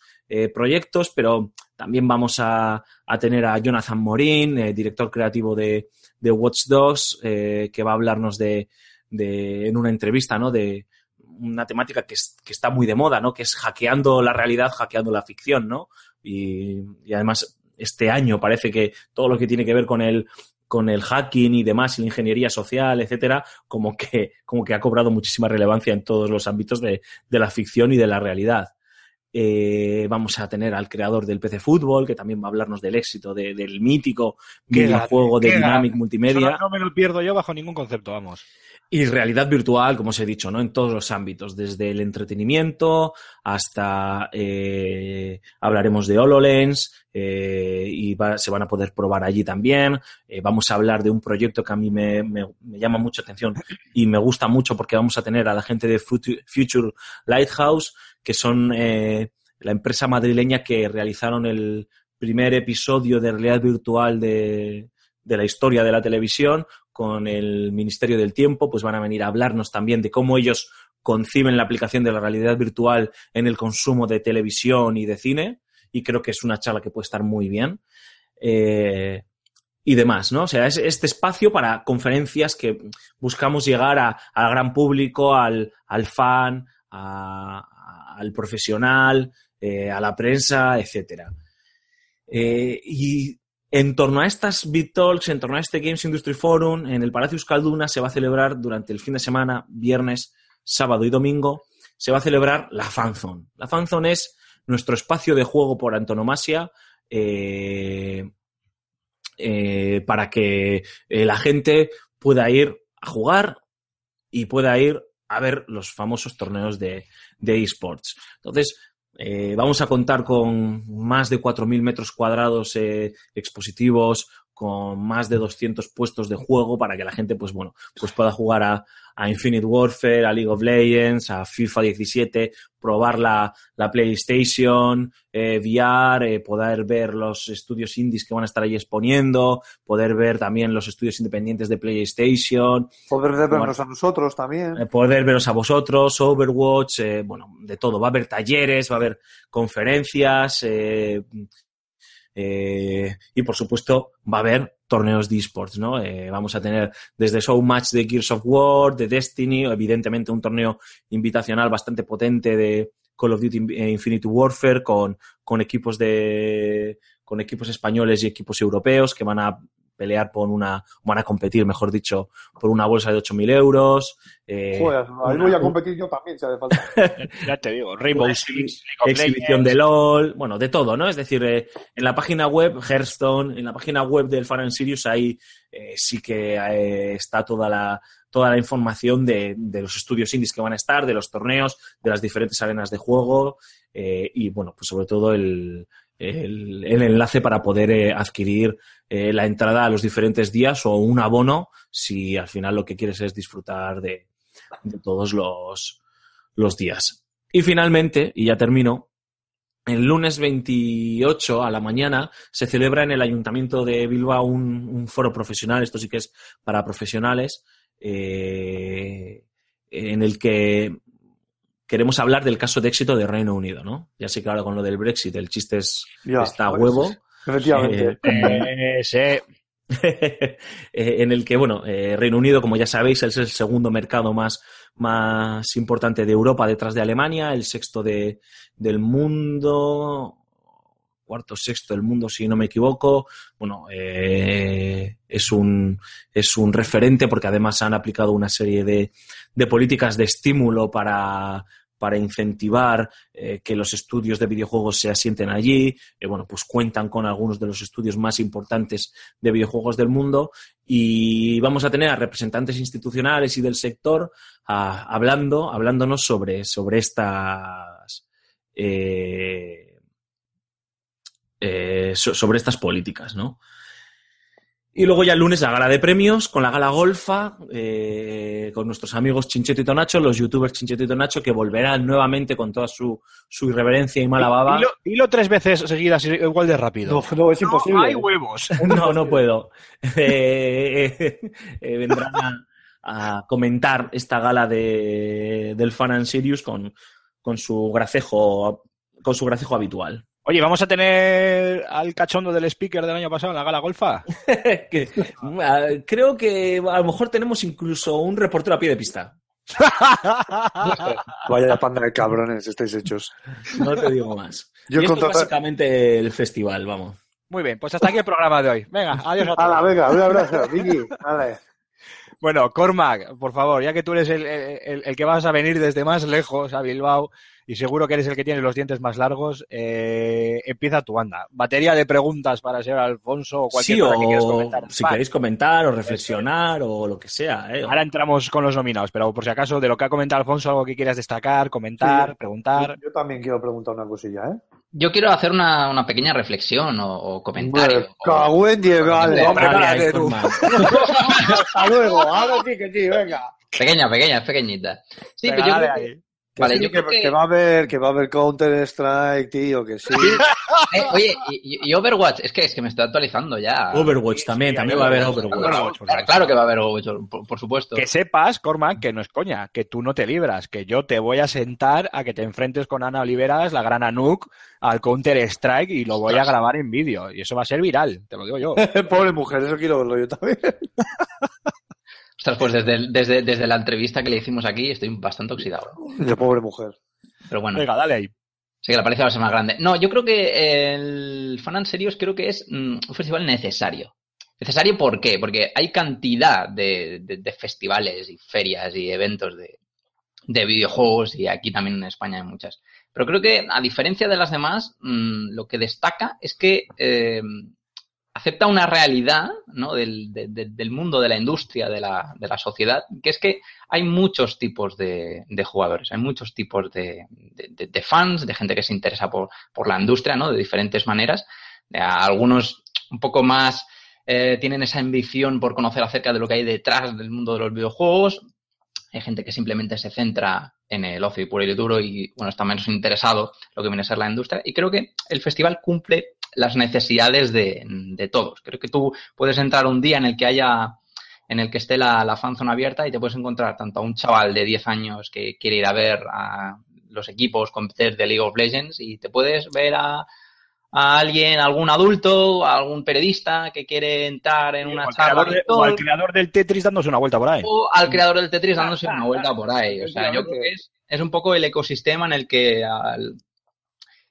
proyectos, pero también vamos a, a tener a Jonathan Morin, director creativo de, de Watch Dogs, eh, que va a hablarnos de, de, en una entrevista, ¿no? De una temática que, es, que, está muy de moda, ¿no? Que es hackeando la realidad, hackeando la ficción, ¿no? Y, y además este año parece que todo lo que tiene que ver con el con el hacking y demás, y la ingeniería social, etcétera, como que, como que ha cobrado muchísima relevancia en todos los ámbitos de, de la ficción y de la realidad. Eh, vamos a tener al creador del PC Fútbol, que también va a hablarnos del éxito de, del mítico Qué videojuego de Dynamic Multimedia. no, no me lo pierdo yo bajo ningún concepto, vamos. Y realidad virtual, como os he dicho, ¿no? En todos los ámbitos, desde el entretenimiento hasta eh, hablaremos de HoloLens eh, y va, se van a poder probar allí también. Eh, vamos a hablar de un proyecto que a mí me, me, me, llama mucho atención y me gusta mucho porque vamos a tener a la gente de Future Lighthouse, que son eh, la empresa madrileña que realizaron el primer episodio de realidad virtual de, de la historia de la televisión con el Ministerio del Tiempo, pues van a venir a hablarnos también de cómo ellos conciben la aplicación de la realidad virtual en el consumo de televisión y de cine, y creo que es una charla que puede estar muy bien. Eh, y demás, ¿no? O sea, es este espacio para conferencias que buscamos llegar a, al gran público, al, al fan, a, al profesional, eh, a la prensa, etcétera. Eh, y en torno a estas Big Talks, en torno a este Games Industry Forum, en el Palacio Euskalduna se va a celebrar durante el fin de semana, viernes, sábado y domingo, se va a celebrar la Fanzone. La Fanzone es nuestro espacio de juego por antonomasia eh, eh, para que la gente pueda ir a jugar y pueda ir a ver los famosos torneos de, de esports. Entonces, eh, vamos a contar con más de 4.000 metros cuadrados eh, expositivos, con más de 200 puestos de juego para que la gente, pues bueno, pues pueda jugar a, a Infinite Warfare, a League of Legends, a FIFA 17, probar la, la PlayStation, eh, VR, eh, poder ver los estudios indies que van a estar ahí exponiendo, poder ver también los estudios independientes de PlayStation. Poder vernos a nosotros también. Eh, poder veros a vosotros, Overwatch, eh, bueno, de todo. Va a haber talleres, va a haber conferencias, eh, eh, y por supuesto va a haber torneos de esports, ¿no? Eh, vamos a tener desde Showmatch de Gears of War, de Destiny, evidentemente un torneo invitacional bastante potente de Call of Duty Infinite Warfare con, con equipos de con equipos españoles y equipos europeos que van a pelear por una, van a competir, mejor dicho, por una bolsa de 8.000 euros. Eh, Joder, ahí voy a competir yo también, si hace falta. Ya te digo, Rainbow Six, exhibición de LOL, bueno, de todo, ¿no? Es decir, eh, en la página web Hearthstone, en la página web del Fan and Sirius, ahí eh, sí que eh, está toda la, toda la información de, de los estudios indies que van a estar, de los torneos, de las diferentes arenas de juego eh, y, bueno, pues sobre todo el, el, enlace para poder eh, adquirir eh, la entrada a los diferentes días o un abono si al final lo que quieres es disfrutar de, todos los, los días. Y finalmente, y ya termino, el lunes 28 a la mañana se celebra en el Ayuntamiento de Bilbao un, un foro profesional, esto sí que es para profesionales, eh, en el que queremos hablar del caso de éxito de Reino Unido, ¿no? Ya sé que ahora con lo del Brexit el chiste es, Ya, está a huevo. Efectivamente. Eh, sí. Eh, en el que, bueno, eh, Reino Unido, como ya sabéis, es el segundo mercado más, más importante de Europa detrás de Alemania, el sexto de, del mundo, cuarto, sexto del mundo, si no me equivoco. Bueno, eh, es, un, es un referente porque además han aplicado una serie de, de políticas de estímulo para, para incentivar eh, que los estudios de videojuegos se asienten allí. Eh, bueno, pues cuentan con algunos de los estudios más importantes de videojuegos del mundo y vamos a tener a representantes institucionales y del sector ah, hablando, hablándonos sobre, sobre estas eh, so- sobre estas políticas, ¿no? Y luego ya el lunes la gala de premios con la gala golfa, eh, con nuestros amigos Chincheto y Tonacho, los youtubers Chincheto y Tonacho, que volverán nuevamente con toda su, su irreverencia y mala baba. Dilo, dilo tres veces seguidas igual de rápido. No, no, es imposible. hay huevos. No, no puedo. Eh, eh, eh, vendrán a, a comentar esta gala de, del Fan and Sirius con, con su gracejo con su gracejo habitual. Oye, ¿vamos a tener al cachondo del speaker del año pasado en la gala golfa? Que, creo que a lo mejor tenemos incluso un reportero a pie de pista. Vaya panda de cabrones estáis hechos. No te digo más. Yo y esto es básicamente el festival, vamos. Muy bien, pues hasta aquí el programa de hoy. Venga, adiós a todos. Hala, venga, un abrazo, Vicky. Bueno, Cormac, por favor, ya que tú eres el, el- el que vas a venir desde más lejos a Bilbao y seguro que eres el que tiene los dientes más largos, eh, empieza tu banda. Batería de preguntas para ser Alfonso o cualquier Sí, cosa que quieras o comentar. si queréis comentar o reflexionar o lo que sea. ¿eh? Ahora entramos con los nominados, pero por si acaso de lo que ha comentado Alfonso, algo que quieras destacar, comentar, Sí. preguntar. Yo también quiero preguntar una cosilla, ¿eh? Yo quiero hacer una, una pequeña reflexión o, o comentario. En vale. Hombre, Vale, tú. Hasta luego. Ahora sí que sí, venga. Pequeña, pequeña, es pequeñita. Sí, Venga, pero yo creo. Que Vale, sí, yo que, creo que- que va a haber, que va a haber Counter Strike, tío, que sí. Eh, oye, y, y Overwatch, es que, es que me estoy actualizando ya. Overwatch también, también va a haber Overwatch. Overwatch, Claro, claro que va a haber Overwatch, por, por supuesto. Que sepas, Cormac, que no es coña, que tú no te libras, que yo te voy a sentar a que te enfrentes con Ana Oliveras, la gran Anuk, al Counter Strike y lo voy a grabar en vídeo. Y eso va a ser viral, te lo digo yo. Pobre mujer, eso quiero verlo yo también. Ostras, pues desde, desde, desde la entrevista que le hicimos aquí estoy bastante oxidado. De pobre mujer. Pero bueno, Venga, dale ahí. sí que la pareja va a ser más grande. No, yo creo que el Fan and Serious creo que es mm, un festival necesario. ¿Necesario por qué? Porque hay cantidad de, de- de festivales y ferias y eventos de, de videojuegos y aquí también en España hay muchas. Pero creo que a diferencia de las demás, mm, lo que destaca es que eh, acepta una realidad ¿no? del, de- de- del mundo, de la industria, de la, de la sociedad, que es que hay muchos tipos de, jugadores, hay muchos tipos de, fans, de gente que se interesa por, por la industria, ¿no? De diferentes maneras. Eh, Algunos un poco más eh, tienen esa ambición por conocer acerca de lo que hay detrás del mundo de los videojuegos. Hay gente que simplemente se centra en el ocio y puro y duro y, bueno, está menos interesado lo que viene a ser la industria. Y creo que el festival cumple las necesidades de, de todos. Creo que tú puedes entrar un día en el que haya en el que esté la, la fanzone abierta y te puedes encontrar tanto a un chaval de 10 años que quiere ir a ver a los equipos competir de League of Legends y te puedes ver a, a alguien, algún adulto, a algún periodista que quiere entrar en una al, charla creador de- virtual, o al creador del Tetris dándose una vuelta por ahí. o al creador del Tetris dándose una vuelta por ahí. O sea, yo creo que es, es un poco el ecosistema en el que al-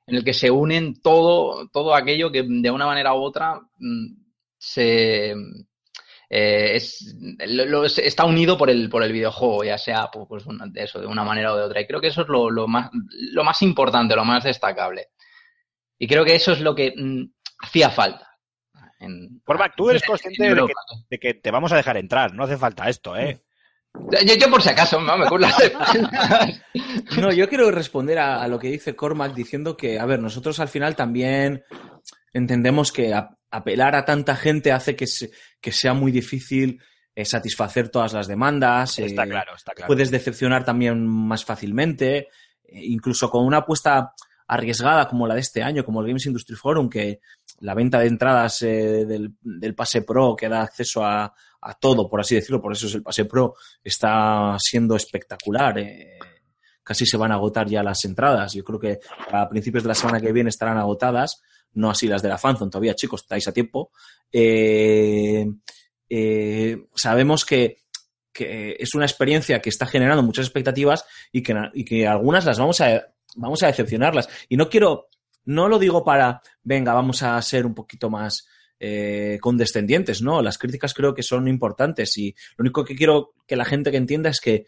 en el que se unen todo, todo aquello que de una manera u otra mm, se eh, es, lo- lo- está unido por el, por el videojuego, ya sea pues, pues, una- de eso, de una manera o de otra. Y creo que eso es lo, lo más, lo más importante, lo más destacable. Y creo que eso es lo que mm, hacía falta. En, Cormac, tú eres en consciente de que, de que te vamos a dejar entrar, no hace falta esto, ¿eh? Yo, yo por si acaso, no, me. No, yo quiero responder a, a lo que dice Cormac diciendo que, a ver, nosotros al final también entendemos que a- apelar a tanta gente hace que, se- que sea muy difícil eh, satisfacer todas las demandas. Está eh, claro, está claro. Puedes decepcionar también más fácilmente, eh, incluso con una apuesta arriesgada como la de este año, como el Games Industry Forum, que la venta de entradas eh, del, pase pro que da acceso a, todo, por así decirlo, por eso es el pase pro, está siendo espectacular. eh, casi se van a agotar ya las entradas. Yo creo que a principios de la semana que viene estarán agotadas, no así las de la Fanzone, todavía chicos, estáis a tiempo. Eh, sabemos que, que es una experiencia que está generando muchas expectativas y que, y que algunas las vamos a, vamos a decepcionarlas. Y no quiero, no lo digo para, venga, vamos a ser un poquito más eh, condescendientes, ¿no? Las críticas creo que son importantes y lo único que quiero que la gente que entienda es que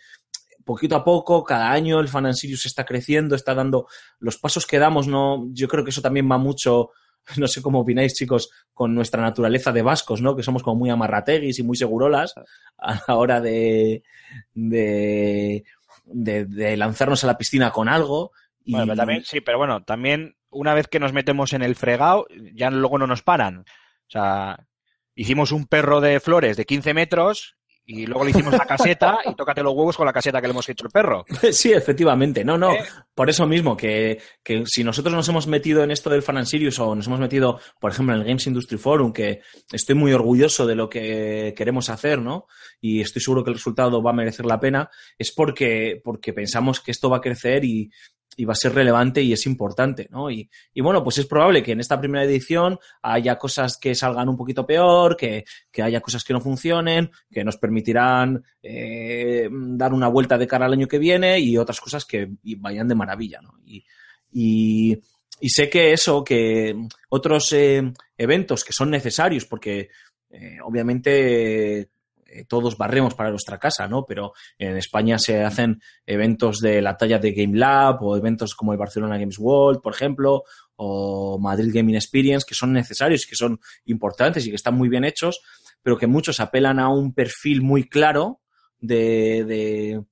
poquito a poco, cada año el Fan Sirius está creciendo, está dando los pasos que damos, no, yo creo que eso también va mucho, no sé cómo opináis, chicos, con nuestra naturaleza de vascos, ¿no? Que somos como muy amarrateguis y muy segurolas a la hora de, de, de lanzarnos a la piscina con algo. Y... Bueno, pero también, sí, pero bueno, también una vez que nos metemos en el fregado, ya luego no nos paran. O sea, hicimos un perro de flores de 15 metros y luego le hicimos la caseta y tócate los huevos con la caseta que le hemos hecho el perro. Sí, efectivamente. No, no. ¿Eh? Por eso mismo, que, que, si nosotros nos hemos metido en esto del Fan and Sirius o nos hemos metido, por ejemplo, en el Games Industry Forum, que estoy muy orgulloso de lo que queremos hacer, ¿no? Y estoy seguro que el resultado va a merecer la pena, es porque, porque pensamos que esto va a crecer y, y va a ser relevante y es importante, ¿no? Y, y, bueno, pues es probable que en esta primera edición haya cosas que salgan un poquito peor, que, que haya cosas que no funcionen, que nos permitirán eh, dar una vuelta de cara al año que viene y otras cosas que vayan de maravilla, ¿no? Y, y, sé que eso, que otros eh, eventos que son necesarios, porque eh, obviamente eh, todos barremos para nuestra casa, ¿no? Pero en España se hacen eventos de la talla de Game Lab o eventos como el Barcelona Games World, por ejemplo, o Madrid Gaming Experience, que son necesarios y que son importantes y que están muy bien hechos, pero que muchos apelan a un perfil muy claro de, de,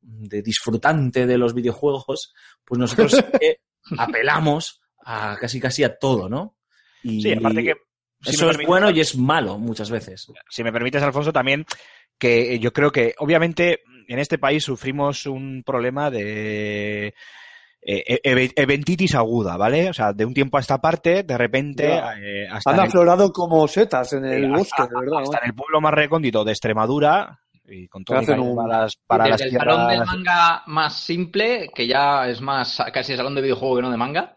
de disfrutante de los videojuegos, pues nosotros eh, apelamos a casi casi a todo, ¿no? Y, sí, aparte que si Eso es bueno y es malo muchas veces. Si me permites, Alfonso, también que yo creo que obviamente en este país sufrimos un problema de eh, eventitis aguda, ¿vale? O sea, de un tiempo a esta parte, de repente... Eh, hasta Han aflorado el, como setas en el bosque, hasta, de verdad. Hasta en el pueblo más recóndito de Extremadura, y con todo un... para las, para Desde las el tierras... salón del manga más simple, que ya es más casi salón de videojuego que no de manga,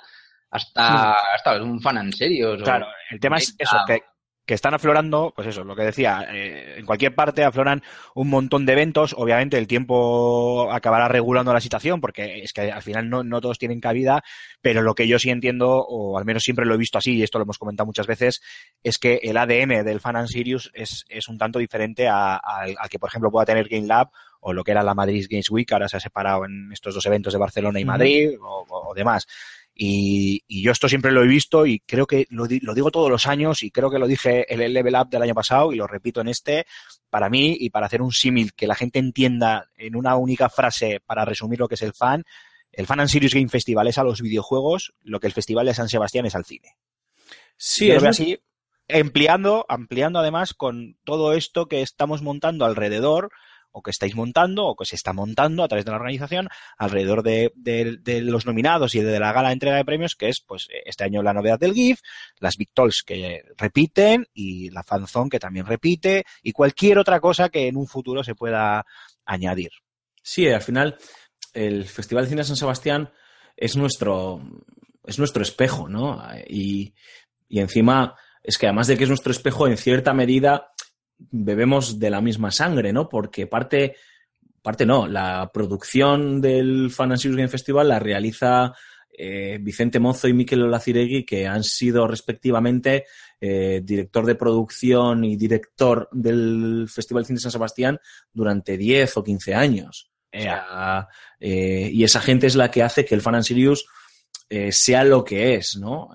hasta, hasta un fan en serio. Claro, el tema es eso, que, que están aflorando, pues eso, lo que decía, eh, en cualquier parte afloran un montón de eventos, obviamente el tiempo acabará regulando la situación, porque es que al final no, no, todos tienen cabida, pero lo que yo sí entiendo, o al menos siempre lo he visto así, y esto lo hemos comentado muchas veces, es que el ADN del Fan and Sirius es, es un tanto diferente a, a, a, que, por ejemplo, pueda tener Game Lab o lo que era la Madrid Games Week, ahora se ha separado en estos dos eventos de Barcelona y Madrid, o demás. Y, y, yo esto siempre lo he visto y creo que lo, lo, digo todos los años y creo que lo dije en el Level Up del año pasado y lo repito en este, para mí y para hacer un símil que la gente entienda en una única frase para resumir lo que es el fan, el Fan and Serious Game Festival es a los videojuegos lo que el Festival de San Sebastián es al cine. Sí, es así, ampliando, ampliando además con todo esto que estamos montando alrededor, o que estáis montando o que se está montando a través de la organización alrededor de, los nominados y de la gala de entrega de premios, que es pues este año la novedad del GIF, las Big Talks que repiten y la fanzone que también repite y cualquier otra cosa que en un futuro se pueda añadir. Sí, al final el Festival de Cine de San Sebastián es nuestro, es nuestro espejo, ¿no? Y, y encima es que además de que es nuestro espejo, en cierta medida bebemos de la misma sangre, ¿no? Porque parte, parte no, la producción del Fan and Game Festival la realiza eh, Vicente Mozo y Miquel Olaciregui, que han sido respectivamente eh, director de producción y director del Festival de Cine San Sebastián durante 10 o 15 años. O sea, eh, y esa gente es la que hace que el Fan and Sirius sea lo que es, ¿no?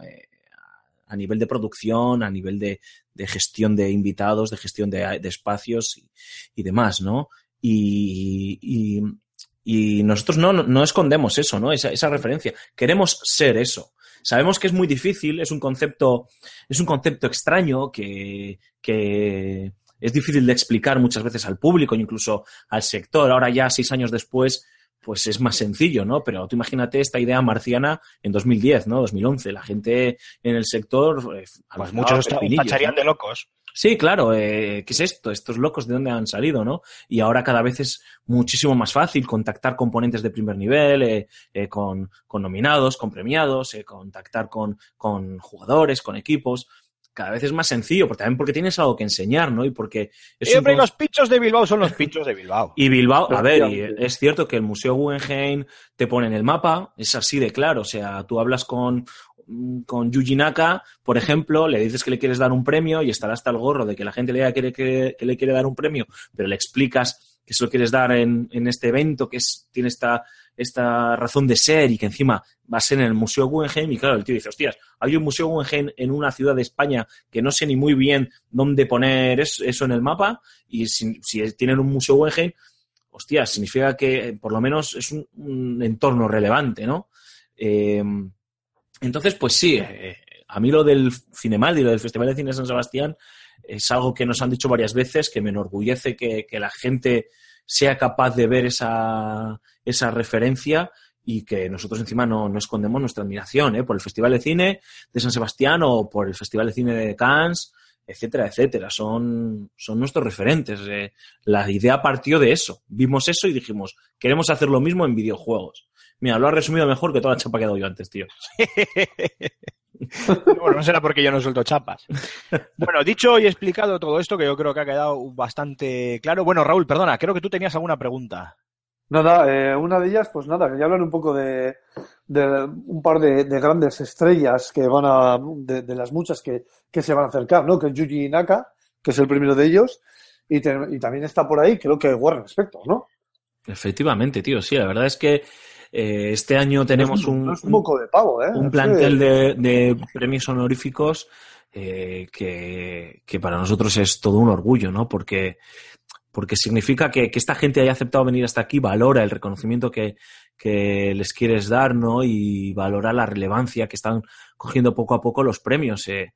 A nivel de producción, a nivel de, gestión de invitados, de gestión de, espacios y, demás, ¿no? Y, y, y nosotros no, no, escondemos eso, ¿no? Esa, esa, referencia. Queremos ser eso. Sabemos que es muy difícil, es un concepto, es un concepto extraño que, que es difícil de explicar muchas veces al público, incluso al sector. Ahora ya, seis años después, pues es más sencillo, ¿no? Pero tú imagínate esta idea marciana en 2010, ¿no? 2011. La gente en el sector... Pues, pues muchos tacharían ¿no? de locos. Sí, claro. Eh, ¿Qué es esto? Estos locos de dónde han salido, ¿no? Y ahora cada vez es muchísimo más fácil contactar componentes de primer nivel, eh, eh, con, con, nominados, con premiados, contactar con, con jugadores, con equipos. Cada vez es más sencillo, porque también porque tienes algo que enseñar, ¿no? Y porque es Siempre los pinchos de Bilbao son los pinchos de Bilbao. y Bilbao, a ver, y es cierto que el Museo Guggenheim te pone en el mapa, es así de claro. O sea, tú hablas con, con Yuji Naka, por ejemplo, le dices que le quieres dar un premio y estará hasta el gorro de que la gente le diga que le, que, que le quiere dar un premio, pero le explicas que se lo quieres dar en, en este evento, que es, tiene esta, esta razón de ser y que encima va a ser en el Museo Guggenheim. Y claro, el tío dice, hostias, hay un Museo Guggenheim en una ciudad de España que no sé ni muy bien dónde poner es- eso en el mapa y si, tienen un Museo Guggenheim, hostia, significa que eh, por lo menos es un, entorno relevante, ¿no? Eh, entonces, pues sí, eh, a mí lo del Cinemaldi y lo del Festival de Cine San Sebastián es algo que nos han dicho varias veces, que me enorgullece que la gente sea capaz de ver esa, esa referencia y que nosotros encima no, no escondemos nuestra admiración ¿eh? por el Festival de Cine de San Sebastián o por el Festival de Cine de Cannes, etcétera, etcétera. Son, son nuestros referentes. eh. La idea partió de eso. Vimos eso y dijimos, queremos hacer lo mismo en videojuegos. Mira, lo has resumido mejor que toda la chapa que he dado yo antes, tío. Bueno, no será porque yo no suelto chapas. Bueno, dicho y explicado todo esto, que yo creo que ha quedado bastante claro. Bueno, Raúl, perdona, creo que tú tenías alguna pregunta. Nada, eh, una de ellas, pues nada, quería hablar un poco de, de un par de, de grandes estrellas que van a, de, de las muchas que, que se van a acercar, ¿no? Que es Yuji Naka, que es el primero de ellos, y, te- y también está por ahí, creo que Warren Spector, ¿no? Efectivamente, tío, sí, la verdad es que eh, este año tenemos un, no es un moco de pavo, ¿eh? un plantel de, de premios honoríficos eh, que, que para nosotros es todo un orgullo, ¿no? Porque, porque significa que, que esta gente haya aceptado venir hasta aquí, valora el reconocimiento que, que les quieres dar, ¿no? Y valora la relevancia que están cogiendo poco a poco los premios. eh.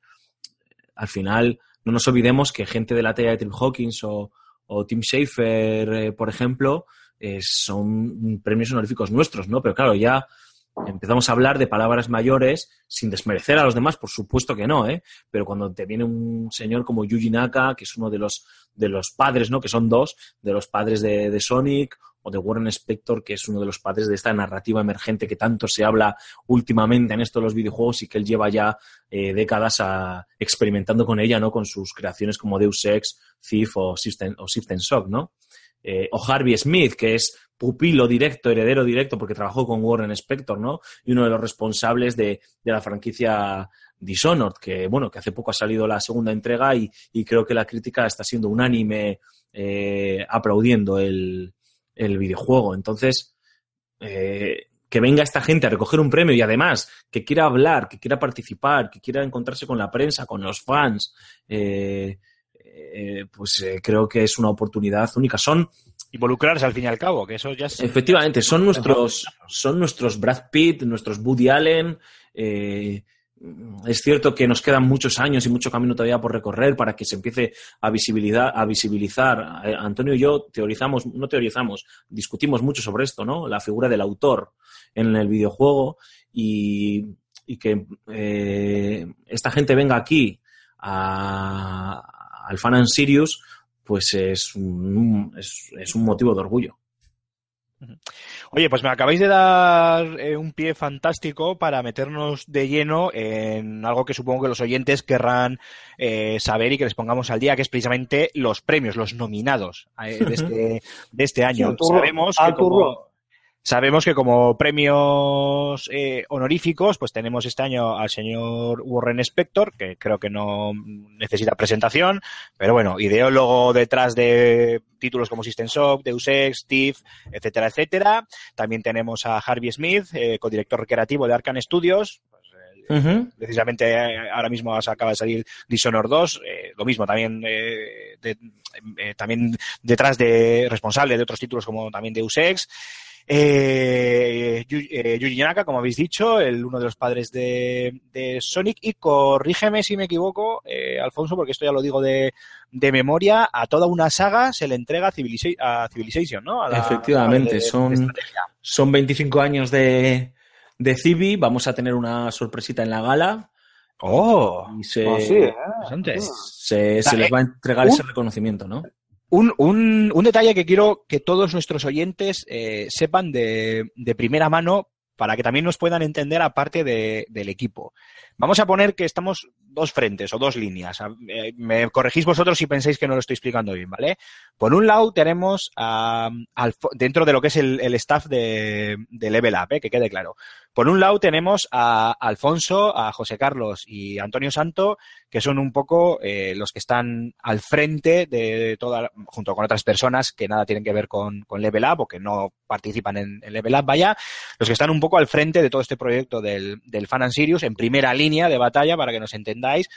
Al final, no nos olvidemos que gente de la talla de Tim Hawkins o, o Tim Schafer, eh, por ejemplo, eh, son premios honoríficos nuestros, ¿no? Pero claro, ya empezamos a hablar de palabras mayores sin desmerecer a los demás, por supuesto que no, ¿eh? Pero cuando te viene un señor como Yuji Naka, que es uno de los, de los padres, ¿no? Que son dos, de los padres de, de Sonic, o de Warren Spector, que es uno de los padres de esta narrativa emergente que tanto se habla últimamente en esto de los videojuegos y que él lleva ya eh, décadas a- experimentando con ella, ¿no? Con sus creaciones como Deus Ex, Thief o System, o Shock, ¿no? Eh, o Harvey Smith, que es pupilo directo, heredero directo, porque trabajó con Warren Spector, ¿no? Y uno de los responsables de, de la franquicia Dishonored, que, bueno, que hace poco ha salido la segunda entrega y, y creo que la crítica está siendo unánime eh, aplaudiendo el, el videojuego. Entonces, eh, que venga esta gente a recoger un premio y además que quiera hablar, que quiera participar, que quiera encontrarse con la prensa, con los fans, eh, eh, pues eh, creo que es una oportunidad única. Son, Involucrarse al fin y al cabo, que eso ya es... efectivamente, son nuestros, son nuestros Brad Pitt, nuestros Woody Allen. eh, es cierto que nos quedan muchos años y mucho camino todavía por recorrer para que se empiece a visibilizar. A visibilizar. Eh, Antonio y yo teorizamos, no teorizamos, discutimos mucho sobre esto, ¿no? La figura del autor en el videojuego y, que eh, esta gente venga aquí al Fan and Sirius, pues es un, es un motivo de orgullo. Oye, pues me acabáis de dar eh, un pie fantástico para meternos de lleno en algo que supongo que los oyentes querrán eh, saber y que les pongamos al día, que es precisamente los premios, los nominados eh, de, este, de este año. Sí, sabemos, que como. Sabemos que como premios eh, honoríficos, pues tenemos este año al señor Warren Spector, que creo que no necesita presentación, pero bueno, ideólogo detrás de títulos como System Shock, Deus Ex, Thief, etcétera, etcétera. También tenemos a Harvey Smith, eh, codirector creativo de Arcan Studios. Eh, precisamente eh, ahora mismo acaba de salir Dishonored 2, eh, lo mismo también eh, de- eh, también detrás de responsable de otros títulos como también Deus Ex. Eh, eh, Yuji Naka, como habéis dicho, el uno de los padres de, de Sonic y corrígeme si me equivoco, eh, Alfonso, porque esto ya lo digo de, de memoria, a toda una saga se le entrega a, Civilization, ¿no? A la- Efectivamente, de- son-. Son 25 años de, de Civi, vamos a tener una sorpresita en la gala Oh, y se, Ah, sí, ¿eh? se, se les va a entregar un- ese reconocimiento, ¿no? Un, un, un detalle que quiero que todos nuestros oyentes eh, sepan de, de primera mano para que también nos puedan entender aparte de- del equipo. Vamos a poner que estamos dos frentes o dos líneas. Eh, Me corregís vosotros si pensáis que no lo estoy explicando bien, ¿vale? Por un lado tenemos dentro de lo que es el, el staff de, de Level Up, ¿eh? que quede claro. Por un lado tenemos a Alfonso, a José Carlos y Antonio Santo, que son un poco eh, los que están al frente de toda, junto con otras personas que nada tienen que ver con, con Level Up o que no participan en, en Level Up, vaya, los que están un poco al frente de todo este proyecto del, Fan and Sirius, en primera línea de batalla, para que nos entendáis,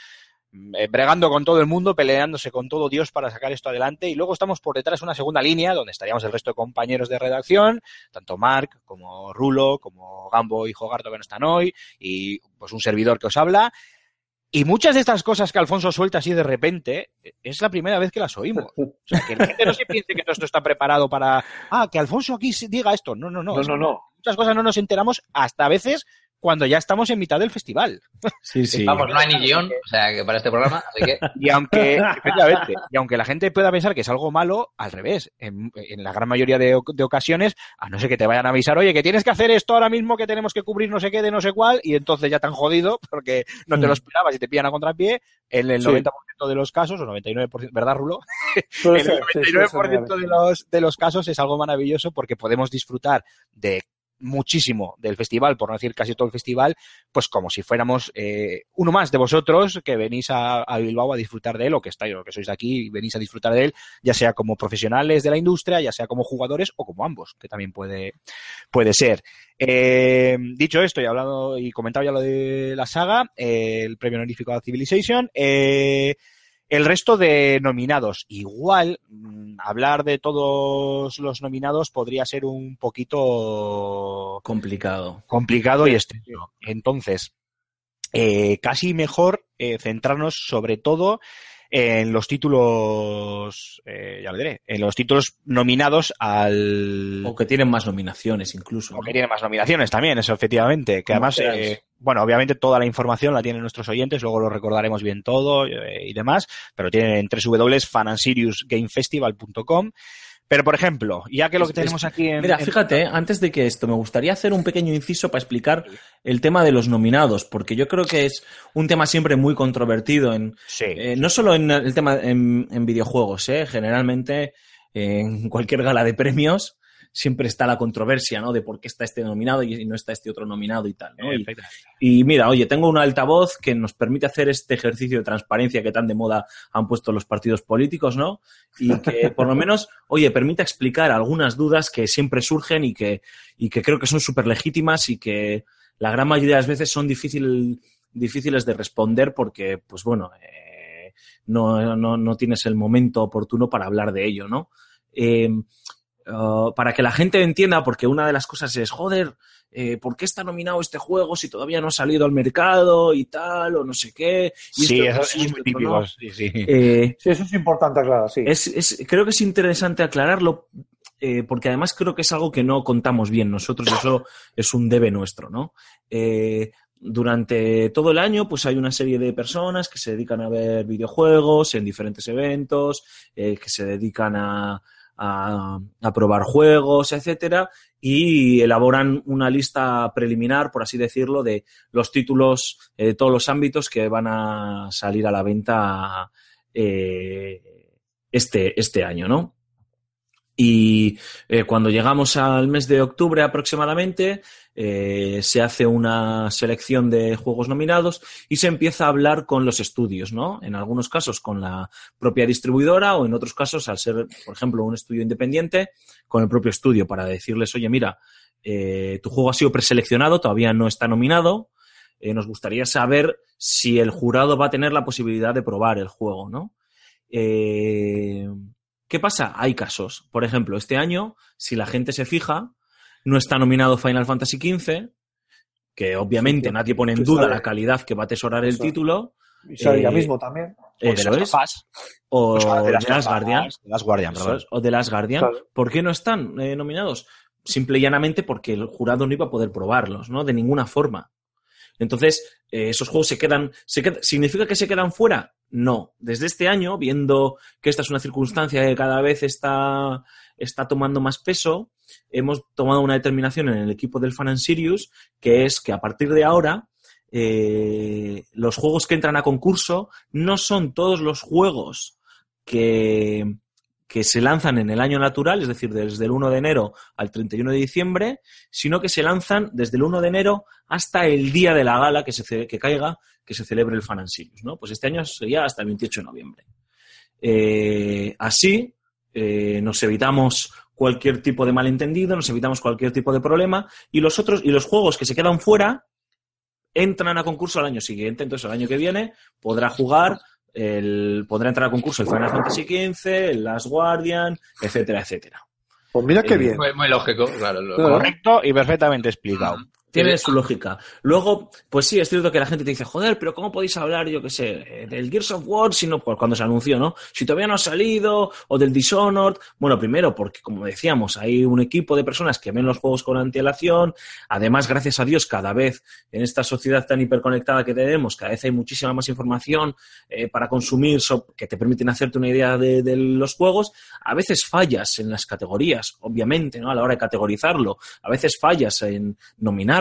bregando con todo el mundo, peleándose con todo Dios para sacar esto adelante. Y luego estamos por detrás una segunda línea, donde estaríamos el resto de compañeros de redacción, tanto Mark como Rulo, como Gambo y Jogarto que no están hoy, y pues un servidor que os habla. Y muchas de estas cosas que Alfonso suelta así de repente, eh, es la primera vez que las oímos. O sea, que la gente no se piense que todo esto está preparado para, ah, que Alfonso aquí diga esto. No, no, no. No, no, no. Muchas cosas no nos enteramos hasta a veces cuando ya estamos en mitad del festival. Sí, sí. Vamos, no hay ni guion, o sea, que para este programa, así que Y aunque, efectivamente, y aunque la gente pueda pensar que es algo malo, al revés. En, en la gran mayoría de, oc- de ocasiones, a no ser que te vayan a avisar, oye, que tienes que hacer esto ahora mismo, que tenemos que cubrir no sé qué de no sé cuál, y entonces ya tan jodido porque no te lo esperabas y te pillan a contrapié. En el Sí. 90% de los casos, o 99%, ¿verdad, Rulo? En el ser, sí, suele ser 99% de los, de los casos es algo maravilloso porque podemos disfrutar de muchísimo del festival, por no decir casi todo el festival, pues como si fuéramos eh, uno más de vosotros que venís a, Bilbao a disfrutar de él, o que estáis, o que sois de aquí y venís a disfrutar de él, ya sea como profesionales de la industria, ya sea como jugadores o como ambos, que también puede, puede ser. Eh, dicho esto y hablado y comentado ya lo de la saga, eh, el premio honorífico a Civilization, eh, el resto de nominados, igual mm, hablar de todos los nominados podría ser un poquito Complicado. complicado y extenso. Entonces, eh, casi mejor eh, centrarnos sobre todo en los títulos, eh, ya lo diré, en los títulos nominados al... O que tienen más nominaciones incluso. O ¿no? que tiene más nominaciones también, eso efectivamente. Que además, eh, bueno, obviamente toda la información la tienen nuestros oyentes, luego lo recordaremos bien todo eh, y demás, pero tienen en www.fanansiriusgamefestival.com. Pero, por ejemplo, ya que lo que tenemos aquí en... Mira, en- fíjate, antes de que esto, me gustaría hacer un pequeño inciso para explicar el tema de los nominados, porque yo creo que es un tema siempre muy controvertido en, Sí. eh, no solo en el tema en, en videojuegos, ¿eh? generalmente en cualquier gala de premios siempre está la controversia, ¿no? De por qué está este nominado y no está este otro nominado y tal, ¿no? Y- Efectivamente. Y mira, oye, tengo un altavoz que nos permite hacer este ejercicio de transparencia que tan de moda han puesto los partidos políticos, ¿no? Y que por lo menos, oye, permite explicar algunas dudas que siempre surgen y que, y que creo que son súper legítimas y que la gran mayoría de las veces son difícil, difíciles de responder porque, pues bueno, eh, no, no, no tienes el momento oportuno para hablar de ello, ¿no? Eh, Uh, para que la gente entienda, porque una de las cosas es, joder, eh, ¿por qué está nominado este juego si todavía no ha salido al mercado y tal, o no sé qué? Y Sí, esto- eso, es muy no. típico. Sí, sí. Eh, Sí, eso es importante aclarar, sí. es, es- creo que es interesante aclararlo, eh, porque además creo que es algo que no contamos bien nosotros, y eso es un debe nuestro, ¿no? Eh, durante todo el año, pues hay una serie de personas que se dedican a ver videojuegos en diferentes eventos, eh, que se dedican a, a, a probar juegos, etcétera, y elaboran una lista preliminar, por así decirlo, de los títulos eh, de todos los ámbitos que van a salir a la venta eh, este, este año, ¿no? Y eh, cuando llegamos al mes de octubre aproximadamente, eh, se hace una selección de juegos nominados y se empieza a hablar con los estudios, ¿no? En algunos casos con la propia distribuidora o en otros casos, al ser, por ejemplo, un estudio independiente, con el propio estudio para decirles, oye, mira, eh, tu juego ha sido preseleccionado, todavía no está nominado, eh, nos gustaría saber si el jurado va a tener la posibilidad de probar el juego, ¿no? ¿Qué pasa? Hay casos. Por ejemplo, este año, si la gente se fija, no está nominado Final Fantasy XV, que obviamente Sí, nadie pone en duda sale. la calidad que va a atesorar el Eso. título. Y sale ya eh, mismo también. O de las es. O O sea, de las Last tofas, Guardian. de Las Guardian, Eso perdón. es, o de Last Guardian. Claro. ¿Por qué no están eh, nominados? Simple y llanamente porque el jurado no iba a poder probarlos, ¿no? De ninguna forma. Entonces, eh, esos juegos se quedan, se qued- ¿significa que se quedan fuera? No. Desde este año, viendo que esta es una circunstancia que cada vez está, está tomando más peso, hemos tomado una determinación en el equipo del Fan and Sirius, que es que a partir de ahora eh, los juegos que entran a concurso no son todos los juegos que, que se lanzan en el año natural, es decir, desde el 1 de enero al 31 de diciembre, sino que se lanzan desde el 1 de enero hasta el día de la gala que, se, que caiga, que se celebre el Fan and Sirius, ¿no? Pues este año sería hasta el 28 de noviembre. Eh, así eh, nos evitamos cualquier tipo de malentendido, nos evitamos cualquier tipo de problema y los otros y los juegos que se quedan fuera entran a concurso al año siguiente, entonces el año que viene podrá jugar el, podrá entrar a concurso el Final Fantasy XV, el Last Guardian, etcétera, etcétera. Pues mira qué Eh, bien. Muy, muy lógico, claro. lo- Claro. Correcto y perfectamente explicado. Tiene su lógica. Luego, pues sí, es cierto que la gente te dice, joder, pero ¿cómo podéis hablar, yo qué sé, eh, del Gears of War si no, pues cuando se anunció, ¿no? Si todavía no ha salido, o del Dishonored. Bueno, primero, porque como decíamos, hay un equipo de personas que ven los juegos con antelación. Además, gracias a Dios, cada vez en esta sociedad tan hiperconectada que tenemos, cada vez hay muchísima más información eh, para consumir so- que te permiten hacerte una idea de, de los juegos. A veces fallas en las categorías, obviamente, ¿no? A la hora de categorizarlo. A veces fallas en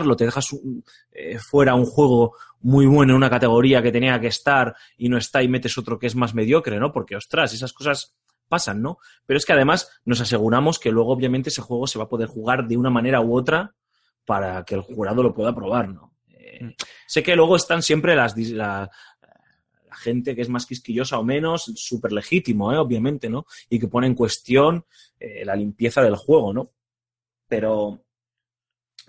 nominarlo, te dejas un- eh, fuera un juego muy bueno en una categoría que tenía que estar y no está y metes otro que es más mediocre, ¿no? Porque, ostras, esas cosas pasan, ¿no? Pero es que además nos aseguramos que luego, obviamente, ese juego se va a poder jugar de una manera u otra para que el jurado lo pueda probar, ¿no? Eh, sé que luego están siempre las, la gente que es más quisquillosa o menos, súper legítimo, ¿eh? obviamente, ¿no? Y que pone en cuestión eh, la limpieza del juego, ¿no? Pero,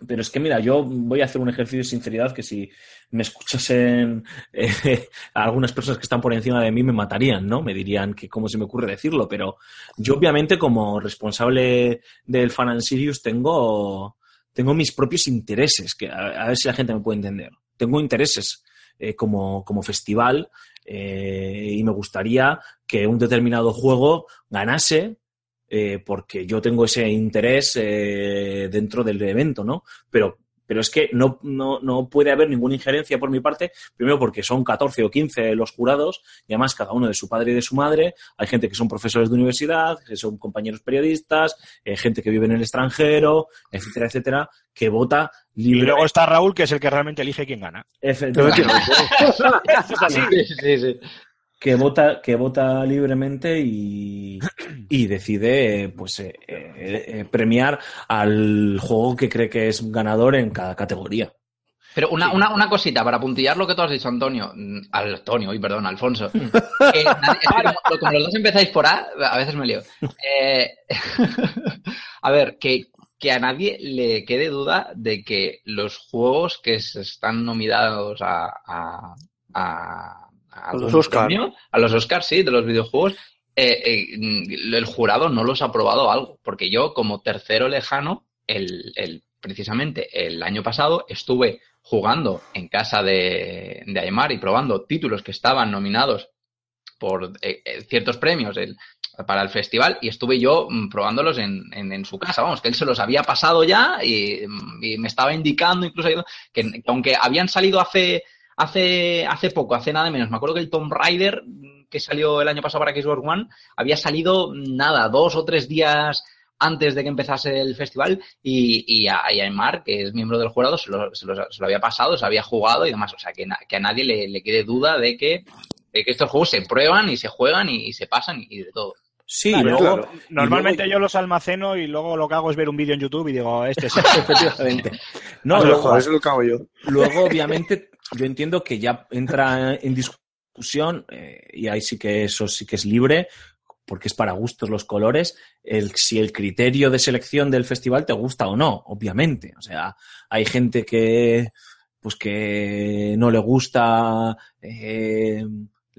pero es que, mira, yo voy a hacer un ejercicio de sinceridad que si me escuchasen eh, algunas personas que están por encima de mí me matarían, ¿no? Me dirían que cómo se me ocurre decirlo, pero yo obviamente como responsable del Fan Sirius tengo, tengo mis propios intereses, que a, a ver si la gente me puede entender. Tengo intereses eh, como, como festival eh, y me gustaría que un determinado juego ganase eh, porque yo tengo ese interés eh, dentro del evento, ¿no? Pero, pero es que no, no, no puede haber ninguna injerencia por mi parte, primero porque son 14 o 15 los jurados, y además cada uno de su padre y de su madre, hay gente que son profesores de universidad, que son compañeros periodistas, eh, gente que vive en el extranjero, etcétera, etcétera, que vota Y libre. luego está Raúl, que es el que realmente elige quién gana. Efectivamente. Es así. Sí, sí, sí. Que vota que vota libremente y, y decide pues eh, eh, eh, premiar al juego que cree que es ganador en cada categoría. Pero una, una, una cosita, para puntillar lo que tú has dicho, Antonio. mm, Al- Antonio, uy, perdón, Alfonso. Eh, es que como, como los dos empezáis por A, a veces me lío. Eh, a ver, que, que a nadie le quede duda de que los juegos que se están nominados a, a, a, a los Oscar. premio, a los Oscars, sí, de los videojuegos, eh, eh, mm, el jurado no los ha aprobado algo. Porque yo, como tercero lejano, el, el, precisamente el año pasado estuve jugando en casa de, de Aymar y probando títulos que estaban nominados por eh, eh, ciertos premios el- para el festival y estuve yo mm, probándolos en, en- en su casa. Vamos, que él se los había pasado ya y, mm, y me estaba indicando incluso que, que aunque habían salido hace, hace, hace poco, hace nada menos, me acuerdo que el Tomb Raider mm, que salió el año pasado para Xbox One había salido mm, nada, dos o tres días antes de que empezase el festival y, y, a, Aymar, que es miembro del jurado, se lo, se lo- había pasado, se había jugado y demás. O sea, que, que a nadie le, le quede duda de que, de que estos juegos se prueban y se juegan y se pasan y de todo. Sí, Claro, luego, claro. Normalmente luego- yo los almaceno y luego lo que hago es ver un vídeo en YouTube y digo, este es efectivamente. No, Ah, luego, eso lo que hago yo. luego, obviamente, yo entiendo que ya entra en discusión, eh, y ahí sí que eso sí que es libre, porque es para gustos los colores, el, si el criterio de selección del festival te gusta o no, obviamente. O sea, hay gente que pues que no le gusta eh,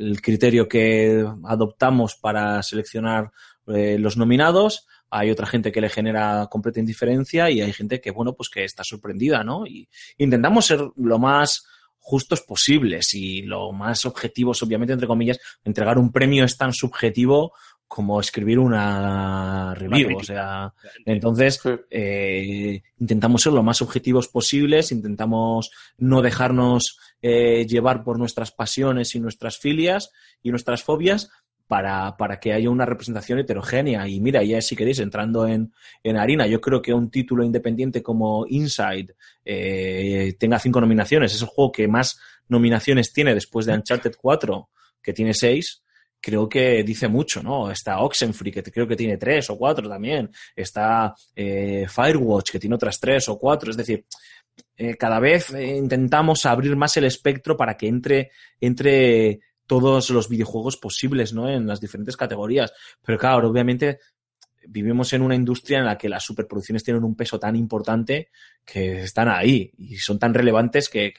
el criterio que adoptamos para seleccionar eh, los nominados, hay otra gente que le genera completa indiferencia y hay gente que, bueno, pues que está sorprendida, ¿no? Y intentamos ser lo más justos posibles y lo más objetivos, obviamente, entre comillas, entregar un premio es tan subjetivo como escribir una review, o sea, entonces eh, intentamos ser lo más objetivos posibles, intentamos no dejarnos eh, llevar por nuestras pasiones y nuestras filias y nuestras fobias para, para que haya una representación heterogénea. Y mira, ya si queréis, entrando en, en harina, yo creo que un título independiente como Inside eh, tenga cinco nominaciones, es el juego que más nominaciones tiene después de Uncharted 4, que tiene seis, creo que dice mucho, ¿no? Está Oxenfree, que creo que tiene tres o cuatro también. Está eh, Firewatch, que tiene otras tres o cuatro. Es decir, eh, cada vez eh, intentamos abrir más el espectro para que entre, entre todos los videojuegos posibles, ¿no? En las diferentes categorías. Pero claro, obviamente vivimos en una industria en la que las superproducciones tienen un peso tan importante que están ahí y son tan relevantes que,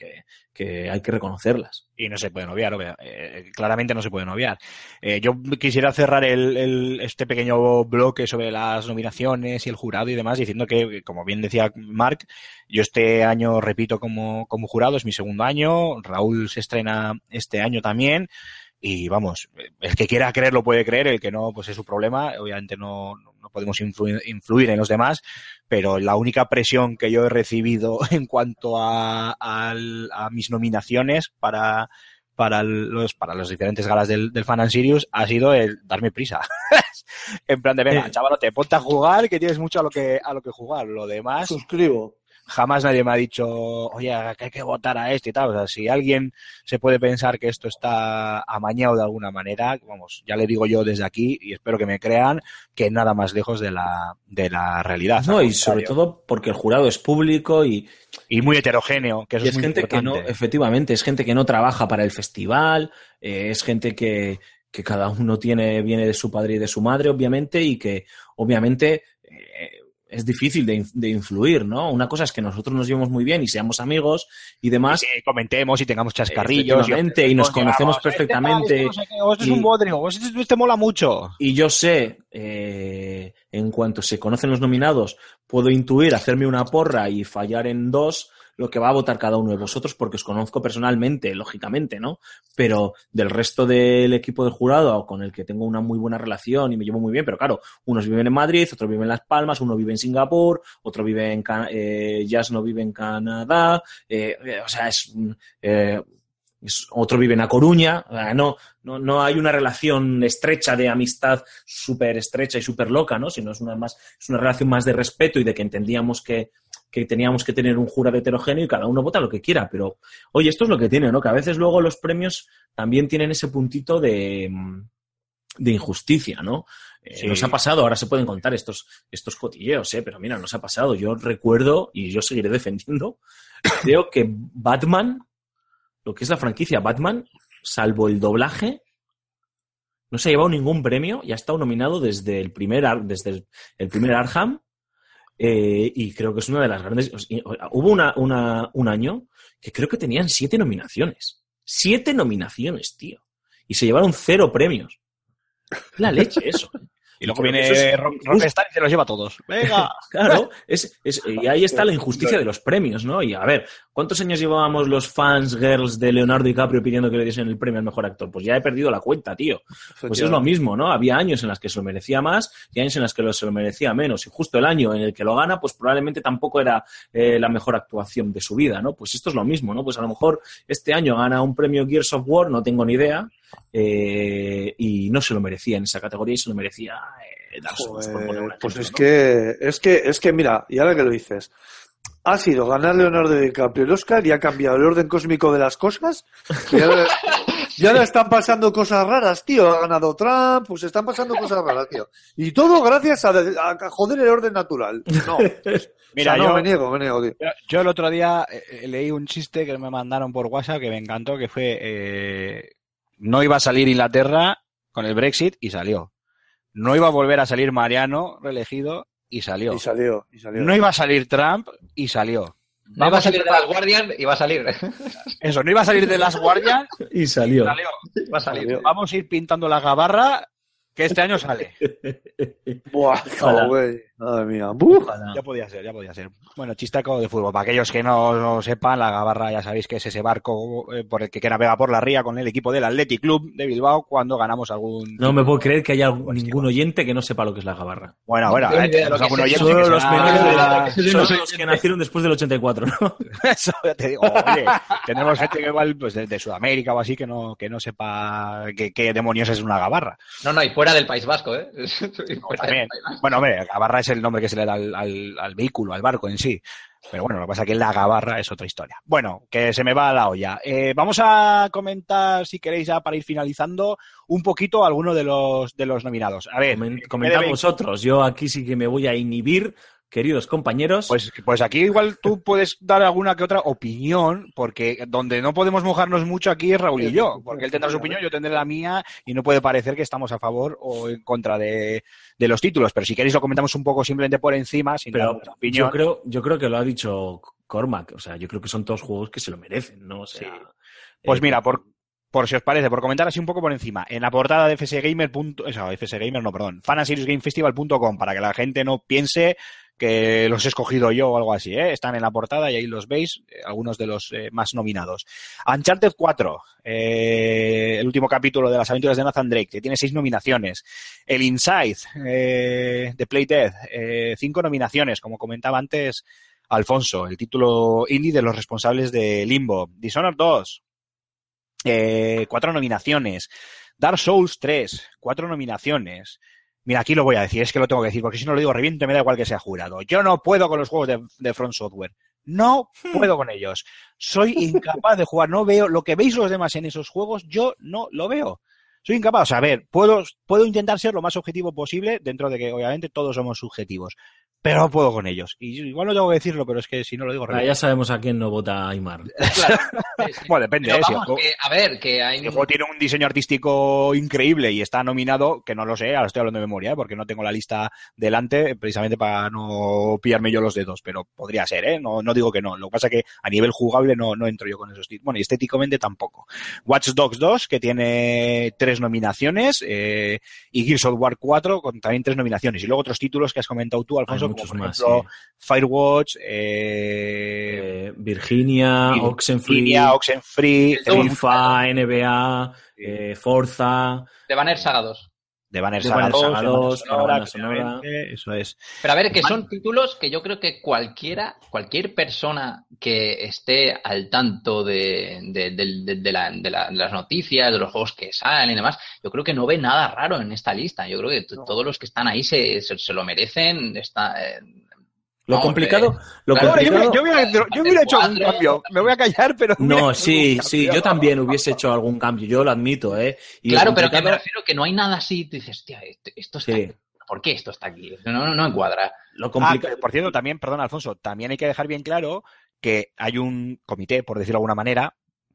hay que reconocerlas. Y no se pueden obviar, obvia- eh, claramente no se pueden obviar. Eh, yo quisiera cerrar el, este pequeño bloque sobre las nominaciones y el jurado y demás diciendo que, como bien decía Mark, yo este año repito como, como jurado, es mi segundo año, Raúl se estrena este año también. Y vamos, el que quiera creer lo puede creer, el que no, pues es su problema. Obviamente no podemos influir, influir en los demás, pero la única presión que yo he recibido en cuanto a, a mis nominaciones para, para los, para los diferentes galas del, del Fan and Sirius ha sido el darme prisa. en plan de, venga, Eh. chaval, te ponte a jugar, que tienes mucho a lo que, a lo que jugar. Lo demás, Suscribo. Jamás nadie me ha dicho, oye, que hay que votar a este y tal. O sea, si alguien se puede pensar que esto está amañado de alguna manera, vamos, ya le digo yo desde aquí y espero que me crean que nada más lejos de la, de la realidad. No, y sobre todo porque el jurado es público y, Y muy heterogéneo, que eso y es, es muy gente que no, efectivamente, es gente que no trabaja para el festival, eh, es gente que, que cada uno tiene, viene de su padre y de su madre, obviamente, y que obviamente eh, es difícil de, de influir, ¿no? Una cosa es que nosotros nos llevemos muy bien y seamos amigos y demás. Y que comentemos y tengamos chascarrillos. Y nos conocemos digamos, este tal, perfectamente, este este es y- un bodrio, este, este mola mucho. Y yo sé, eh, en cuanto se conocen los nominados, puedo intuir, hacerme una porra y fallar en dos lo que va a votar cada uno de vosotros porque os conozco personalmente, lógicamente, ¿no? Pero del resto del equipo del jurado con el que tengo una muy buena relación y me llevo muy bien, pero claro, unos viven en Madrid, otros viven en Las Palmas, uno vive en Singapur, otro vive en Ca- eh, no vive en Canadá, eh, eh, o sea, es, mm, eh, es- otro vive en A Coruña, no, no, no hay una relación estrecha de amistad súper estrecha y súper loca, ¿no? Sino es una más, es una relación más de respeto y de que entendíamos que, que teníamos que tener un jurado heterogéneo y cada uno vota lo que quiera. Pero, oye, esto es lo que tiene, ¿no? Que a veces luego los premios también tienen ese puntito de, mm, de injusticia, ¿no? Eh, Sí. Nos ha pasado, ahora se pueden contar estos, estos cotilleos, ¿eh? Pero mira, nos ha pasado. Yo recuerdo, y yo seguiré defendiendo, creo que Batman, lo que es la franquicia Batman, salvo el doblaje, no se ha llevado ningún premio y ha estado nominado desde el primer, desde el, el primer Arkham. Eh, y creo que es una de las grandes. Hubo una, un año que creo que tenían siete nominaciones. Siete nominaciones, tío. Y se llevaron cero premios. La leche, eso. ¿Eh? Y luego Creo viene es. Rockstar y se los lleva a todos. Venga. Claro, es, es- y ahí está la injusticia de los premios, ¿no? Y a ver, ¿cuántos años llevábamos los fans girls de Leonardo DiCaprio pidiendo que le diesen el premio al mejor actor? Pues ya he perdido la cuenta, tío. Pues es lo mismo, ¿no? Había años en los que se lo merecía más y años en los que lo- se lo merecía menos. Y justo el año en el que lo gana, pues probablemente tampoco era eh, la mejor actuación de su vida, ¿no? Pues esto es lo mismo, ¿no? Pues a lo mejor este año gana un premio Gears of War, no tengo ni idea, eh, y no se lo merecía en esa categoría y se lo merecía eh, Dark Souls, por poner un Joder, pues es ¿no? que, es que, es que mira, y ahora que lo dices, ha sido ganar Leonardo DiCaprio el Oscar y ha cambiado el orden cósmico de las cosas. Y ahora, y ahora están pasando cosas raras, tío. Ha ganado Trump, pues están pasando cosas raras, tío. Y todo gracias a, a- a joder el orden natural. No, Mira, o sea, no, yo, me niego, me niego, tío. yo- el otro día eh, eh, leí un chiste que me mandaron por WhatsApp que me encantó, que fue, eh, no iba a salir Inglaterra con el Brexit y salió. No iba a volver a salir Mariano reelegido y salió. Y salió, y salió. No iba a salir Trump y salió. No va a salir ir- de las Guardian y va a salir. Eso, no iba a salir de las guardias Y y salió. salió. va a salir. Vamos a ir pintando la gabarra que este año sale. Buah. Madre mía. ¡Buf! Ya podía ser, ya podía ser. Bueno, chistaco de fútbol. Para aquellos que no lo sepan, la Gabarra ya sabéis que es ese barco eh, por el que, que navega por la ría con el equipo del Athletic Club de Bilbao cuando ganamos algún... No me puedo creer que haya algún- ningún oyente que no sepa lo que es la gabarra. Bueno, bueno, lo tenemos que es que Solo los menores de la- solo no los que nacieron después del 84, ¿no? Eso ya te digo, oye, tendremos gente que igual pues de, de Sudamérica o así que no, que no sepa qué demonios es una gabarra. No, no, y fuera del País Vasco, ¿eh? Fuera También. País Vasco. Bueno, hombre, gabarra es el nombre que se le da al, al- al vehículo, al barco en sí. Pero bueno, lo que pasa es que la gabarra es otra historia. Bueno, que se me va la olla. Eh, vamos a comentar, si queréis, ya para ir finalizando, un poquito alguno de los, de los nominados. A ver, Comen- Comentad vosotros. Yo aquí sí que me voy a inhibir, queridos compañeros. Pues, pues aquí igual tú puedes dar alguna que otra opinión, porque donde no podemos mojarnos mucho aquí es Raúl y yo, porque él tendrá su opinión, yo tendré la mía, y no puede parecer que estamos a favor o en contra de, de los títulos. Pero si queréis lo comentamos un poco simplemente por encima, sin dar pero nuestra opinión. yo creo, yo creo que lo ha dicho Cormac. O sea, yo creo que son todos juegos que se lo merecen, ¿no? O sea, Sí. Pues eh, mira, por, por si os parece, por comentar así un poco por encima, en la portada de FSGamer. punto- o sea, FSGamer, no, perdón, fanaseriesgamefestival.com, para que la gente no piense que los he escogido yo o algo así, ¿eh? Están en la portada y ahí los veis, eh, algunos de los eh, más nominados. Uncharted 4, eh, el último capítulo de las aventuras de Nathan Drake, que tiene seis nominaciones. El Inside, de Playdead, eh, cinco nominaciones, como comentaba antes Alfonso, el título indie de los responsables de Limbo. Dishonored 2, eh, cuatro nominaciones. Dark Souls 3, cuatro nominaciones. Mira, aquí lo voy a decir, es que lo tengo que decir, porque si no lo digo reviento me da igual que sea jurado. Yo no puedo con los juegos de, de Front Software. No puedo con ellos. Soy incapaz de jugar. No veo lo que veis los demás en esos juegos, yo no lo veo. Soy incapaz. O sea, a ver, puedo, puedo intentar ser lo más objetivo posible, dentro de que obviamente todos somos subjetivos. Pero no puedo con ellos. Y igual no tengo que decirlo, pero es que si no lo digo reviento. ya sabemos a quién no vota Aymar. Claro. Sí, sí. Bueno, depende, Pero ¿eh? Si el vamos, juego- que, a ver, que hay... Si el juego tiene un diseño artístico increíble y está nominado, que no lo sé, ahora estoy hablando de memoria, ¿eh? porque no tengo la lista delante, precisamente para no pillarme yo los dedos, pero podría ser, ¿eh? No, no digo que no. Lo que pasa es que a nivel jugable no, no entro yo con esos títulos. Bueno, y estéticamente tampoco. Watch Dogs 2, que tiene tres nominaciones, eh, y Gears of War 4, con también tres nominaciones. Y luego otros títulos que has comentado tú, Hay Como por más. ejemplo sí. Firewatch, eh, Eh, Virginia, Vir- Oxenfree, Virginia, Oxenfree, FIFA, NBA, eh, Forza. De Banner Saga 2. De Banner De Saga Banner 2, Saga de Banner 2, Sonora, Banner Sonora. efectivamente, Eso es. Pero a ver, que son títulos que yo creo que cualquiera, cualquier persona que esté al tanto de, de, de- de- de la- de la- de las noticias, de los juegos que salen y demás, yo creo que no ve nada raro en esta lista. Yo creo que t- todos los que están ahí se, se, se lo merecen. Está, eh, Lo complicado, lo claro, yo, complicado. hubiera- yo hubiera, yo hubiera hecho algún cambio. Me voy a callar, pero. No, sí, sí, yo también hubiese hecho algún cambio, yo lo admito, ¿eh? Y claro, pero que me refiero que no hay nada así. Tú dices, hostia, esto, esto está Sí. ¿Por qué esto está aquí? No, no, no encuadra. Lo Ah, complicado. por cierto, también, perdón, Alfonso, también hay que dejar bien claro que hay un comité, por decirlo de alguna manera,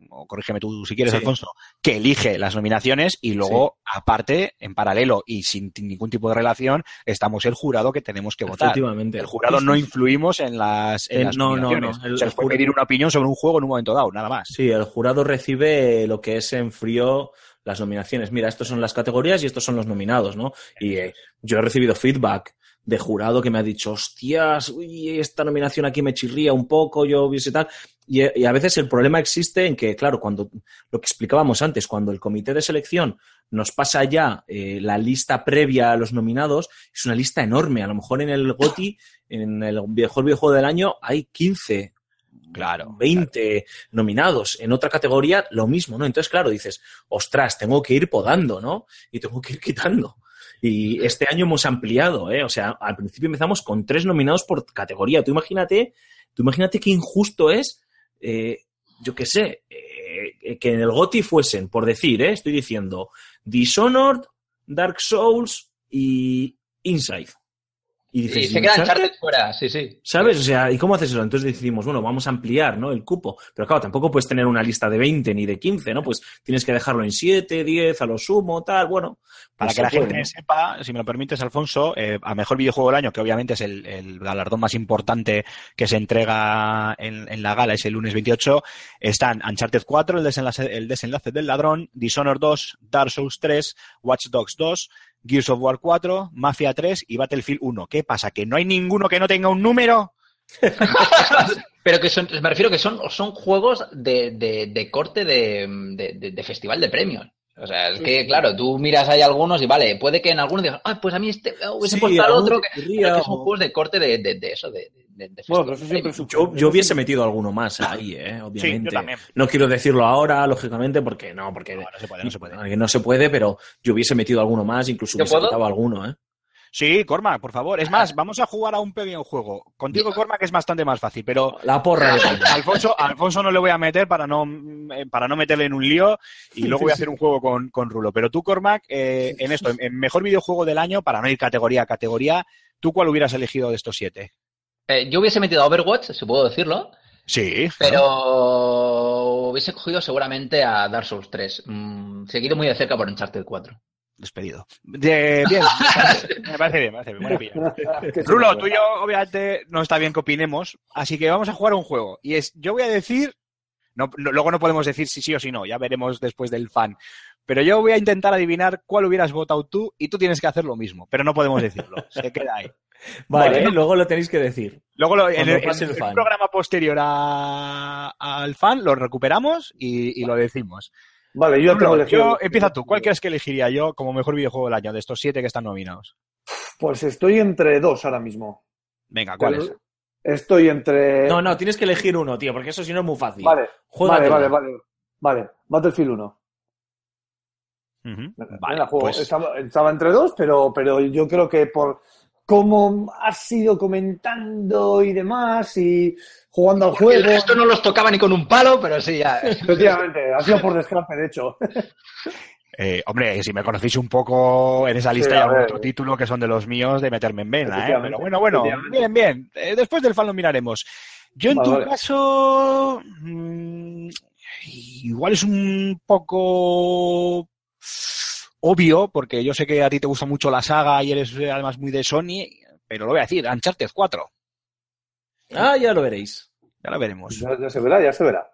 o corrígeme tú si quieres, Sí. Alfonso, que elige las nominaciones y luego, aparte, en paralelo y sin ningún tipo de relación, estamos el jurado que tenemos que votar. El jurado no influimos en las, en las no, no, nominaciones. no, el- Se les puede pedir una opinión sobre un juego en un momento dado, nada más. Sí, el jurado recibe lo que es en frío las nominaciones. Mira, estas son las categorías y estos son los nominados, ¿no? Y eh, yo he recibido feedback de jurado que me ha dicho, hostias, uy, esta nominación aquí me chirría un poco, yo hubiese tal. Y, y a veces el problema existe en que, claro, cuando lo que explicábamos antes, cuando el comité de selección nos pasa ya eh, la lista previa a los nominados, es una lista enorme. A lo mejor en el GOTI, en el mejor videojuego del año, hay 15 Claro, 20 nominados. En otra categoría, lo mismo, ¿no? Entonces, claro, dices, ostras, tengo que ir podando, ¿no? Y tengo que ir quitando. Y este año hemos ampliado, ¿eh? O sea, al principio empezamos con tres nominados por categoría. Tú imagínate, tú imagínate qué injusto es, eh, yo qué sé, eh, que en el GOTI fuesen, por decir, ¿eh? Estoy diciendo, Dishonored, Dark Souls y Inside. Y Y dices, se quedan fuera, sí, sí. ¿Sabes? O sea, ¿y cómo haces eso? Entonces decidimos, bueno, vamos a ampliar, ¿no? El cupo. Pero claro, tampoco puedes tener una lista de 20 ni de 15, ¿no? Pues tienes que dejarlo en 7, 10, a lo sumo, tal, bueno. Para pues que la puede, gente ¿no? sepa, si me lo permites, Alfonso, eh, a mejor videojuego del año, que obviamente es el, el galardón más importante que se entrega en, en la gala, es el lunes 28, están Uncharted 4, el desenlace, el desenlace del ladrón, Dishonored 2, Dark Souls 3, Watch Dogs 2, Gears of War 4, Mafia 3 y Battlefield 1. ¿Qué pasa? ¿Que no hay ninguno que no tenga un número? Pero que son, me refiero que son, son juegos de, de, de corte de, de, festival de premios. O sea, es que, claro, tú miras ahí algunos y vale, puede que en algunos digas, ah, pues a mí este hubiese Sí, puesto al alguno otro. que Que, son juegos de corte de, de, de eso, de, de, de Bueno, festival pero eso de siempre premios. es un- Yo, yo hubiese metido alguno más ahí, ¿eh? obviamente. Sí, yo también. No quiero decirlo ahora, lógicamente, porque no, porque No, no se puede, no se puede. no se puede, pero yo hubiese metido alguno más, incluso ¿Yo hubiese puedo? quitado alguno, ¿eh? Sí, Cormac, por favor. Es más, vamos a jugar a un pequeño juego. Contigo, Cormac, es bastante más fácil, pero La porra Alfonso, Alfonso no le voy a meter para no, eh, para no meterle en un lío y luego voy a hacer un juego con, con Rulo. Pero tú, Cormac, eh, en esto, en, en mejor videojuego del año, para no ir categoría a categoría, ¿tú cuál hubieras elegido de estos siete? Eh, yo hubiese metido a Overwatch, si puedo decirlo, Sí, pero hubiese cogido seguramente a Dark Souls 3, mm, seguido muy de cerca por Uncharted 4. despedido. De- bien, me parece bien, me parece bien. buena pilla. Rulo, tú y yo, obviamente, no está bien que opinemos, así que vamos a jugar a un juego. Y es, yo voy a decir, no, no- luego no podemos decir si sí o si no, ya veremos después del fan. Pero yo voy a intentar adivinar cuál hubieras votado tú y tú tienes que hacer lo mismo, pero no podemos decirlo. Se queda ahí. Vale, Vale. ¿eh? luego lo tenéis que decir. Luego lo- el- el programa posterior a- al fan lo recuperamos y, y lo decimos. Vale, yo tengo Rulo, elegido. yo- empieza tú. ¿Cuál crees que elegiría yo como mejor videojuego del año de estos siete que están nominados? Pues estoy entre dos ahora mismo. Venga, ¿cuál es? Estoy entre. No, no, tienes que elegir uno, tío, porque eso si no es muy fácil. Vale, vale, Juégatela. vale, vale. Vale, Battlefield 1. Ujú. Venga, Vale, juego. pues- estaba, estaba entre dos, pero, pero yo creo que por cómo has ido comentando y demás y jugando al El juego. resto no los tocaba ni con un palo, pero sí, ya. Efectivamente, ha sido por descarte, de hecho. Eh, hombre, si me conocéis un poco en esa lista Sí, hay algún otro título que son de los míos de meterme en vena, ¿eh? Pero bueno, bueno, bien, bien. Eh, después del fan lo miraremos. Yo en Vale, tu vale. caso, mm, igual es un poco obvio, porque yo sé que a ti te gusta mucho la saga y eres eh, además muy de Sony, pero lo voy a decir, Uncharted 4. Ah, ya lo veréis. Ya lo veremos. Ya, ya se verá, ya se verá.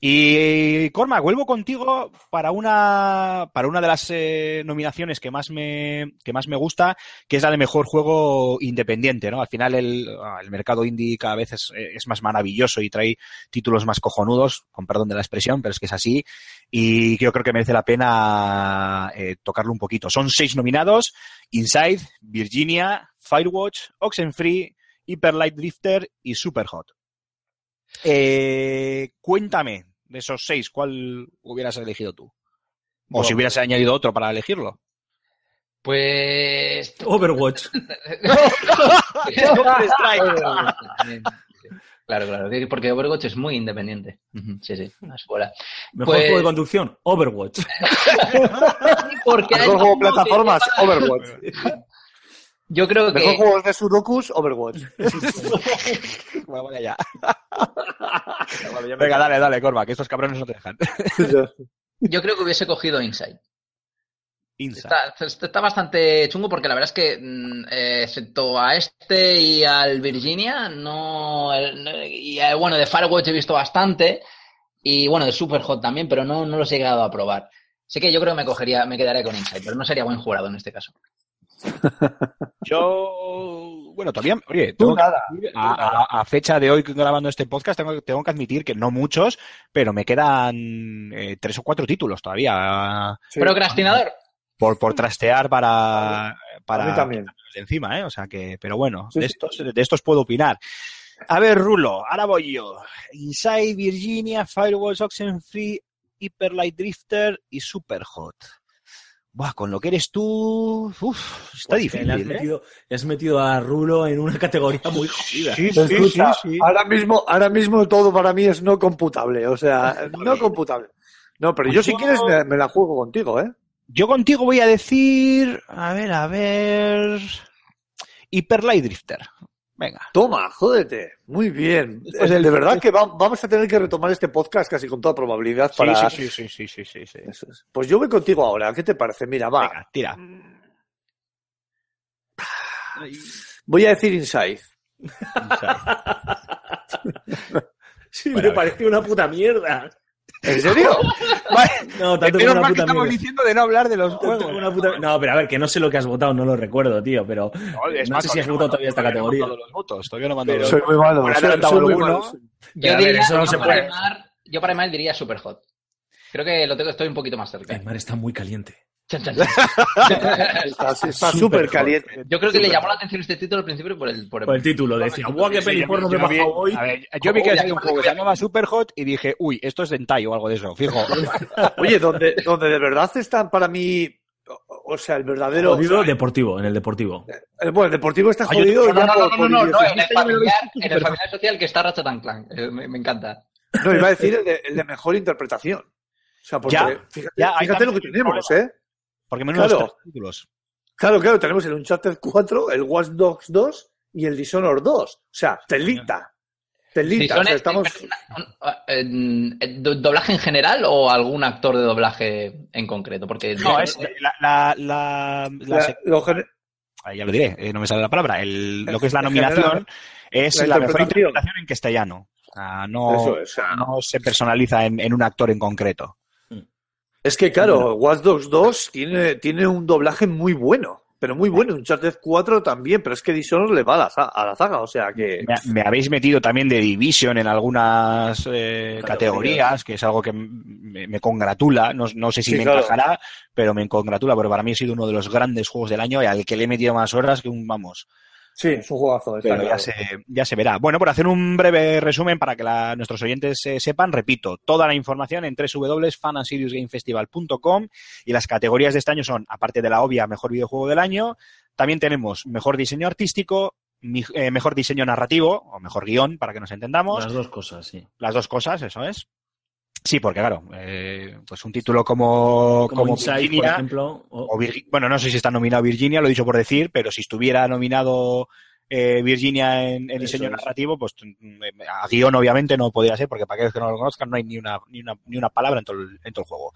Y Cormac, vuelvo contigo para una para una de las eh, nominaciones que más me que más me gusta, que es la de mejor juego independiente, ¿no? Al final el, ah, el mercado indie cada vez es, es más maravilloso y trae títulos más cojonudos, con perdón de la expresión, pero es que es así. Y yo creo que merece la pena eh, tocarlo un poquito. Son seis nominados: Inside, Virginia, Firewatch, Oxenfree, Hyper Light Drifter y Superhot. Eh, cuéntame de esos seis, ¿cuál hubieras elegido tú? O Bueno. si hubieras añadido otro para elegirlo. Pues. Overwatch. Claro, claro, porque Overwatch es muy independiente. Sí, sí, es fuera. Mejor Pues- juego de conducción, Overwatch. Porque Mejor juego plataformas, Overwatch. Yo creo Mejor que. juego de Sudokus, Overwatch. Bueno, vaya ya. Venga, dale, dale, Corva, que estos cabrones no te dejan. Yo creo que hubiese cogido Inside. Inside. Está, bastante chungo porque la verdad es que, mm, eh, excepto a este y al Virginia, no. el- no- y eh, bueno, de Firewatch he visto bastante. Y bueno, de Superhot también, pero no, no los he llegado a probar. Así que yo creo que me cogería, me quedaría con Inside, pero no sería buen jurado en este caso. Yo, bueno, todavía, oye, Tú tengo que nada. admitir, a, a- a fecha de hoy grabando este podcast, tengo, tengo que admitir que no muchos, pero me quedan eh, tres o cuatro títulos todavía Sí. Procrastinador. por, por trastear para, para A mí también. de encima, ¿eh? O sea que, pero bueno, Sí, de sí. estos, de estos puedo opinar. A ver, Rulo, ahora voy yo. Inside, Virginia, Firewalls, Oxenfree, Hyper Light Drifter y Superhot. Buah, con lo que eres tú, uf, está Pues que le, has difícil, ¿eh? metido, le has metido a Rulo en una categoría muy jodida. Sí, sí, escucha, sí, sí. Ahora mismo, ahora mismo todo para mí es no computable, o sea, no computable. No, pero yo si Yo- quieres me, me la juego contigo, ¿eh? Yo contigo voy a decir, a ver, a ver, Hyper Light Drifter. Venga. Toma, jódete. Muy bien. O sea, de verdad que va- vamos a tener que retomar este podcast casi con toda probabilidad para... Sí, sí, sí, sí, sí, sí. Eso es. Pues yo voy contigo ahora. ¿Qué te parece? Mira, va. Venga, tira. Voy a decir Inside. Sí, Bueno, me pareció una puta mierda. ¿En serio? Vale, No, tanto menos mal que estamos mierda. diciendo de no hablar de los juegos. una puta- No, pero a ver, que no sé lo que has votado, no lo recuerdo, tío, pero No, es no más, sé si has votado todavía esta todavía no he categoría. los votos, todavía no Pero- los Soy muy malo. Por soy- soy muy malo. Yo, Pero a ver, diría, eso no yo se para puede. Aymar- yo para Aymar diría super hot. Creo que lo tengo, estoy un poquito más cerca. El mar está muy caliente. Chan, chan, chan. Está Súper caliente. Yo creo que le llamó la atención este título al principio por el... Por el, Por el título, decía, ¡guau, qué peli porno me bajado hoy! a ver, yo vi que Uy, había un juego que se llamaba Superhot y dije, uy, esto es Dentai o algo de eso, fijo. Oye, donde, donde de verdad están para mí, o, o sea, el verdadero... Jodido deportivo, en el deportivo. el- bueno, el deportivo está Ah, yo- jodido No, no, no, por, no, no, no, no, en el familiar, en el familiar social que está Ratchet and Clank. Eh, Me, me encanta. No, iba a decir el de, el de mejor interpretación. O sea, porque Ya, fíjate, ya, fíjate lo que tenemos, ¿eh? Porque menos Claro. tres títulos. Claro, claro, tenemos el Uncharted 4, el Watch Dogs 2 y el Dishonored 2. O sea, telita. Telita. O sea, Dishonored, estamos... ¿Doblaje en general o algún actor de doblaje en concreto? Porque No, es la... la, la, la lo gener- ah, ya lo diré, eh, no me sale la palabra. El- lo que es la nominación general, es la la, mejor interpretación. en castellano. Sea, no, es, o sea, no se personaliza en, en un actor en concreto. Es que, claro, Watch Dogs 2 tiene, tiene un doblaje muy bueno. Pero muy bueno. Uncharted 4 también. Pero es que Dishonored le va a la, a la saga. O sea que... Me, me habéis metido también de Division en algunas eh, categorías, que es algo que me, me congratula. No, no sé si Sí, me claro. encajará, pero me congratula, porque para mí ha sido uno de los grandes juegos del año y al que le he metido más horas que un, vamos, Sí, es un juegazo. pero ya claro. se, ya se verá. Bueno, por hacer un breve resumen para que la- nuestros oyentes eh, sepan, repito, toda la información en www.fanandseriusgamefestival.com y las categorías de este año son, aparte de la obvia, mejor videojuego del año, también tenemos mejor diseño artístico, mi- eh, mejor diseño narrativo, o mejor guion, para que nos entendamos, Las dos cosas, sí. las dos cosas, eso es. Sí, porque claro, eh, pues un título como, Como, como Inside, por Virginia, ejemplo. o- o Virgi- bueno, no sé si está nominado Virginia, lo he dicho por decir, pero si estuviera nominado eh, Virginia en, diseño es. narrativo, pues mm, a guion obviamente no podría ser, porque para aquellos que no lo conozcan no hay ni una, ni una, ni una palabra en todo, el, en todo el juego.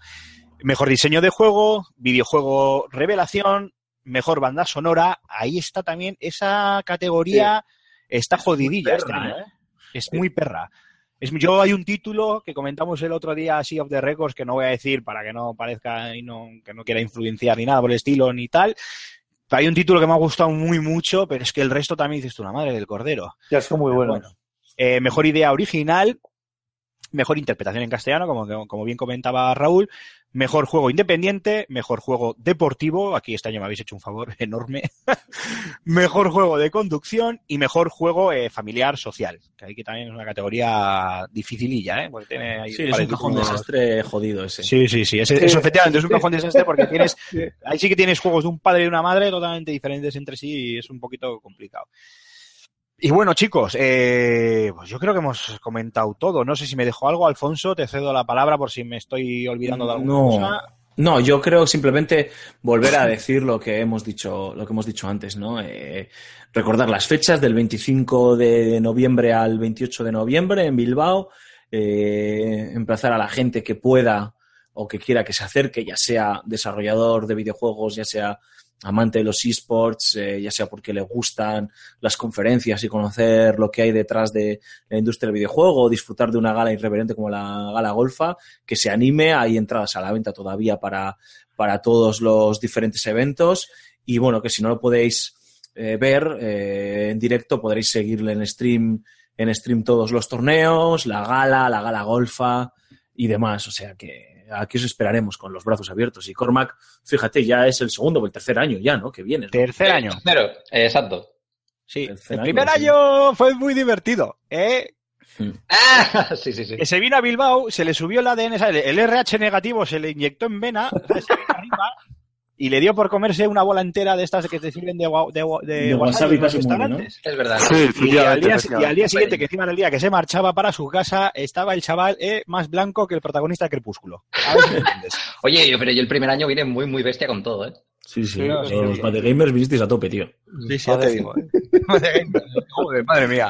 Mejor diseño de juego, videojuego revelación, mejor banda sonora, ahí está también esa categoría, está jodidilla este perra, ¿eh? ¿eh? Es muy perra. Es, yo hay un título que comentamos el otro día, Sea of the Records, que no voy a decir para que no parezca y no, que no quiera influenciar ni nada por el estilo ni tal. Hay un título que me ha gustado muy mucho, pero es que el resto también dices tú, la madre del cordero. Ya son muy. Bueno, eh, mejor idea original, mejor interpretación en castellano, como, como bien comentaba Raúl, mejor juego independiente, mejor juego deportivo, aquí este año me habéis hecho un favor enorme, mejor juego de conducción y mejor juego eh, familiar social, que ahí que también es una categoría dificililla, ¿eh? Porque tiene ahí Sí, es un cajón desastre jodido ese. Sí, sí, sí, ese- Sí. eso efectivamente es un cajón desastre porque tienes, ahí sí que tienes juegos de un padre y una madre totalmente diferentes entre sí y es un poquito complicado. Y bueno, chicos, eh, pues yo creo que hemos comentado todo. No sé si me dejo algo, Alfonso, te cedo la palabra por si me estoy olvidando de alguna No. cosa. No, yo creo simplemente volver a decir lo que hemos dicho, lo que hemos dicho antes, ¿no? Eh, recordar las fechas del 25 de noviembre al 28 de noviembre en Bilbao, eh, emplazar a la gente que pueda o que quiera que se acerque, ya sea desarrollador de videojuegos, ya sea amante de los esports, eh, ya sea porque le gustan las conferencias y conocer lo que hay detrás de la industria del videojuego, o disfrutar de una gala irreverente como la gala Golfa, que se anime, hay entradas a la venta todavía para, para todos los diferentes eventos. Y bueno, que si no lo podéis eh, ver eh, en directo podréis seguirle en stream, en stream todos los torneos, la gala, la gala Golfa y demás, o sea que aquí os esperaremos con los brazos abiertos y Cormac, fíjate, ya es el segundo o el tercer año ya, ¿no? Que viene. ¿no? Tercer año. Pero, eh, exacto. Sí, Tercer el año, primer sí. año fue muy divertido. ¿eh? Ah, sí, sí, sí. Que se vino a Bilbao, se le subió el ADN, ¿sabes? el RH negativo se le inyectó en vena, ¿sabes? arriba, y le dio por comerse una bola entera de estas que te sirven de, de, de De wasabi casi restaurantes. Es verdad. Y al, día, y al día Sí, siguiente, que encima era el día que se marchaba para su casa, estaba el chaval eh, más blanco que el protagonista de Crepúsculo. A ver si me entiendes. Oye, yo, pero yo el primer año vine muy, muy bestia con todo, ¿eh? Sí, sí, Sí, los sí, sí. Bad Gamers vinisteis a tope, tío. Sí, sí, ya te digo. ¿eh? Joder, madre mía.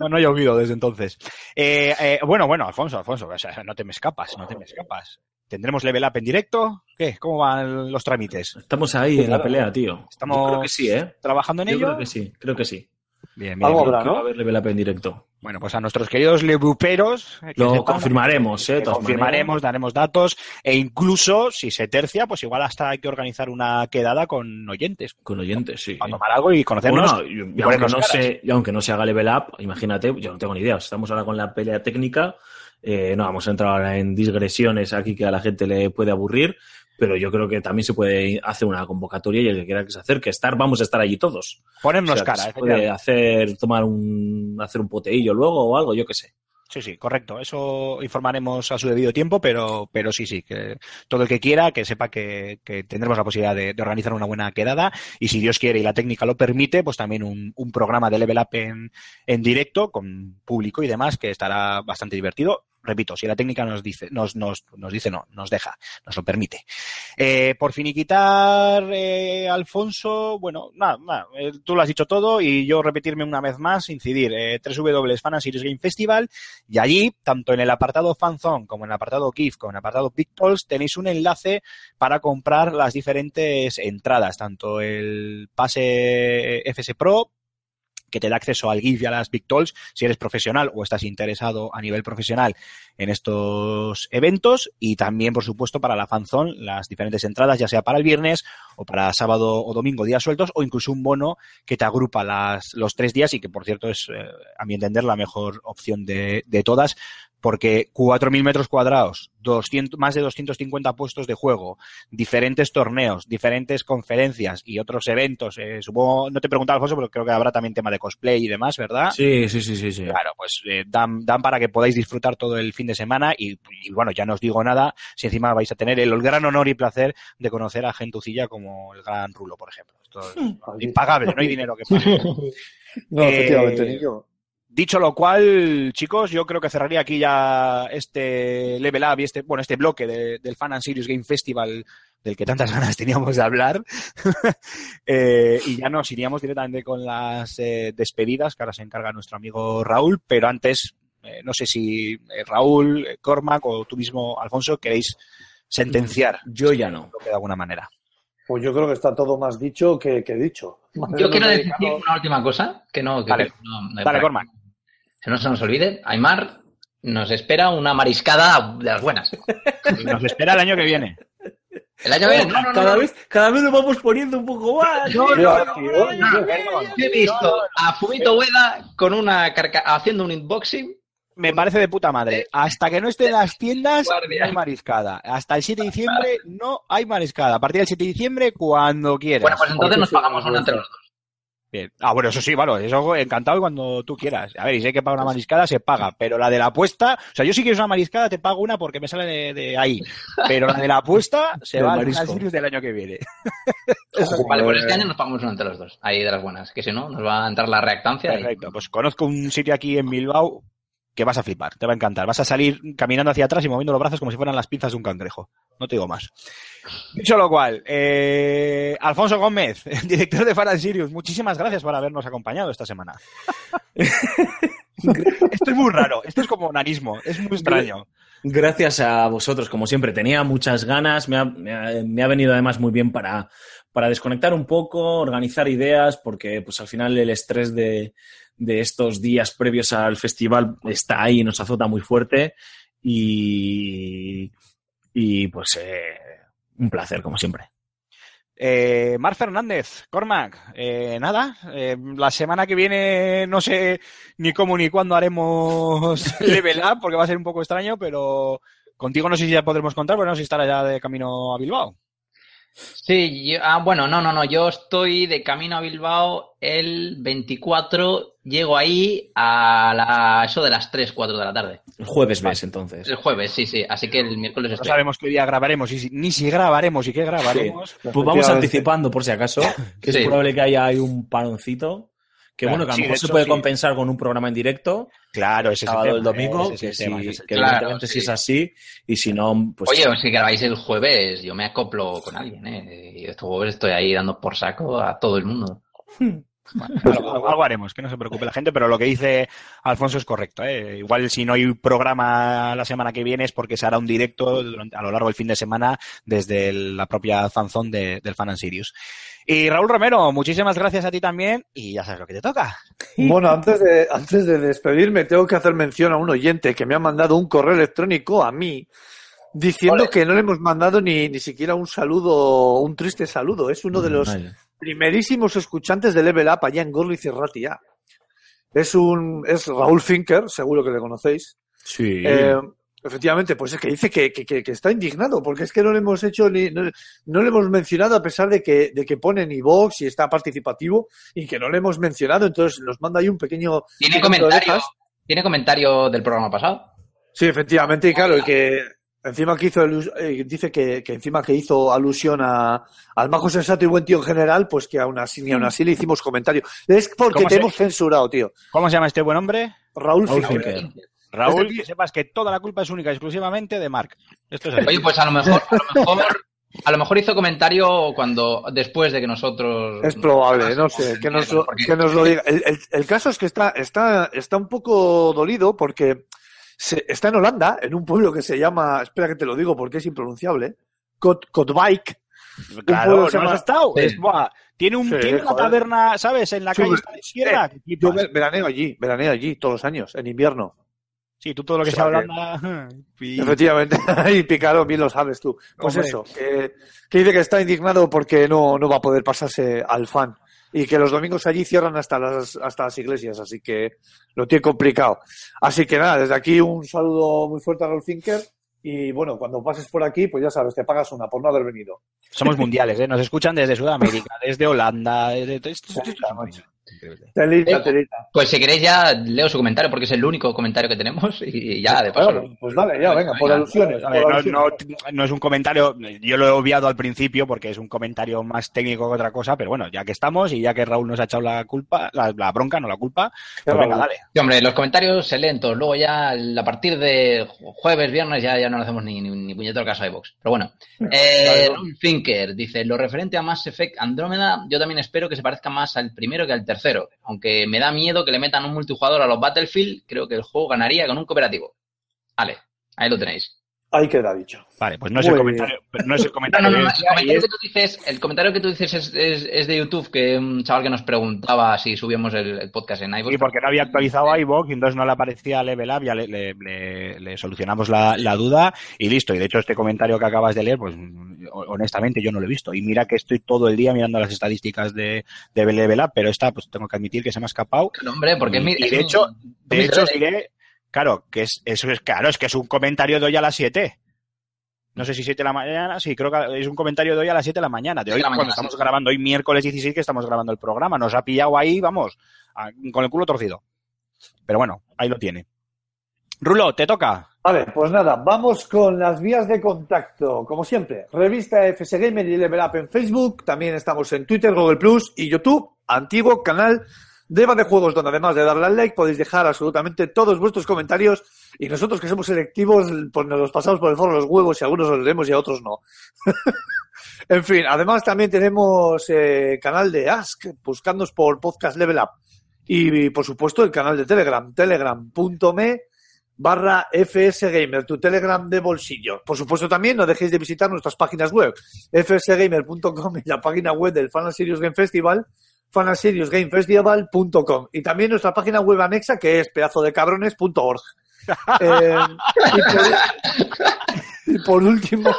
No, no he llovido desde entonces. Eh, eh, bueno, bueno, Alfonso, Alfonso, o sea, no te me escapas, no te me escapas. ¿Tendremos level up en directo? ¿Qué? ¿Cómo van los trámites? Estamos ahí en la pelea, tío. Estamos Yo creo que sí, ¿eh? ¿Trabajando en Yo ello? creo que sí, creo que sí. Bien, bien, Algo bien. habrá, va a haber level up en directo. Bueno, pues a nuestros queridos lebuperos que Lo sepan- confirmaremos, ¿eh? confirmaremos, maneras. daremos datos e incluso, si se tercia, pues igual hasta hay que organizar una quedada con oyentes Con oyentes, sí. a tomar algo y conocernos. Bueno, y, y aunque no se, y aunque no se haga level up, imagínate, yo no tengo ni idea. Estamos ahora con la pelea técnica. eh, no vamos a entrar ahora en digresiones aquí que a la gente le puede aburrir, pero yo creo que también se puede hacer una convocatoria y el que quiera que se acerque, estar, vamos a estar allí todos. Ponernos O sea, que cara, se puede hacer, tomar un, hacer un poteillo luego o algo, yo qué sé. Sí, sí, correcto. Eso informaremos a su debido tiempo, pero, pero sí, sí, que todo el que quiera, que sepa que, que tendremos la posibilidad de, de organizar una buena quedada y si Dios quiere y la técnica lo permite, pues también un, un programa de level up en, en directo con público y demás que estará bastante divertido. Repito, si la técnica nos dice, nos, nos, nos dice no, nos deja, nos lo permite. Eh, por finiquitar, eh, Alfonso, bueno, nada, nada, eh, tú lo has dicho todo y yo repetirme una vez más, incidir, eh, Fan Series Game Festival y allí, tanto en el apartado Fanzone como en el apartado GIF, como en el apartado Pictols, tenéis un enlace para comprar las diferentes entradas, tanto el pase FS Pro, que te da acceso al GIF y a las Big Talks si eres profesional o estás interesado a nivel profesional en estos eventos. Y también, por supuesto, para la fanzone, las diferentes entradas, ya sea para el viernes o para sábado o domingo, días sueltos, o incluso un bono que te agrupa las, los tres días y que, por cierto, es, eh, a mi entender, la mejor opción de, de todas, porque 4.000 metros cuadrados, 200, más de 250 puestos de juego, diferentes torneos, diferentes conferencias y otros eventos. eh, supongo, no te he preguntado, Alfonso, pero creo que habrá también tema de cosplay y demás, ¿verdad? Sí, sí, sí, sí. sí. Claro, pues eh, dan, dan para que podáis disfrutar todo el fin de semana y, y, bueno, ya no os digo nada si encima vais a tener el, el gran honor y placer de conocer a gentucilla como el gran Rulo, por ejemplo. Esto es impagable, no hay dinero que pague. No, Eh, efectivamente, Nico. Dicho lo cual, chicos, yo creo que cerraría aquí ya este Level Up y este, bueno, este bloque de- del Fan and Serious Game Festival del que tantas ganas teníamos de hablar. Eh, y ya nos iríamos directamente con las eh, despedidas, que ahora se encarga nuestro amigo Raúl, pero antes, eh, no sé si eh, Raúl, eh, Cormac o tú mismo, Alfonso, queréis sentenciar Yo ya no. lo que de alguna manera. Pues yo creo que está todo más dicho que, que dicho. Yo quiero decir una última cosa, que no, que no- no- Dale, Cormac. Que no se nos olvide, Aymar nos espera una mariscada de las buenas. Nos espera el año que viene. El año que viene, no, no, no, cada, no. vez, cada vez lo vamos poniendo un poco más. No, no, no, oh, he visto a Fumito Ueda con una carca haciendo un unboxing. Me parece de puta madre. Hasta que no esté en las tiendas, Guardia. no hay mariscada. Hasta el 7 de diciembre no hay mariscada. A partir del 7 de diciembre, cuando quieras. Bueno, pues entonces nos pagamos una entre los dos. Bien. Ah, bueno, eso sí, vale. Eso encantado cuando tú quieras. A ver, y si hay que pagar una mariscada, se paga. Pero la de la apuesta, o sea, yo si quieres una mariscada, te pago una porque me sale de, de ahí. Pero la de la apuesta se va al. Sirius del año que viene. Vale, pues este año nos pagamos una entre los dos. Ahí de las buenas. Que si no, nos va a entrar la reactancia. y- Perfecto. Pues conozco un sitio aquí en Bilbao que vas a flipar, te va a encantar. Vas a salir caminando hacia atrás y moviendo los brazos como si fueran las pinzas de un cangrejo. No te digo más. Dicho lo cual, eh, Alfonso Gómez, director de Fan Sirius, muchísimas gracias por habernos acompañado esta semana. esto es muy raro, esto es como nanismo, es muy extraño. Gracias a vosotros, como siempre. Tenía muchas ganas, me ha, me ha- me ha venido además muy bien para, para desconectar un poco, organizar ideas, porque pues al final el estrés de, de estos días previos al festival está ahí y nos azota muy fuerte. Y, y pues eh, un placer, como siempre. Eh, Mar Fernández, Cormac, eh, nada, eh, la semana que viene no sé ni cómo ni cuándo haremos Level Up, porque va a ser un poco extraño, pero contigo no sé si ya podremos contar, pero no sé si estará ya de camino a Bilbao. Sí, yo- ah, bueno, no, no, no. Yo estoy de camino a Bilbao el 24. Llego ahí a la, eso de las 3, 4 de la tarde. El jueves ves, entonces. El jueves, sí, sí. Así que el miércoles No estoy. sabemos qué día grabaremos, y si- ni si grabaremos y qué grabaremos. Pues vamos anticipando, por si acaso, que Sí. es probable que haya ahí un paroncito. Que Claro, bueno, que a lo sí, mejor se puede sí. compensar con un programa en directo, Claro, ese es el sábado o el tema, domingo, ese que, es el tema, si- ese es que Claro, evidentemente si es así, y si no, pues Oye, si grabáis el jueves, yo me acoplo con alguien, ¿eh? Y este jueves estoy ahí dando por saco a todo el mundo. Bueno, algo, algo haremos, que no se preocupe la gente, pero lo que dice Alfonso es correcto. ¿eh? Igual si no hay programa la semana que viene es porque se hará un directo durante- a lo largo del fin de semana desde el- la propia fanzón de- del Fan and Sirius. Y Raúl Romero, muchísimas gracias a ti también y ya sabes lo que te toca. Bueno, antes de, antes de despedirme, tengo que hacer mención a un oyente que me ha mandado un correo electrónico a mí diciendo Ole. que no le hemos mandado ni, ni siquiera un saludo, un triste saludo. Es uno de los Vale. Primerísimos escuchantes de Level Up allá en Gorlitz y Ratia. Es un, es Raúl Finker, seguro que le conocéis. Sí. Eh, efectivamente, pues es que dice que, que- que- que está indignado, porque es que no le hemos hecho ni, no, no le hemos mencionado a pesar de que, de que pone en iVox y está participativo y que no le hemos mencionado, entonces nos manda ahí un pequeño. ¿Tiene comentario. ¿Tiene comentario del programa pasado? Sí, efectivamente, y claro, y que encima que hizo eh, dice que, que encima que hizo alusión a, al majo sensato y buen tío en general, pues que aún así, ni aún así le hicimos comentario. Es porque ¿Cómo te se- hemos censurado, tío. ¿Cómo se llama este buen hombre? Raúl, Raúl Finker. Finker. Raúl, Este que sepas que toda la culpa es única y exclusivamente de Mark. Esto es así. Oye, pues a lo mejor, a lo mejor, a lo mejor hizo comentario cuando, después de que nosotros. Es probable, no sé, que nos que nos lo diga. El, el- el caso es que está, está, está un poco dolido porque se- está en Holanda, en un pueblo que se llama, espera que te lo digo porque es impronunciable, Kot, Kotwijk. Claro, ¿no llama- has estado? Sí. Es- buah, tiene un, Sí, tiene una taberna, ¿sabes? En la calle está de izquierda. que Yo veraneo allí, veraneo allí todos los años, en invierno. Sí, tú todo lo que O sea Holanda. Efectivamente, y Picaro, bien lo sabes tú. Pues Hombre. eso, que, que dice que está indignado porque no, no va a poder pasarse al fan. Y que los domingos allí cierran hasta las, hasta las iglesias, así que lo tiene complicado. Así que nada, desde aquí un saludo muy fuerte a Rolf Finker. Y bueno, cuando pases por aquí, pues ya sabes, te pagas una por no haber venido. Somos mundiales, ¿eh? Nos escuchan desde Sudamérica, desde Holanda, desde... increíble. Telita, telita. Pues si queréis ya leo su comentario porque es el único comentario que tenemos y ya de paso. Pues vale, ya, venga, por alusiones. Por no, no- no es un comentario, yo lo he obviado al principio porque es un comentario más técnico que otra cosa, pero bueno, ya que estamos y ya que Raúl nos ha echado la culpa, la, la bronca, no la culpa, pues venga, dale. Sí, hombre, los comentarios se leen todos. Luego ya a partir de jueves, viernes ya, ya no le hacemos ni, ni, ni puñetero caso a iVox. Pero bueno. Eh, Claro. Finker dice, lo referente a Mass Effect Andrómeda, yo también espero que se parezca más al primero que al tercero. Aunque me da miedo que le metan un multijugador a los Battlefield, creo que el juego ganaría con un cooperativo. Vale, ahí lo tenéis. Ahí queda dicho. Vale, pues no es el comentario, no es el No, comentario. no, no, no, es- El comentario que tú dices, el comentario que tú dices es, es- es de YouTube, que un chaval que nos preguntaba si subíamos el, el podcast en iVoox. Sí, porque no había actualizado iVoox y entonces no le aparecía Level Up, ya le, le- le- le solucionamos la, la duda y listo. Y de hecho este comentario que acabas de leer, pues honestamente yo no lo he visto. Y mira que estoy todo el día mirando las estadísticas de, de Level Up, pero esta pues tengo que admitir que se me ha escapado. No, hombre, porque es mi- y de hecho, de hecho os diré, claro, que es, eso es claro, es que es un comentario de hoy a las 7. No sé si 7 de la mañana, sí, creo que es un comentario de hoy a las 7 de la mañana. De hoy, de cuando estamos sí. grabando hoy miércoles 16 que estamos grabando el programa. Nos ha pillado ahí, vamos, a- con el culo torcido. Pero bueno, ahí lo tiene. Rulo, te toca. Vale, pues nada, vamos con las vías de contacto. Como siempre, revista FS Gamer y Level Up en Facebook. También estamos en Twitter, Google Plus y YouTube. Antiguo canal de Eva de Juegos, donde además de darle al like podéis dejar absolutamente todos vuestros comentarios. Y nosotros que somos selectivos, pues nos los pasamos por el foro los huevos y algunos los leemos y a otros no. en fin, además también tenemos eh, canal de Ask, buscándonos por Podcast Level Up. Y, por supuesto el canal de Telegram, telegram.me barra FS Gamer, tu Telegram de bolsillo. Por supuesto también no dejéis de visitar nuestras páginas web, fsgamer.com y la página web del Fan and Serious Game Festival, fanandseriousgamefestival.com y también nuestra página web anexa que es pedazo de cabrones.org. Eh, y, por, y por último,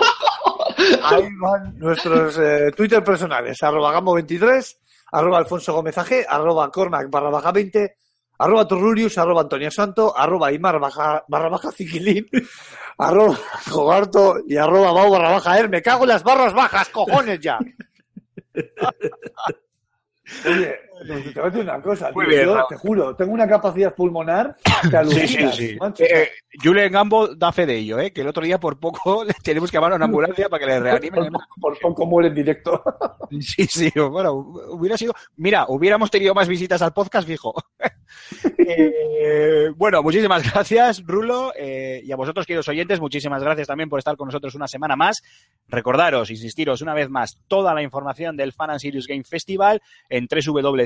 ahí van nuestros eh, Twitter personales, arroba gambo23, arroba alfonso gómez arroba cormac barra baja 20, arroba turrurius, arroba antonio santo, arroba imar barra baja ciquilín, arroba jogarto y arroba bau barra baja er. Me cago en las barras bajas, cojones ya. Oye, te voy a decir una cosa, Muy tío, bien, yo Raúl. te juro, tengo una capacidad pulmonar que alucinas, macho. Eh, Julen Gambo da fe de ello, ¿eh? que el otro día por poco le tenemos que llamar a una ambulancia para que le reanimen. por, por poco muere en directo. Sí, sí, bueno, hubiera sido. Mira, hubiéramos tenido más visitas al podcast, fijo. Eh, bueno, muchísimas gracias, Rulo. eh, y a vosotros, queridos oyentes, muchísimas gracias también por estar con nosotros una semana más. Recordaros, insistiros una vez más, toda la información del Fan and Serious Game Festival en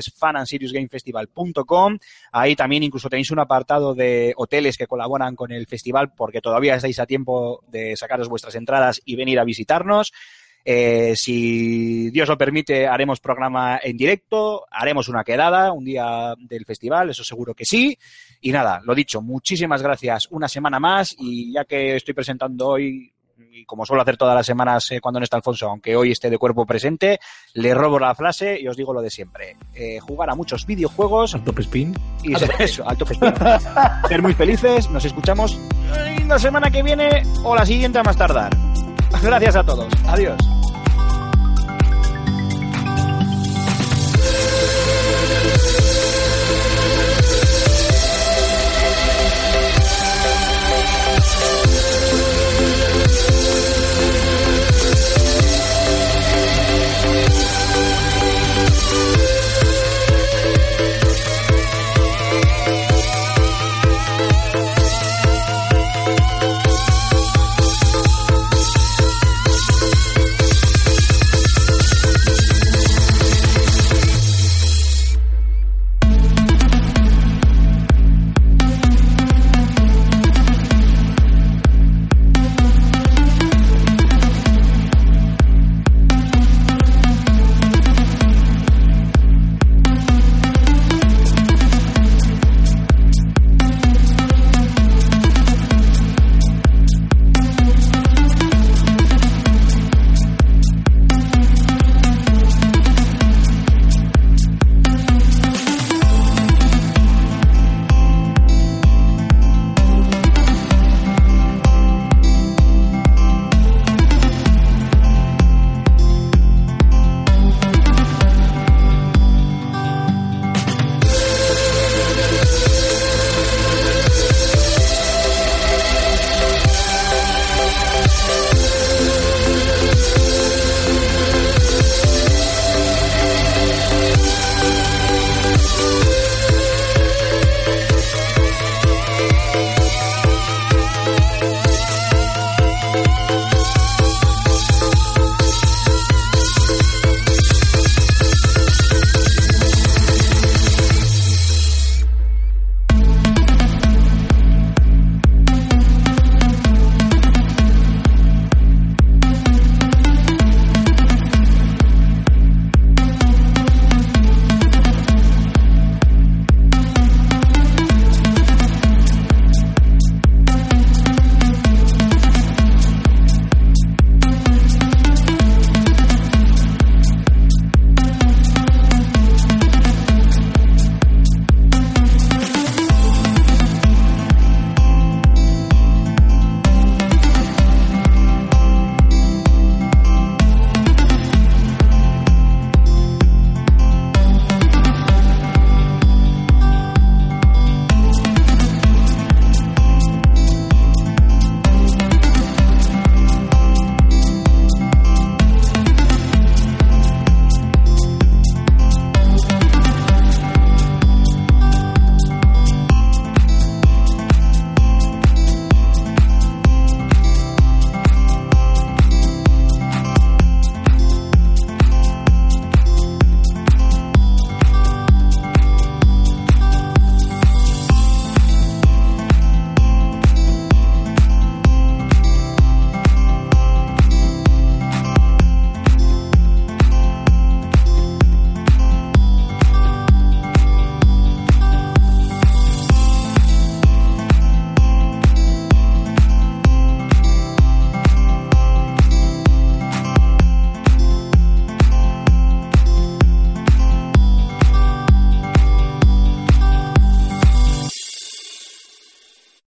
es fanandseriousgamefestival.com. Ahí también incluso tenéis un apartado de hoteles que colaboran con el festival porque todavía estáis a tiempo de sacaros vuestras entradas y venir a visitarnos. Eh, si Dios lo permite, haremos programa en directo, haremos una quedada un día del festival, eso seguro que sí. Y nada, lo dicho, muchísimas gracias una semana más y ya que estoy presentando hoy, y como suelo hacer todas las semanas eh, cuando no está Alfonso, aunque hoy esté de cuerpo presente, le robo la frase y os digo lo de siempre. Eh, jugar a muchos videojuegos Al top spin. y ser, eso, al top speed. ser muy felices, nos escuchamos la semana que viene o la siguiente a más tardar. Gracias a todos. Adiós.